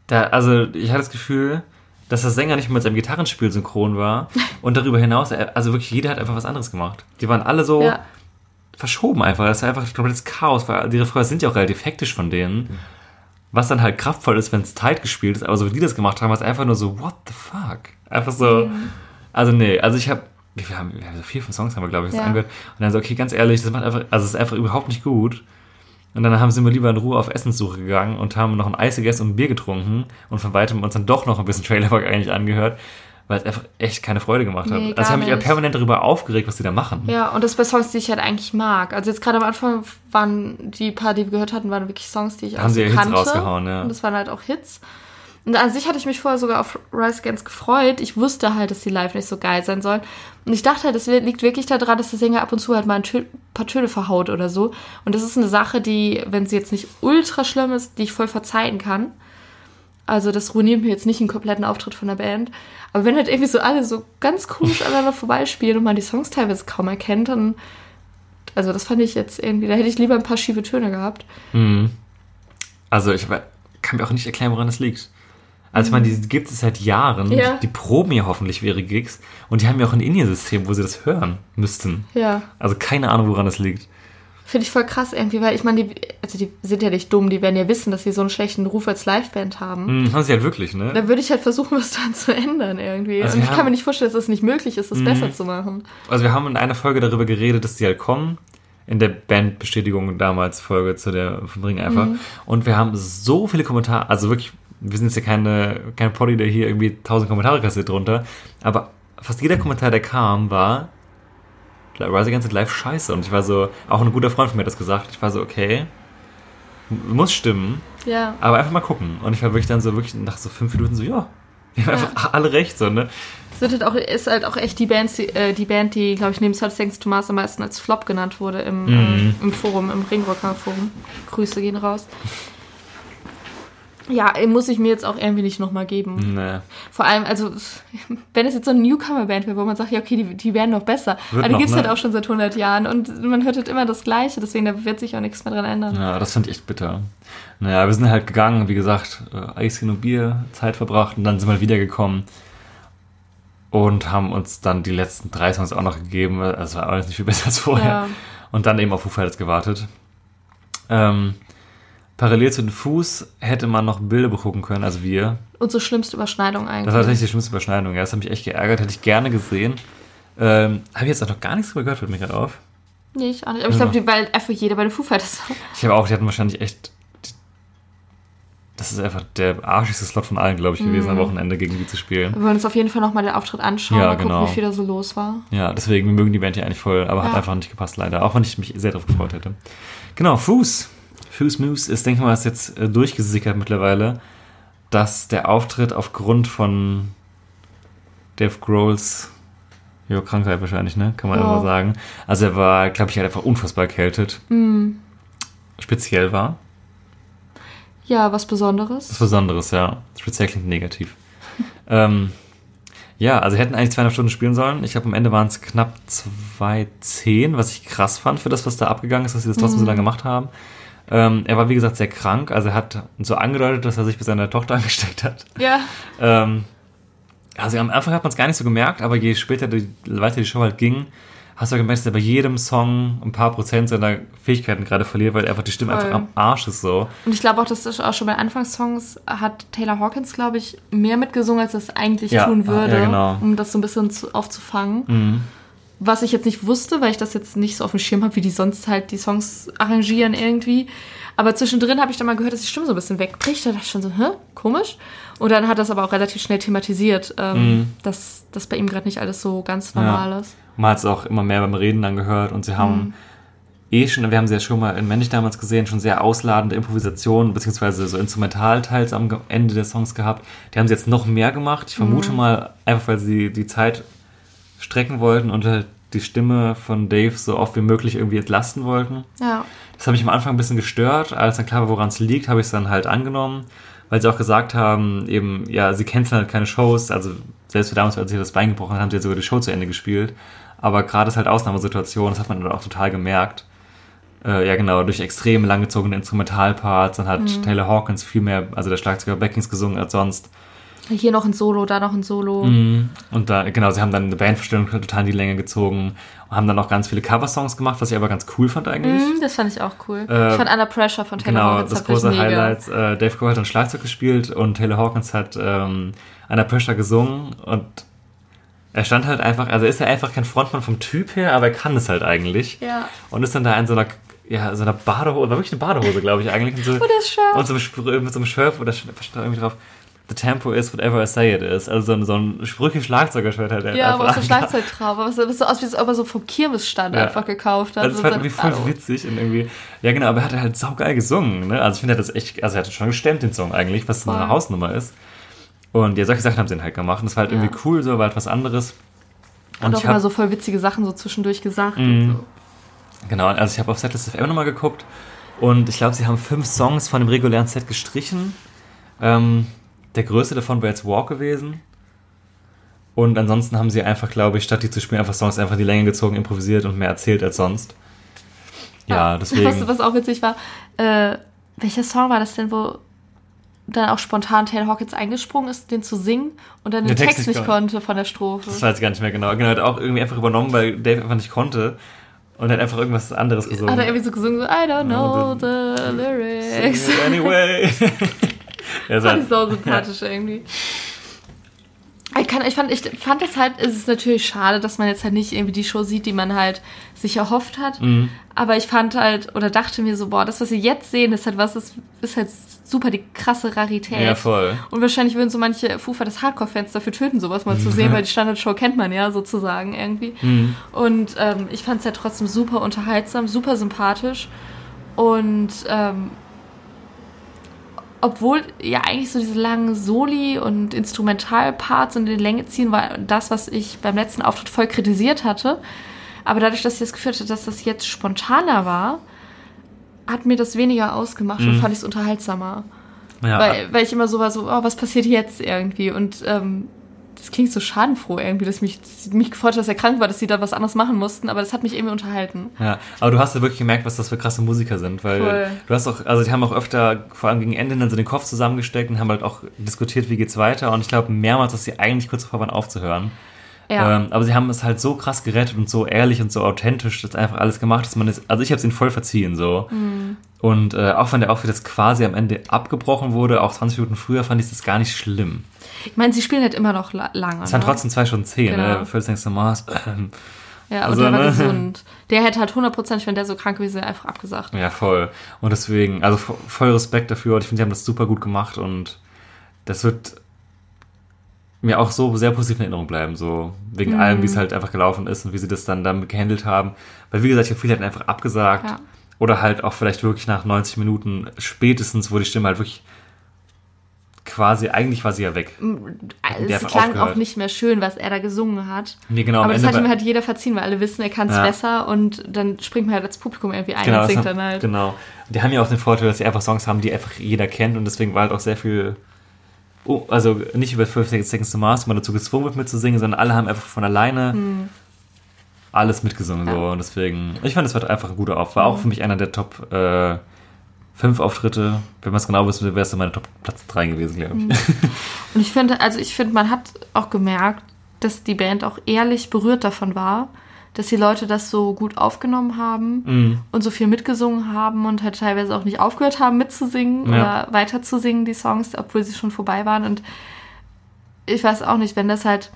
da, also ich hatte das Gefühl, dass der Sänger nicht mal mit seinem Gitarrenspiel synchron war und darüber hinaus, also wirklich jeder hat einfach was anderes gemacht. Die waren alle so Ja. verschoben einfach. Das war einfach ein komplettes Chaos, weil die Refrains sind ja auch relativ hektisch von denen. Was dann halt kraftvoll ist, wenn es tight gespielt ist, aber so wie die das gemacht haben, war es einfach nur so, what the fuck? Einfach so, also nee, also ich habe, wir haben, wir haben so vier, fünf Songs haben wir, glaube ich, Ja. angehört. Und dann so, okay, ganz ehrlich, das macht einfach, also es ist einfach überhaupt nicht gut. Und dann haben sind wir lieber in Ruhe auf Essenssuche gegangen und haben noch ein Eis gegessen und ein Bier getrunken und von weitem uns dann doch noch ein bisschen Trailerpark eigentlich angehört, weil es einfach echt keine Freude gemacht hat. Nee, also ich habe mich ja permanent darüber aufgeregt, was die da machen. Ja, und das bei Songs, die ich halt eigentlich mag. Also jetzt gerade am Anfang waren die paar, die wir gehört hatten, waren wirklich Songs, die ich Haben auch sie so ja Hits rausgehauen, ja. Und das waren halt auch Hits. Und an sich hatte ich mich vorher sogar auf Rise Against gefreut. Ich wusste halt, dass die live nicht so geil sein sollen. Und ich dachte halt, das liegt wirklich daran, dass der Sänger ab und zu halt mal ein Tö paar Töne verhaut oder so. Und das ist eine Sache, die, wenn sie jetzt nicht ultra schlimm ist, die ich voll verzeihen kann. Also das ruiniert mir jetzt nicht einen kompletten Auftritt von der Band. Aber wenn halt irgendwie so alle so ganz komisch aneinander vorbeispielen und man die Songs teilweise kaum erkennt, dann... Also das fand ich jetzt irgendwie... Da hätte ich lieber ein paar schiefe Töne gehabt. Also ich kann mir auch nicht erklären, woran das liegt. Also ich meine, die gibt es seit Jahren. Ja. Die proben ja hoffentlich für ihre Gigs. Und die haben ja auch ein In-Ear-System, wo sie das hören müssten. Ja. Also keine Ahnung, woran das liegt. Finde ich voll krass irgendwie, weil ich meine, die, also die sind ja nicht dumm, die werden ja wissen, dass sie so einen schlechten Ruf als Liveband haben. Hm, haben sie halt wirklich, ne? Da würde ich halt versuchen, was daran zu ändern irgendwie. Also Und ich kann mir nicht vorstellen, dass es nicht möglich ist, das Mhm. besser zu machen. Also wir haben in einer Folge darüber geredet, dass die halt kommen. In der Bandbestätigung damals Folge zu der von Ring einfach. Mhm. Und wir haben so viele Kommentare, also wirklich, wir sind jetzt ja keine, kein Poddy, der hier irgendwie tausend Kommentare kassiert drunter. Aber fast jeder Kommentar, der kam, war Rise Against It Live scheiße. Und ich war so, auch ein guter Freund von mir hat das gesagt. Ich war so, okay, muss stimmen, Ja. aber einfach mal gucken. Und ich war wirklich dann so, wirklich nach so fünf Minuten so, ja, die haben einfach alle recht, so, ne? Es wird halt auch, ist halt auch echt die Band, die, äh, die Band, die, glaube ich, neben Salt Thanks Thomas am meisten als Flop genannt wurde im, Mhm. ähm, im Forum, im Ringrocker Forum. Grüße gehen raus. Ja, muss ich mir jetzt auch irgendwie nicht nochmal geben. Nee. Vor allem, also, wenn es jetzt so eine Newcomer-Band wäre, wo man sagt, ja, okay, die, die werden noch besser. Wird Aber die gibt es ne? halt auch schon seit 100 Jahren und man hört halt immer das Gleiche, deswegen da wird sich auch nichts mehr dran ändern. Ja, das fand ich echt bitter. Naja, wir sind halt gegangen, wie gesagt, äh, Eischen und Bier, Zeit verbracht und dann sind wir wiedergekommen und haben uns dann die letzten drei Songs auch noch gegeben. Also es war alles nicht viel besser als vorher. Ja. Und dann eben auf Foo Fighters gewartet. Ähm, parallel zu den Fuß hätte man noch Bilder begucken können, also wir. Unsere schlimmste Überschneidung eigentlich. Das war tatsächlich die schlimmste Überschneidung. Ja, das hat mich echt geärgert, hätte ich gerne gesehen. Ähm, Habe ich jetzt auch noch gar nichts drüber gehört, fällt mir gerade auf. Nee, ich auch nicht. Aber ich glaube, die weil einfach jeder bei den Foo Fighters. Ich habe auch, die hatten wahrscheinlich echt. Das ist einfach der arschigste Slot von allen, glaube ich, gewesen, am Wochenende gegen die zu spielen. Wir wollen uns auf jeden Fall nochmal den Auftritt anschauen, Ja, gucken, genau. wie viel da so los war. Ja, deswegen, wir mögen die Band ja eigentlich voll, aber hat Ja. einfach nicht gepasst, leider. Auch wenn ich mich sehr darauf gefreut hätte. Genau, Fuß. Fuß Moose ist, denke ich mal, ist jetzt äh, durchgesickert mittlerweile, dass der Auftritt aufgrund von Dave Grohls ja, Krankheit wahrscheinlich, ne? Kann man Ja. immer sagen. Also er war, glaube ich, halt einfach unfassbar erkältet. Hm. Speziell war. Ja, was Besonderes. Was Besonderes, ja. Speziell klingt negativ. ähm, ja, also hätten eigentlich zweieinhalb Stunden spielen sollen. Ich glaube, am Ende waren es knapp 2,10, was ich krass fand für das, was da abgegangen ist, dass sie das trotzdem so lange gemacht haben. Ähm, er war, wie gesagt, sehr krank. Also er hat so angedeutet, dass er sich mit seiner Tochter angesteckt hat. Ja. Ähm, also am Anfang hat man es gar nicht so gemerkt, aber je später die, weiter die Show halt ging, hast du gemerkt, dass er bei jedem Song ein paar Prozent seiner Fähigkeiten gerade verliert, weil einfach die Stimme Voll. einfach am Arsch ist so. Und ich glaube auch, dass das auch schon bei Anfangssongs hat Taylor Hawkins, glaube ich, mehr mitgesungen, als er es eigentlich Ja, tun würde, ja, genau. um das so ein bisschen zu, aufzufangen. Mhm. Was ich jetzt nicht wusste, weil ich das jetzt nicht so auf dem Schirm habe, wie die sonst halt die Songs arrangieren irgendwie. Aber zwischendrin habe ich dann mal gehört, dass die Stimme so ein bisschen wegbricht. Da dachte ich schon so, hä, komisch. Und dann hat das aber auch relativ schnell thematisiert, ähm, Mhm. dass das bei ihm gerade nicht alles so ganz normal ist. Man hat es auch immer mehr beim Reden dann gehört und sie haben eh schon, wir haben sie ja schon mal in Männlich damals gesehen, schon sehr ausladende Improvisationen, beziehungsweise so Instrumentalteils am Ende der Songs gehabt. Die haben sie jetzt noch mehr gemacht. Ich vermute mal, einfach weil sie die Zeit strecken wollten und halt die Stimme von Dave so oft wie möglich irgendwie entlasten wollten. Ja. Das hat mich am Anfang ein bisschen gestört. Als dann klar war, woran es liegt, habe ich es dann halt angenommen, weil sie auch gesagt haben, eben, ja, sie canceln halt keine Shows. Also selbst für damals, als sie das Bein gebrochen haben, haben sie sogar die Show zu Ende gespielt. Aber gerade ist halt Ausnahmesituation, das hat man dann auch total gemerkt. Äh, ja, genau, durch extrem langgezogene Instrumentalparts. Dann hat Taylor Hawkins viel mehr, also der Schlagzeuger Backings gesungen als sonst. Hier noch ein Solo, da noch ein Solo. Mhm. Und da, genau, sie haben dann eine Bandverstellung total in die Länge gezogen und haben dann auch ganz viele Coversongs gemacht, was ich aber ganz cool fand eigentlich. Mhm, das fand ich auch cool. Äh, ich fand Under Pressure von Taylor Genau, Hawkins das hat mich große. Highlight. Äh, Dave Grohl hat dann Schlagzeug gespielt und Taylor Hawkins hat ähm, Under Pressure gesungen und er stand halt einfach, also ist er einfach kein Frontmann vom Typ her, aber er kann es halt eigentlich. Ja. Und ist dann da in so einer, ja, so einer Badehose, war wirklich eine Badehose, glaube ich, eigentlich. Und so, Und das Shirt. und so mit, so einem Shirt, wo da stand da irgendwie drauf, The tempo is whatever I say it is. Also so ein, so ein sprüche Schlagzeuger-Shirt hat er Ja, einfach ist so angehabt. Schlagzeug drauf. Aber es sieht so aus, wie ob er so vom Kirmesstand Ja. einfach gekauft hat. Also das So war irgendwie voll sein- witzig und irgendwie. Ja, genau, aber er hat halt saugeil gesungen, ne? Also ich finde, er hat das echt, also er hat schon gestemmt, den Song eigentlich, was Voll. eine Hausnummer ist. Und ja, solche Sachen haben sie dann halt gemacht. Und das war halt Ja. irgendwie cool, so, war halt was anderes. Und auch ich immer so voll witzige Sachen so zwischendurch gesagt. Und so. Genau, also ich habe auf Setlist FM nochmal geguckt und ich glaube, sie haben fünf Songs von dem regulären Set gestrichen. Ähm, der größte davon wäre jetzt Walk gewesen. Und ansonsten haben sie einfach, glaube ich, statt die zu spielen, einfach Songs einfach in die Länge gezogen, improvisiert und mehr erzählt als sonst. Ja, deswegen. Was, was auch witzig war, äh, welcher Song war das denn, wo dann auch spontan Taylor Hawkins eingesprungen ist, den zu singen und dann den, Den Text, nicht konnte von der Strophe? Das weiß ich gar nicht mehr genau. Genau, hat auch irgendwie einfach übernommen, weil Dave einfach nicht konnte. Und hat einfach irgendwas anderes gesungen. Hat er irgendwie so gesungen, so, I don't know the lyrics. Anyway. ja, so, Fand ich so sympathisch irgendwie. Ich, kann, ich, fand, ich fand es halt, es ist natürlich schade, dass man jetzt halt nicht irgendwie die Show sieht, die man halt sich erhofft hat. Mhm. Aber ich fand halt, oder dachte mir so, boah, das, was wir jetzt sehen, ist halt was, ist, ist halt super die krasse Rarität. ja, voll. Und wahrscheinlich würden so manche Fufa des Hardcore-Fans dafür töten, sowas mal zu sehen, weil die Standardshow kennt man ja sozusagen irgendwie. Mhm. Und ähm, ich fand es ja trotzdem super unterhaltsam, super sympathisch. Und ähm, obwohl ja eigentlich so diese langen Soli- und Instrumentalparts und in die Länge ziehen, war das, was ich beim letzten Auftritt voll kritisiert hatte. Aber dadurch, dass ich das Gefühl hatte, dass das jetzt spontaner war, hat mir das weniger ausgemacht und fand ich es unterhaltsamer. Ja. Weil, weil ich immer so war, so, oh, was passiert jetzt irgendwie? Und ähm, das klingt so schadenfroh irgendwie, dass mich, mich gefreut hat, dass er krank war, dass sie da was anderes machen mussten, aber das hat mich irgendwie unterhalten. Ja, aber du hast ja wirklich gemerkt, was das für krasse Musiker sind, weil Voll. du hast auch, also die haben auch öfter, vor allem gegen Ende, dann so den Kopf zusammengesteckt und haben halt auch diskutiert, wie geht's weiter und ich glaube mehrmals, dass sie eigentlich kurz davor waren aufzuhören. Ja. Ähm, aber sie haben es halt so krass gerettet und so ehrlich und so authentisch, das einfach alles gemacht, dass man es, also ich habe es ihnen voll verziehen, so. Mhm. Und äh, auch wenn der Auftritt jetzt quasi am Ende abgebrochen wurde, auch 20 Minuten früher, fand ich das gar nicht schlimm. Ich meine, sie spielen halt immer noch la lange. Es waren ne? trotzdem zwei Stunden zehn, Genau. ne? Völlig denkst du, Mars, Ja, aber also, der war ne? gesund. Der hätte halt hundertprozentig, wenn der so krank gewesen wäre, einfach abgesagt. Ja, voll. Und deswegen, also vo- voll Respekt dafür. Und ich finde, sie haben das super gut gemacht und das wird mir auch so sehr positiv in Erinnerung bleiben, so wegen allem, wie es halt einfach gelaufen ist und wie sie das dann damit gehandelt haben. Weil wie gesagt, ich habe viele halt einfach abgesagt Ja. oder halt auch vielleicht wirklich nach 90 Minuten spätestens, wo die Stimme halt wirklich quasi, eigentlich war sie ja weg. Die Es einfach klang auch nicht mehr schön, was er da gesungen hat. Nee, genau, aber das Ende hat ihm halt jeder verziehen, weil alle wissen, er kann es Ja. besser und dann springt man halt als Publikum irgendwie ein Genau, und singt dann halt. genau. Die haben ja auch den Vorteil, dass sie einfach Songs haben, die einfach jeder kennt und deswegen war halt auch sehr viel, oh, also nicht über 12 Seconds to Mars, wo man dazu gezwungen wird mitzusingen, sondern alle haben einfach von alleine alles mitgesungen so Hm. Ja. und deswegen, ich fand, es war einfach ein guter Auf, war auch für mich einer der Top äh, 5 Auftritte, wenn man es genau wissen will, wäre es dann meine Top Platz 3 gewesen, glaube ich. Und ich finde, also ich finde, man hat auch gemerkt, dass die Band auch ehrlich berührt davon war, dass die Leute das so gut aufgenommen haben Mhm. und so viel mitgesungen haben und halt teilweise auch nicht aufgehört haben mitzusingen Ja. oder weiterzusingen, die Songs, obwohl sie schon vorbei waren. Und ich weiß auch nicht, wenn das halt,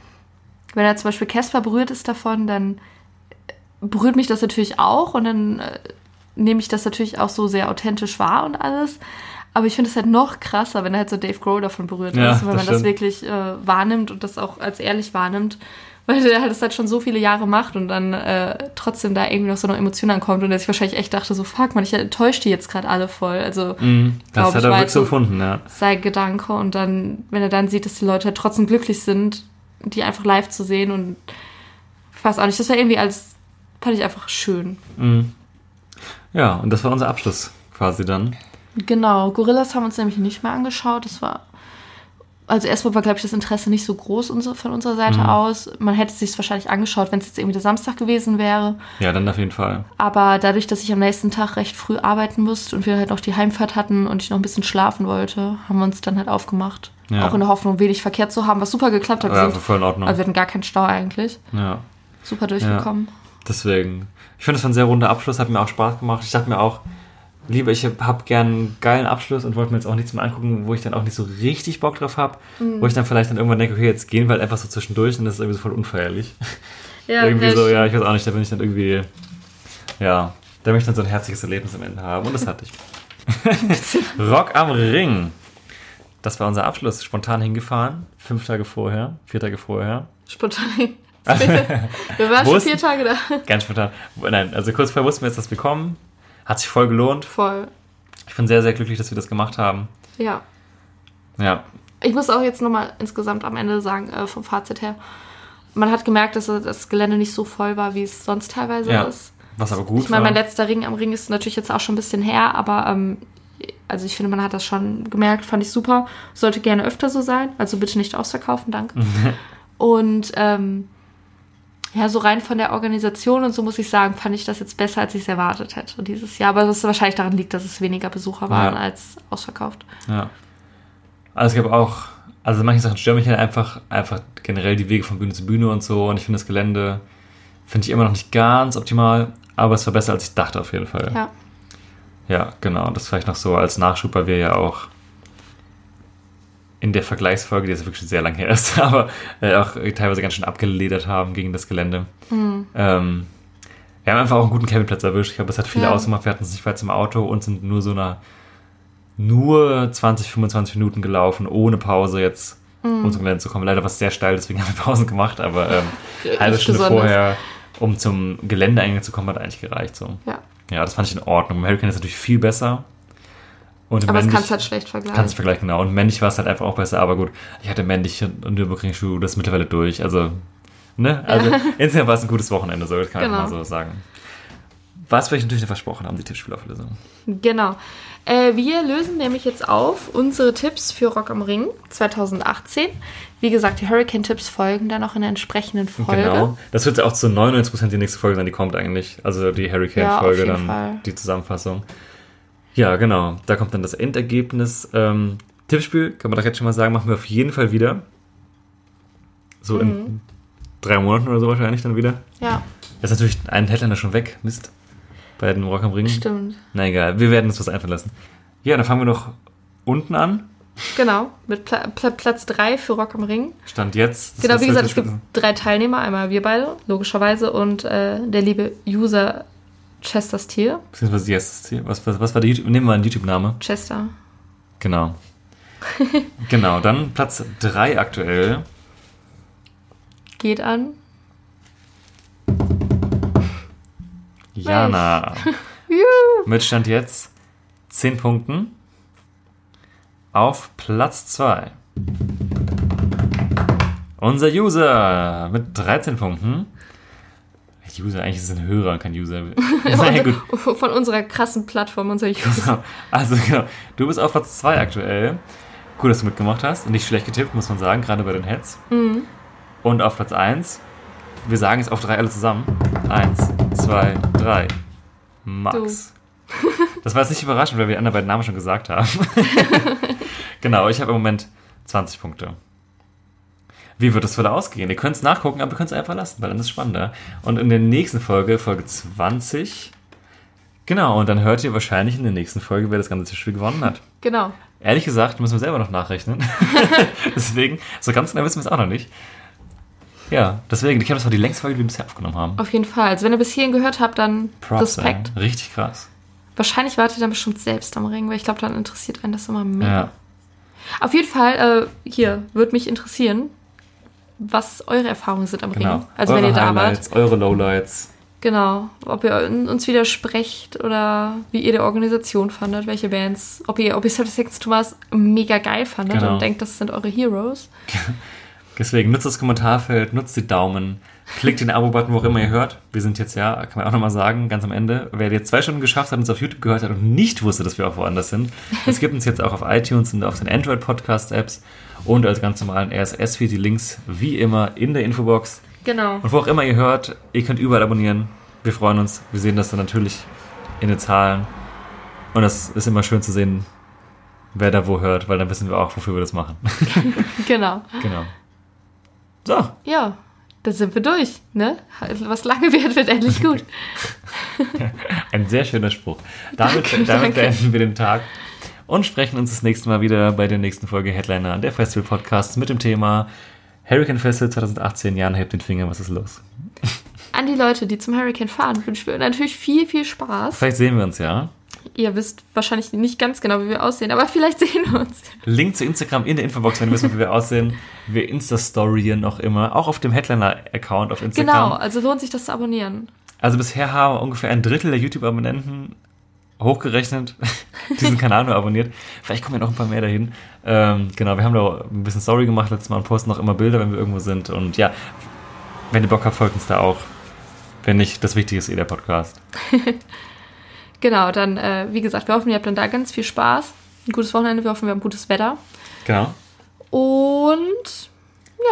wenn er zum Beispiel Casper berührt ist davon, dann berührt mich das natürlich auch und dann äh, nehme ich das natürlich auch so sehr authentisch wahr und alles. Aber ich finde es halt noch krasser, wenn er halt so Dave Grohl davon berührt Ja, ist, wenn das man das stimmt. wirklich äh, wahrnimmt und das auch als ehrlich wahrnimmt. Weil der halt das halt schon so viele Jahre macht und dann äh, trotzdem da irgendwie noch so eine Emotion ankommt und er sich wahrscheinlich echt dachte, so fuck man, ich enttäusche die jetzt gerade alle voll. Also Mhm. Das hat er wirklich so halt so- gefunden, ja. sein Gedanke und dann, wenn er dann sieht, dass die Leute halt trotzdem glücklich sind, die einfach live zu sehen und ich weiß auch nicht, das war irgendwie als, fand ich einfach schön. Mhm. Ja, und das war unser Abschluss quasi dann. Genau, Gorillas haben uns nämlich nicht mehr angeschaut. Das war. Also erstmal war, glaube ich, das Interesse nicht so groß von unserer Seite Mhm. aus. Man hätte es sich wahrscheinlich angeschaut, wenn es jetzt irgendwie der Samstag gewesen wäre. Ja, dann auf jeden Fall. Aber dadurch, dass ich am nächsten Tag recht früh arbeiten musste und wir halt noch die Heimfahrt hatten und ich noch ein bisschen schlafen wollte, haben wir uns dann halt aufgemacht. Ja. Auch in der Hoffnung, wenig Verkehr zu haben, was super geklappt hat. Wir Ja, sind- voll in Ordnung. also wir hatten gar keinen Stau eigentlich. Ja. Super durchgekommen. Deswegen. Ich finde, es war ein sehr runder Abschluss, hat mir auch Spaß gemacht. Ich dachte mir auch, lieber, ich habe gern einen geilen Abschluss und wollte mir jetzt auch nichts mehr angucken, wo ich dann auch nicht so richtig Bock drauf habe. Mhm. Wo ich dann vielleicht dann irgendwann denke, okay, jetzt gehen wir halt einfach so zwischendurch und das ist irgendwie so voll unfeierlich. Ja, irgendwie so, schön. ja, ich weiß auch nicht, da bin ich dann irgendwie, ja, da möchte ich dann so ein herzliches Erlebnis am Ende haben und das hatte ich. Rock am Ring. Das war unser Abschluss. Spontan hingefahren. Fünf Tage vorher, vier Tage vorher. Spontan. wir waren schon vier Tage da. Ganz spontan. Nein, also kurz vorher wussten wir jetzt, dass wir kommen. Hat sich voll gelohnt. Voll. Ich bin sehr, sehr glücklich, dass wir das gemacht haben. Ja. Ja. Ich muss auch jetzt nochmal insgesamt am Ende sagen, äh, vom Fazit her, man hat gemerkt, dass das Gelände nicht so voll war, wie es sonst teilweise Ja. ist. Was aber gut Ich meine, mein letzter Ring am Ring ist natürlich jetzt auch schon ein bisschen her, aber ähm, also ich finde, man hat das schon gemerkt, fand ich super. Sollte gerne öfter so sein, also bitte nicht ausverkaufen, danke. Und ähm, ja, so rein von der Organisation und so muss ich sagen, fand ich das jetzt besser, als ich es erwartet hätte dieses Jahr. Aber was wahrscheinlich daran liegt, dass es weniger Besucher waren Ja. als ausverkauft. Ja. Also es gab auch, also manche Sachen stören mich halt einfach, einfach generell die Wege von Bühne zu Bühne und so. Und ich finde das Gelände, finde ich immer noch nicht ganz optimal, aber es war besser, als ich dachte auf jeden Fall. Ja. Ja, genau. Das vielleicht noch so als Nachschub, weil wir ja auch in der Vergleichsfolge, die jetzt wirklich schon sehr lang her ist, aber äh, auch teilweise ganz schön abgeledert haben gegen das Gelände. Mhm. Ähm, wir haben einfach auch einen guten Campingplatz erwischt. Ich glaube, es hat viele Ja. ausgemacht. Wir hatten es nicht weit zum Auto und sind nur so einer nur 20, 25 Minuten gelaufen, ohne Pause jetzt, Mhm. um zum Gelände zu kommen. Leider war es sehr steil, deswegen haben wir Pausen gemacht, aber ähm, halbe Nicht Stunde besonders. vorher, um zum Geländeeingang zu kommen, hat eigentlich gereicht. So. Ja. Ja, das fand ich in Ordnung. Im Hurricane ist natürlich viel besser. Und Aber das kannst du halt schlecht vergleichen. Kannst du vergleichen, genau. Und männlich war es halt einfach auch besser, aber gut. Ich hatte männlich und Nürburgring-Schuh, das ist mittlerweile durch. Also, ne? Also, insgesamt war es ein gutes Wochenende, so das kann Genau. man mal so sagen. was wir euch natürlich versprochen haben, die Tippspielauflösung. Genau. Äh, wir lösen nämlich jetzt auf unsere Tipps für Rock am Ring 2018. Wie gesagt, die Hurricane-Tipps folgen dann auch in der entsprechenden Folge. Genau. Das wird ja auch zu 99% die nächste Folge sein, die kommt eigentlich. Also die Ja, Hurricane-Folge, jeden dann Fall. die Zusammenfassung. Ja, genau. Da kommt dann das Endergebnis. Ähm, Tippspiel, kann man doch jetzt schon mal sagen, machen wir auf jeden Fall wieder. So Mhm. in drei Monaten oder so wahrscheinlich dann wieder. Ja, Jetzt ist natürlich ein Headliner schon weg. Mist. Bei den Rock am Ring. stimmt. Na egal, wir werden uns was einfallen lassen. Ja, dann fangen wir noch unten an. Genau, mit Pla Pla Platz 3 für Rock am Ring. Stand jetzt. das Genau, wie gesagt, es gibt drei Teilnehmer. Einmal wir beide, logischerweise, und äh, der liebe User Chester Steele. Beziehungsweise yes, was, was, was war der YouTube? Nehmen wir einen YouTube-Name. Chester. Genau. genau, dann Platz 3 aktuell. Geht an. Jana. Mit Stand jetzt 10 Punkten. Auf Platz 2. Unser User mit 13 Punkten. User, eigentlich ist es ein Hörer, kein User. Naja, gut. Von unserer krassen Plattform, unser User. Also genau, du bist auf Platz 2 aktuell. Cool, dass du mitgemacht hast. Nicht schlecht getippt, muss man sagen, gerade bei den Heads. Mhm. Und auf Platz 1, wir sagen es auf drei alle zusammen. 1, 2, 3. Max. Das war jetzt nicht überraschend, weil wir die anderen beiden Namen schon gesagt haben. genau, ich habe im Moment 20 Punkte. Wie wird das wohl ausgehen? Ihr könnt es nachgucken, aber ihr könnt es einfach lassen, weil dann ist es spannender. Und in der nächsten Folge, Folge 20, genau, und dann hört ihr wahrscheinlich in der nächsten Folge, wer das ganze Tischspiel gewonnen hat. Genau. Ehrlich gesagt, müssen wir selber noch nachrechnen. deswegen, so ganz genau wissen wir es auch noch nicht. Ja, deswegen, ich glaube, das war die längste Folge, die wir bisher aufgenommen haben. Auf jeden Fall. Also wenn ihr bis hierhin gehört habt, dann Props, Respekt. ey. Richtig krass. Wahrscheinlich wartet ihr dann bestimmt selbst am Ring, weil ich glaube, dann interessiert einen das immer mehr. Ja. Auf jeden Fall, äh, hier, würde mich interessieren, was eure Erfahrungen sind am Genau. Ring. Also eure wenn ihr da wart. Eure Lowlights. Genau. Ob ihr uns widersprecht oder wie ihr die Organisation fandet, welche Bands, ob ihr, ob ihr to Mars mega geil fandet Genau. und denkt, das sind eure Heroes. Deswegen nutzt das Kommentarfeld, nutzt die Daumen, klickt den Abo-Button, wo auch immer ihr hört. Wir sind jetzt ja, kann man auch nochmal sagen, ganz am Ende. Wer jetzt zwei Stunden geschafft hat und uns auf YouTube gehört hat und nicht wusste, dass wir auch woanders sind, es gibt uns jetzt auch auf iTunes und auf den Android-Podcast-Apps und als ganz normalen RSS-Feed die Links wie immer in der Infobox. Genau. Und wo auch immer ihr hört, ihr könnt überall abonnieren. Wir freuen uns. Wir sehen das dann natürlich in den Zahlen. Und das ist immer schön zu sehen, wer da wo hört, weil dann wissen wir auch, wofür wir das machen. Genau. genau. So, Ja, da sind wir durch, ne? Was lange wird, wird endlich gut. ein sehr schöner Spruch. Damit, Danke, damit beenden wir den Tag und sprechen uns das nächste Mal wieder bei der nächsten Folge Headliner, der Festival Podcast mit dem Thema Hurricane Festival 2018. Jan, hebt den Finger, was ist los? An die Leute, die zum Hurricane fahren, wünschen wir natürlich viel, viel Spaß. Vielleicht sehen wir uns ja. Ihr wisst wahrscheinlich nicht ganz genau, wie wir aussehen, aber vielleicht sehen wir uns. Link zu Instagram in der Infobox, wenn ihr wissen, wie wir aussehen. Wir Insta-Storyen noch immer, auch auf dem Headliner-Account auf Instagram. Genau, also lohnt sich das zu abonnieren. Also bisher haben ungefähr ein Drittel der YouTube-Abonnenten hochgerechnet diesen Kanal nur abonniert. Vielleicht kommen ja noch ein paar mehr dahin. Ähm, genau, wir haben da ein bisschen Story gemacht letztes Mal und posten auch immer Bilder, wenn wir irgendwo sind. Und ja, wenn ihr Bock habt, folgt uns da auch. Wenn nicht, das Wichtige ist eh der Podcast. Genau, dann, äh, wie gesagt, wir hoffen, ihr habt dann da ganz viel Spaß. Ein gutes Wochenende, wir hoffen, wir haben gutes Wetter. Genau. Und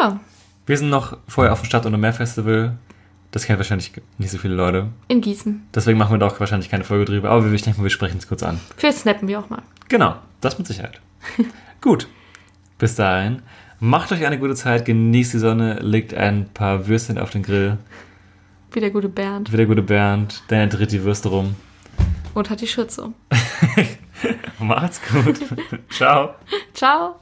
ja, Wir sind noch vorher auf dem Stadt- und Meer Festival. Das kennen wahrscheinlich nicht so viele Leute. in Gießen. Deswegen machen wir da auch wahrscheinlich keine Folge drüber. Aber ich denke mal, wir sprechen es kurz an. Vielleicht snappen wir auch mal. Genau, das mit Sicherheit. Gut, bis dahin. Macht euch eine gute Zeit, genießt die Sonne, legt ein paar Würstchen auf den Grill. Wie der gute Bernd. Wie der gute Bernd, der dreht die Würste rum. Und hat die Schürze. Macht's gut. Ciao. Ciao.